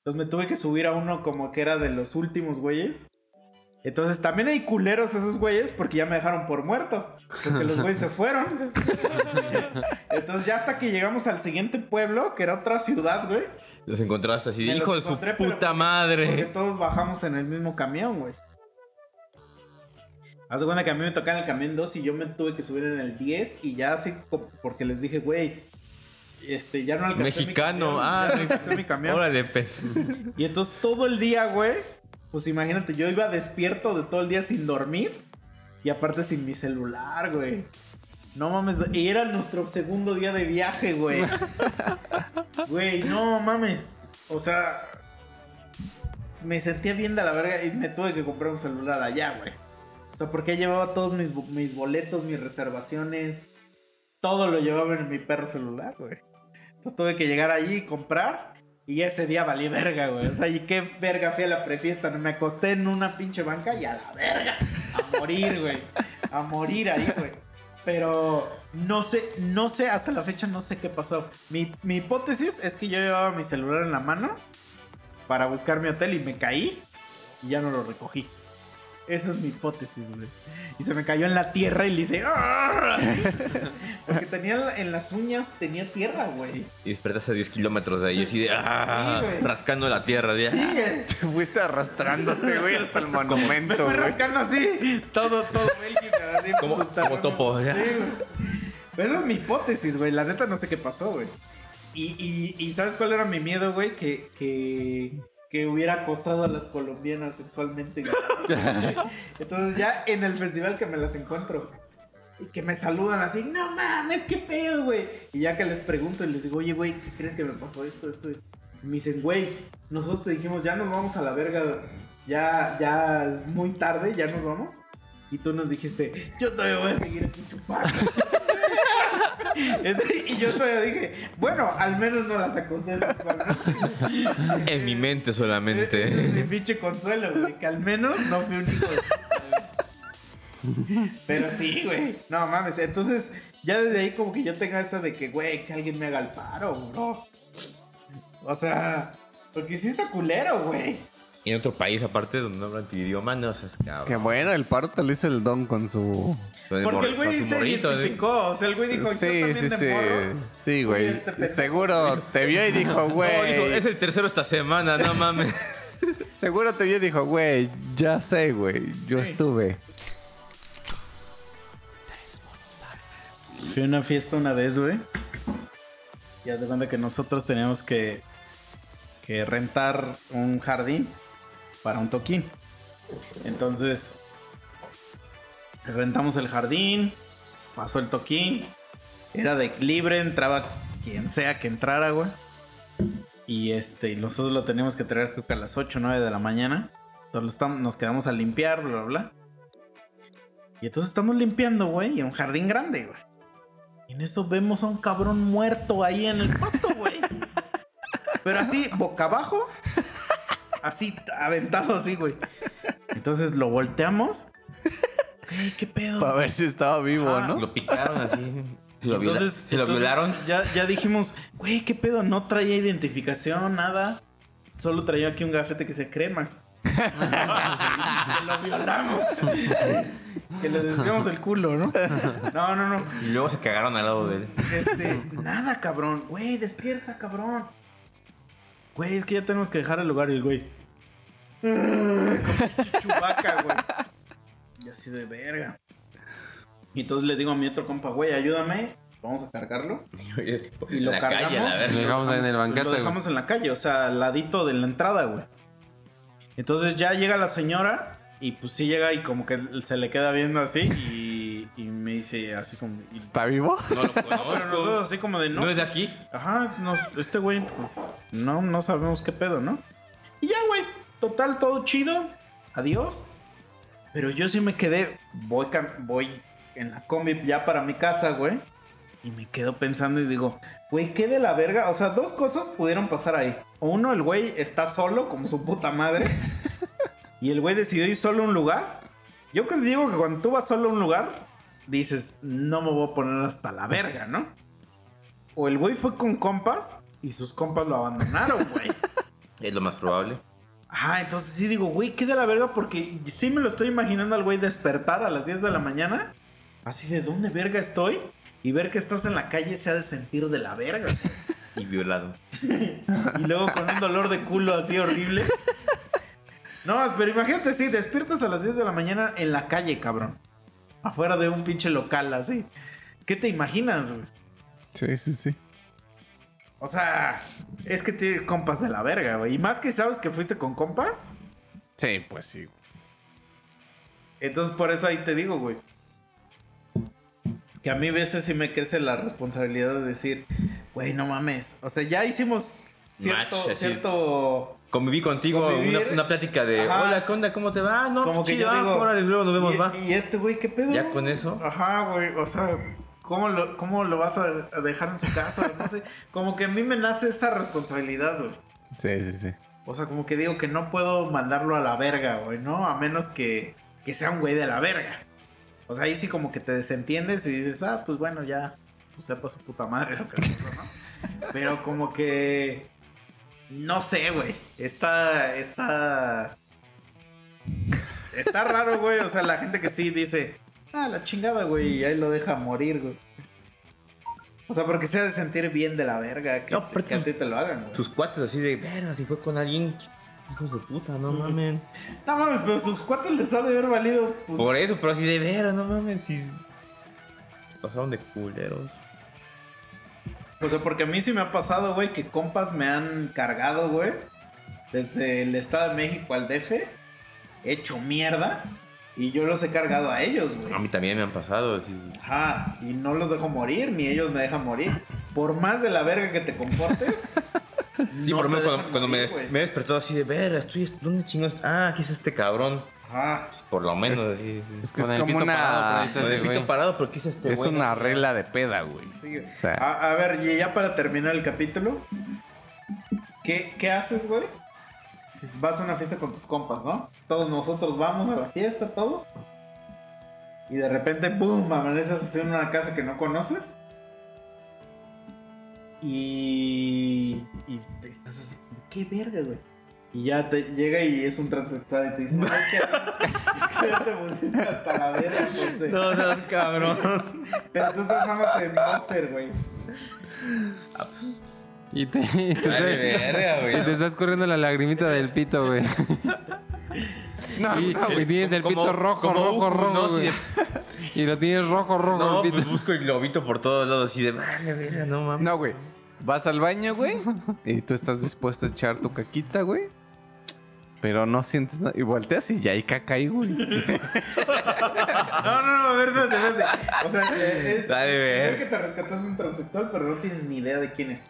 Entonces me tuve que subir a uno como que era de los últimos güeyes. Entonces también hay culeros esos güeyes porque ya me dejaron por muerto. Porque los güeyes se fueron. Entonces ya hasta que llegamos al siguiente pueblo, que era otra ciudad, güey. Los encontraste así hijo de su puta porque- madre. Porque todos bajamos en el mismo camión, güey. Haz de cuenta que a mí me tocaba en el camión 2 y yo me tuve que subir en el 10 y ya así porque les dije, güey, este, ya no alcancé Mexicano, mi camión, ah, ya no alcancé mi camión. Órale, pez. Y entonces todo el día, güey, pues imagínate, yo iba despierto de todo el día sin dormir y aparte sin mi celular, güey. No mames, y era nuestro segundo día de viaje, güey. Güey, no mames. O sea, me sentía bien de la verga y me tuve que comprar un celular allá, güey. O sea, porque llevaba todos mis, mis boletos, mis reservaciones, todo lo llevaba en mi perro celular, güey. Entonces tuve que llegar allí y comprar. Y ese día valí verga, güey. O sea, y qué verga fui a la prefiesta. Me acosté en una pinche banca y a la verga. A morir, güey. A morir ahí, güey. Pero no sé, no sé, hasta la fecha no sé qué pasó. Mi, mi hipótesis es que yo llevaba mi celular en la mano para buscar mi hotel y me caí y ya no lo recogí. Esa es mi hipótesis, güey. Y se me cayó en la tierra y le hice. "Ah". Porque tenía en las uñas, tenía tierra, güey. Y despertaste a 10 kilómetros de ahí, así de. ¡Ah! Sí, rascando la tierra. De, Sí, "Ah". Te fuiste arrastrándote, güey, hasta el Me monumento, fue güey. rascando así, todo, todo Bélgica, así. Como- como topo, ya. Sí, güey. Pero esa es mi hipótesis, güey. La neta no sé qué pasó, güey. Y, y, y ¿sabes cuál era mi miedo, güey? Que, que, que hubiera acosado a las colombianas sexualmente. Entonces ya en el festival que me las encuentro. Y que me saludan así, no mames, qué pedo, güey. Y ya que les pregunto y les digo, oye, güey, ¿qué crees que me pasó esto, esto? Me dicen, güey, nosotros te dijimos, ya nos vamos a la verga, ya, ya es muy tarde, ya nos vamos. Y tú nos dijiste, yo todavía voy a seguir aquí chupando. y yo todavía dije, bueno, al menos no las acosé sexualmente. En mi mente Ese Es mi solamente. pinche consuelo, güey, que al menos no fui un hijo de. Pero sí, güey. No mames. Entonces, ya desde ahí como que yo tenga esa de que, güey, que alguien me haga el paro, bro. O sea, porque sí está culero, güey. Y en otro país, aparte, donde no hablan tu idioma, no seas cabrón. Qué bueno, el paro te lo hizo el don con su. Con Porque el güey se morrito, ¿eh? identificó. O sea, el güey dijo, yo Sí, también sí, de sí. morro. Sí, güey. este. Seguro te vio y dijo, No, dijo, güey. es el tercero esta semana, no mames. Seguro te vio y dijo, güey, ya sé, güey. Yo Sí. estuve. Fui a una fiesta una vez, güey. Y haz de cuenta que nosotros teníamos que, que rentar un jardín para un toquín. Entonces, rentamos el jardín, pasó el toquín, era de libre, entraba quien sea que entrara, güey. Y este, y nosotros lo teníamos que traer creo que a las 8 o 9 de la mañana. Entonces nos quedamos a limpiar, bla, bla, bla. Y entonces estamos limpiando, güey, en un jardín grande, güey. Y en eso vemos a un cabrón muerto ahí en el pasto, güey. Pero así, boca abajo. Así, aventado así, güey. Entonces lo volteamos. Ey, ¿Qué pedo? Para ver si estaba vivo, Ajá. ¿no? Lo picaron así. Si lo, viola- Entonces, si lo entonces violaron. Ya, ya dijimos, güey, ¿qué pedo? No traía identificación, nada. Solo traía aquí un gafete que se cremas. que lo violamos. que le desviamos el culo, ¿no? No, no, no. Y luego se cagaron al lado de él. Este, nada, cabrón. Güey, despierta, cabrón. Güey, es que ya tenemos que dejar el lugar y el güey. Como chubaca, güey. Y así de verga. Y entonces le digo a mi otro compa, güey, ayúdame. Vamos a cargarlo. Y lo la calle, a cargamos. la Lo dejamos en el Lo banquete, güey. dejamos en la calle, o sea, al ladito de la entrada, güey. Entonces ya llega la señora y pues sí llega y como que se le queda viendo así y, y dice así como... y- ¿Está vivo? No lo nosotros conozco. así como de no. No es de aquí. Ajá, nos- este güey, pues, no, no sabemos qué pedo, ¿no? Y ya, güey, total, todo chido, adiós. Pero yo sí me quedé, voy, cam- voy en la combi ya para mi casa, güey. Y me quedo pensando y digo, güey, ¿qué de la verga? O sea, dos cosas pudieron pasar ahí. Uno, el güey está solo, como su puta madre. y el güey decidió ir solo a un lugar. Yo que digo que cuando tú vas solo a un lugar, dices, no me voy a poner hasta la verga, ¿no? O el güey fue con compas y sus compas lo abandonaron, güey. Es lo más probable. Ajá, entonces sí digo, güey, qué de la verga, porque sí me lo estoy imaginando al güey despertar a las 10 de la mañana. Así de dónde verga estoy. Y ver que estás en la calle se ha de sentir de la verga. Y violado. Y luego con un dolor de culo así horrible. No, pero imagínate, sí, despiertas a las 10 de la mañana en la calle, cabrón. Afuera de un pinche local así. ¿Qué te imaginas, güey? Sí, sí, sí. O sea, es que tienes compas de la verga, güey. Y más que sabes que fuiste con compas. Sí, pues sí. Entonces por eso ahí te digo, güey. Que a mí a veces sí me crece la responsabilidad de decir, güey, no mames. O sea, ya hicimos cierto, Match, cierto. Conviví contigo una, una plática de Ajá. hola, ¿qué onda? ¿Cómo te va? No, Como que chido, yo ah, digo, órale, luego nos vemos, y, va. y este güey, ¿qué pedo? Ya con eso. Ajá, güey. O sea, ¿cómo lo, cómo lo vas a dejar en su casa? No sé. Como que a mí me nace esa responsabilidad, güey. Sí, sí, sí. O sea, como que digo que no puedo mandarlo a la verga, güey, ¿no? A menos que, que sea un güey de la verga. O sea, ahí sí como que te desentiendes y dices, ah, pues bueno, ya, pues sepa su puta madre lo que pasó, ¿no? Pero como que... No sé, güey. Está... Está... está raro, güey. O sea, la gente que sí dice, ah, la chingada, güey, y ahí lo deja morir, güey. O sea, porque se ha de sentir bien de la verga que, No, pero que a ti te lo hagan, güey. Sus cuates así de, verga, si fue con alguien, hijos de puta, no mames. No mames, pero sus cuates les ha de haber valido. Pues, Por eso, pero así de, verga, no mames, si... Pasaron de culeros. O sea, porque a mí sí me ha pasado, güey, que compas me han cargado, güey. Desde el Estado de México al DF. Hecho mierda. Y yo los he cargado a ellos, güey. A mí también me han pasado, así. Ajá, y no los dejo morir, ni ellos me dejan morir. Por más de la verga que te comportes. Sí, no por te ejemplo, cuando, me, morir, me he despertado así de, verga, estoy, ¿dónde chingados? Ah, aquí está este cabrón. Ajá. Por lo menos. Es que Con es el como pito parado, una... pero ese el pito parado, pero ¿qué es este Es güey? una regla de peda, güey. Sí, güey. O sea, A, a ver, y ya para terminar el capítulo. ¿Qué, qué haces, güey? Si vas a una fiesta con tus compas, ¿no? Todos nosotros vamos a la fiesta, todo. Y de repente, ¡boom! Amaneces así en una casa que no conoces. Y. Y te estás así, ¿qué verga, güey? Y ya te llega y es un transexual y te dice, "Ay, que, es que ya te pusiste hasta la verga, Ponce". No seas cabrón. Pero tú estás nada más en boxer, güey. Y te, y te, Vale, verga, güey. y te estás corriendo la lagrimita del pito, güey. no, y, no, y tienes el Como- pito rojo, como rojo, rojo, ¿no? güey. Y lo tienes rojo, rojo No, el pito. pues busco el globito por todos lados, así de, verga, no mames. No, güey. Vas al baño, güey. Y tú estás dispuesto a echar tu caquita, güey. Pero no sientes nada. Y volteas y ya hay caca ahí, güey. No, no, no, a ver, espérate, espérate. O sea, es. Dale, el que te rescató es un transexual, pero no tienes ni idea de quién es.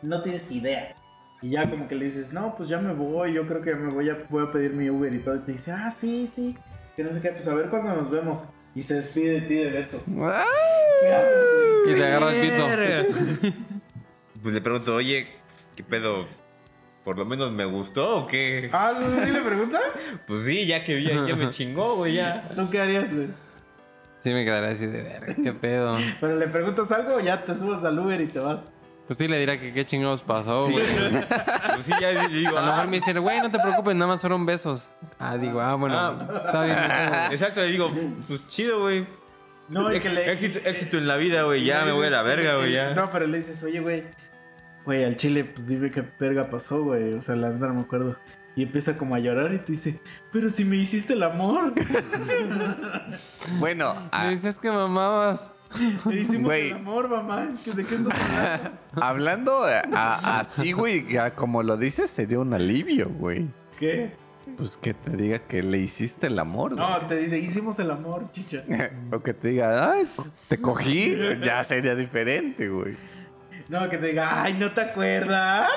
No tienes idea. Y ya como que le dices, no, pues ya me voy, yo creo que me voy a, voy a pedir mi Uber y todo. Y te dice, ah, sí, sí. Que no sé qué, pues a ver cuándo nos vemos. Y se despide de ti de beso. ¡Ah! ¿Qué haces, güey? Y te agarra el pito. Pues le pregunto, oye, ¿qué pedo? ¿Por lo menos me gustó o qué? Ah, ¿sí le preguntas? Pues sí, ya que ya, ya me chingó, güey, ya. ¿Tú qué harías, güey? Sí me quedaría así de verga, qué pedo. Pero le preguntas algo o ya te subes al Uber y te vas. Pues sí le dirá que qué chingados pasó, Sí, güey. pues sí, ya digo, A lo mejor ah, me dice, güey, no te preocupes, nada más fueron besos. Ah, digo, ah, bueno, Ah. está bien. Exacto, le digo, pues chido, güey. No, Ex- que le. éxito, éxito en la vida, güey, ya me voy a la verga, güey, ya. No, pero le dices, oye, güey. Güey, al chile, pues dime qué verga pasó, güey. O sea, la neta no me acuerdo. Y empieza como a llorar y te dice, pero si me hiciste el amor. Bueno, Me a- dices que mamabas. Me hicimos Güey. el amor, mamá. ¿Que ¿De qué estás hablando? hablando a- a- así, güey, ya como lo dices, sería un alivio, güey. ¿Qué? Pues que te diga que le hiciste el amor, güey. No, te dice, hicimos el amor, chicha. O que te diga, ay, te cogí, ya sería diferente, güey. No, que te diga, ay, ¿no te acuerdas?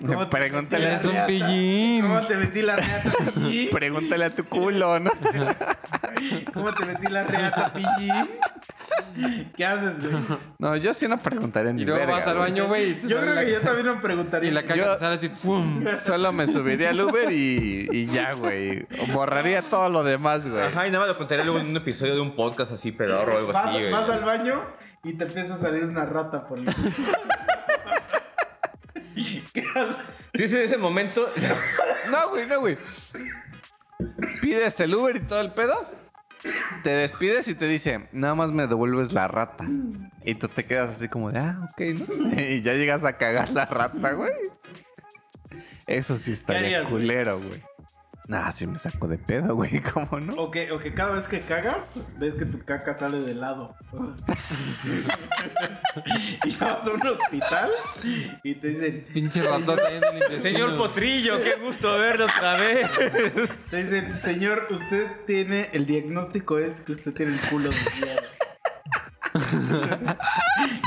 ¿Cómo te Pregúntale la un pillín. ¿Cómo te metí la reata, pillín? Pregúntale a tu culo, ¿no? ¿Cómo te metí la reata, pillín? ¿Qué haces, güey? No, yo sí no preguntaría ni Y luego verga, vas al baño, güey. Yo creo la- que yo también me preguntaría. Y la caca sale así, ¡pum! Solo me subiría al Uber y, y ya, güey. Borraría todo lo demás, güey. Ajá, y nada más lo contaré luego en un episodio de un podcast así, pedorro o algo vas, así, güey. vas al baño y te empieza a salir una rata por el... ¿Qué haces? Sí, ese, ese momento. No, güey, no, güey. Pides el Uber y todo el pedo. Te despides y te dice, nada más me devuelves la rata. Y tú te quedas así como de, ah, ok, ¿no? Y ya llegas a cagar la rata, güey. Eso sí estaría harías, culero, güey. Nah, sí me saco de pedo, güey, ¿cómo no? O que, o que cada vez que cagas, ves que tu caca sale de lado. y ya vas a un hospital y te dicen, Pinche ratón intestino. Señor Potrillo, qué gusto verlo otra vez. te dicen, señor, usted tiene, el diagnóstico es que usted tiene el culo desviado.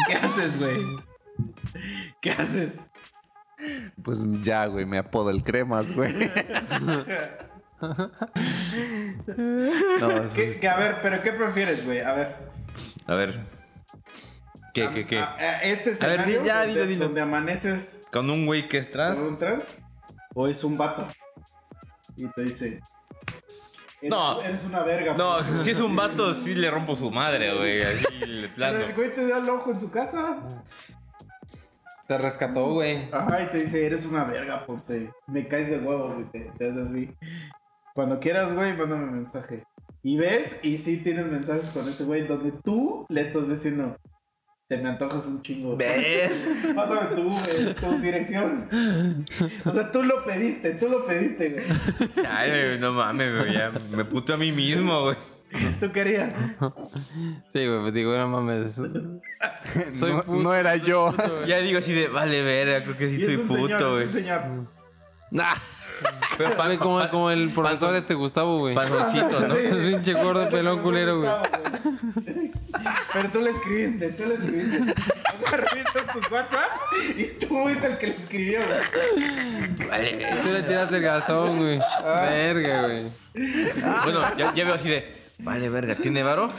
¿Qué haces, güey? ¿Qué haces? Pues ya, güey, me apodo el cremas, güey. No, ¿Qué- sí, que, a ver, pero ¿qué prefieres, güey? A ver. A ver. ¿Qué, qué, qué? A- a- este A ver, escenario ya, donde, dilo, dilo. donde amaneces ¿Con un güey que es trans? con un trans o es un vato y te dice eres, No. eres una verga No, pues". si es un vato, sí le rompo su madre, güey. Así le pero el güey te da el ojo en su casa Te rescató, güey. ajá y te dice eres una verga Ponce me caes de huevos y te, te hace así Cuando quieras, güey, mándame un mensaje. Y ves, y sí tienes mensajes con ese güey donde tú le estás diciendo, te me antojas un chingo. Ver. Pásame tu, güey, tu dirección. O sea, tú lo pediste, tú lo pediste, güey. Ay, güey, no mames, güey. Ya me puto a mí mismo, güey. Tú querías. Sí, güey, pues digo, no mames. Soy no, puto, no era soy yo. puto. Ya digo así de, vale, verga, creo que sí Y es soy un puto, güey. es un. Nah. Pero pa- Güey, como, pa- como el profesor este Gustavo, güey. Panzoncito, ¿no? Sí, Es pinche gordo, pelón, culero, güey. Pero tú le escribiste, tú le escribiste. O sea, revisas tus WhatsApp y tú fuiste el que le escribió, güey. Vale. Tú le tiraste el calzón, güey. Verga, güey. Bueno, ya, ya veo así de, vale, verga, ¿tiene varo?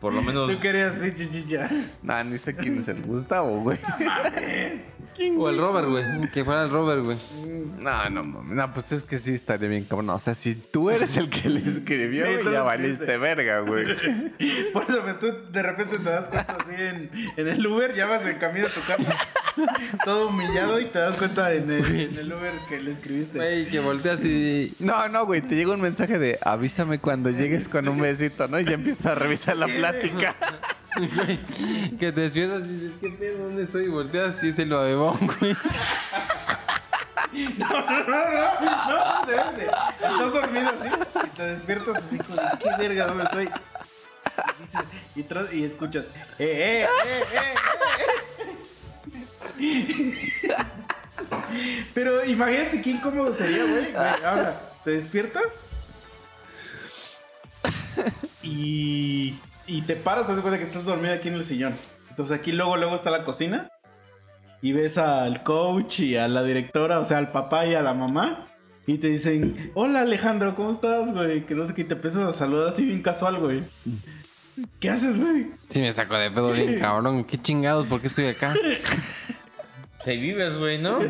Por lo menos. Tú querías pinche chicha. Nah, ni sé quién es el Gustavo, güey. O el Robert, güey. Que fuera el Robert, güey. No, no, mames. No, pues es que sí estaría bien cabrón. O sea, si tú eres el que le escribió, Sí, ya valiste verga, güey. Por eso, pero tú de repente te das cuenta así en, en el Uber, ya vas en camino a tu casa, todo humillado y te das cuenta en el, en el Uber que le escribiste. Güey, que volteas y... No, no, güey. Te llega un mensaje de avísame cuando llegues con un besito, ¿no? Y ya empiezas a revisar la plática. Güey, que te despiertas y dices, ¿qué pedo? ¿Dónde estoy? Y volteas y es el Badebón, güey. No, no, no, no, no, se vende. Estás dormido así y te despiertas así con qué verga, ¿dónde estoy? Y, dices- y, y escuchas, eh, eh, eh, eh, eh. Pero imagínate qué incómodo sería, güey. Ahora, te despiertas y, y te paras, de cuenta que estás dormido aquí en el sillón. Entonces aquí luego, luego está la cocina y ves al coach y a la directora, o sea, al papá y a la mamá. Y te dicen, hola Alejandro, ¿cómo estás, güey? Que no sé qué, y te empiezas a saludar así bien casual, güey. ¿Qué haces, güey? Sí me saco de pedo bien, cabrón. ¿Qué chingados? ¿Por qué estoy acá? Ahí vives, güey, ¿no?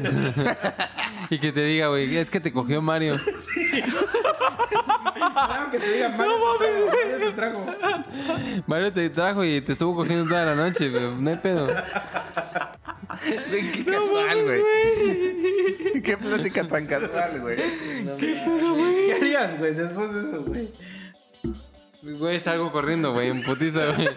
Y que te diga, güey, es que te cogió Mario. Claro que te digan, no mames, te trajo. Mario te trajo y te estuvo cogiendo toda la noche, pero no hay pedo. Güey, Qué casual, güey. Qué plática tan casual, güey. ¿Qué harías, güey, después de eso, güey? Güey, salgo corriendo, güey, en putiza, güey.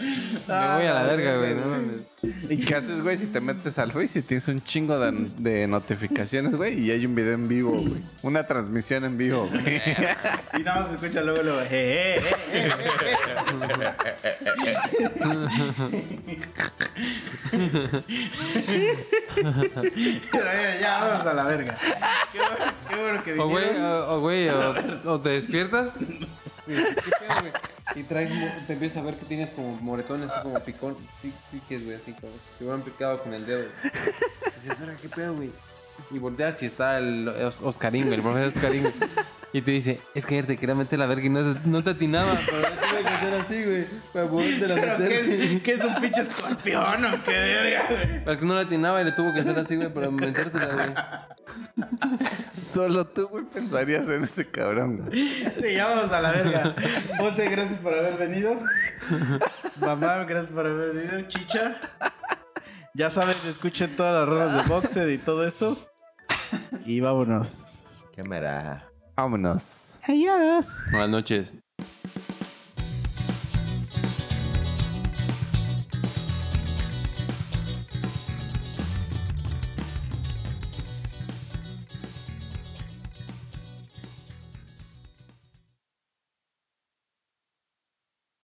Me voy a la verga, güey, no mames. ¿Y qué haces, güey, si te metes al Face y tienes un chingo de, de notificaciones, güey? Y hay un video en vivo, güey. Una transmisión en vivo, güey. Y nada más se escucha luego, luego, eh, eh, eh, eh. Pero mira, ya vamos a la verga. Qué bueno, qué bueno que O güey, vinieron. o, o, güey, o, o te despiertas y dices, ¿qué pedo, güey? Y traes, mo- te empiezas a ver que tienes como moretones, así como picón, pi- piques, güey, así como si hubieran picado con el dedo. Dices, "Verga, ¿qué pedo, güey? Y volteas y está el Os- Oscarín, el profesor Oscarín. Y te dice, es que ayer te quería meter la verga y no te, no te atinaba, pero tuve que hacer así, güey, para poderte la ¿Pero meter. qué es, qué es un pinche escorpión o qué verga, güey? Es que no la atinaba y le tuvo que hacer así, güey, para metértela, güey. Solo tú, güey, pensarías en ese cabrón, güey. Sí, ya vamos a la verga. Ponce, gracias por haber venido. Mamá, gracias por haber venido. Chicha. Ya saben, escuchen todas las rolas de Boxed y todo eso. Y vámonos. Cámara. Vámonos. Adiós. Buenas noches.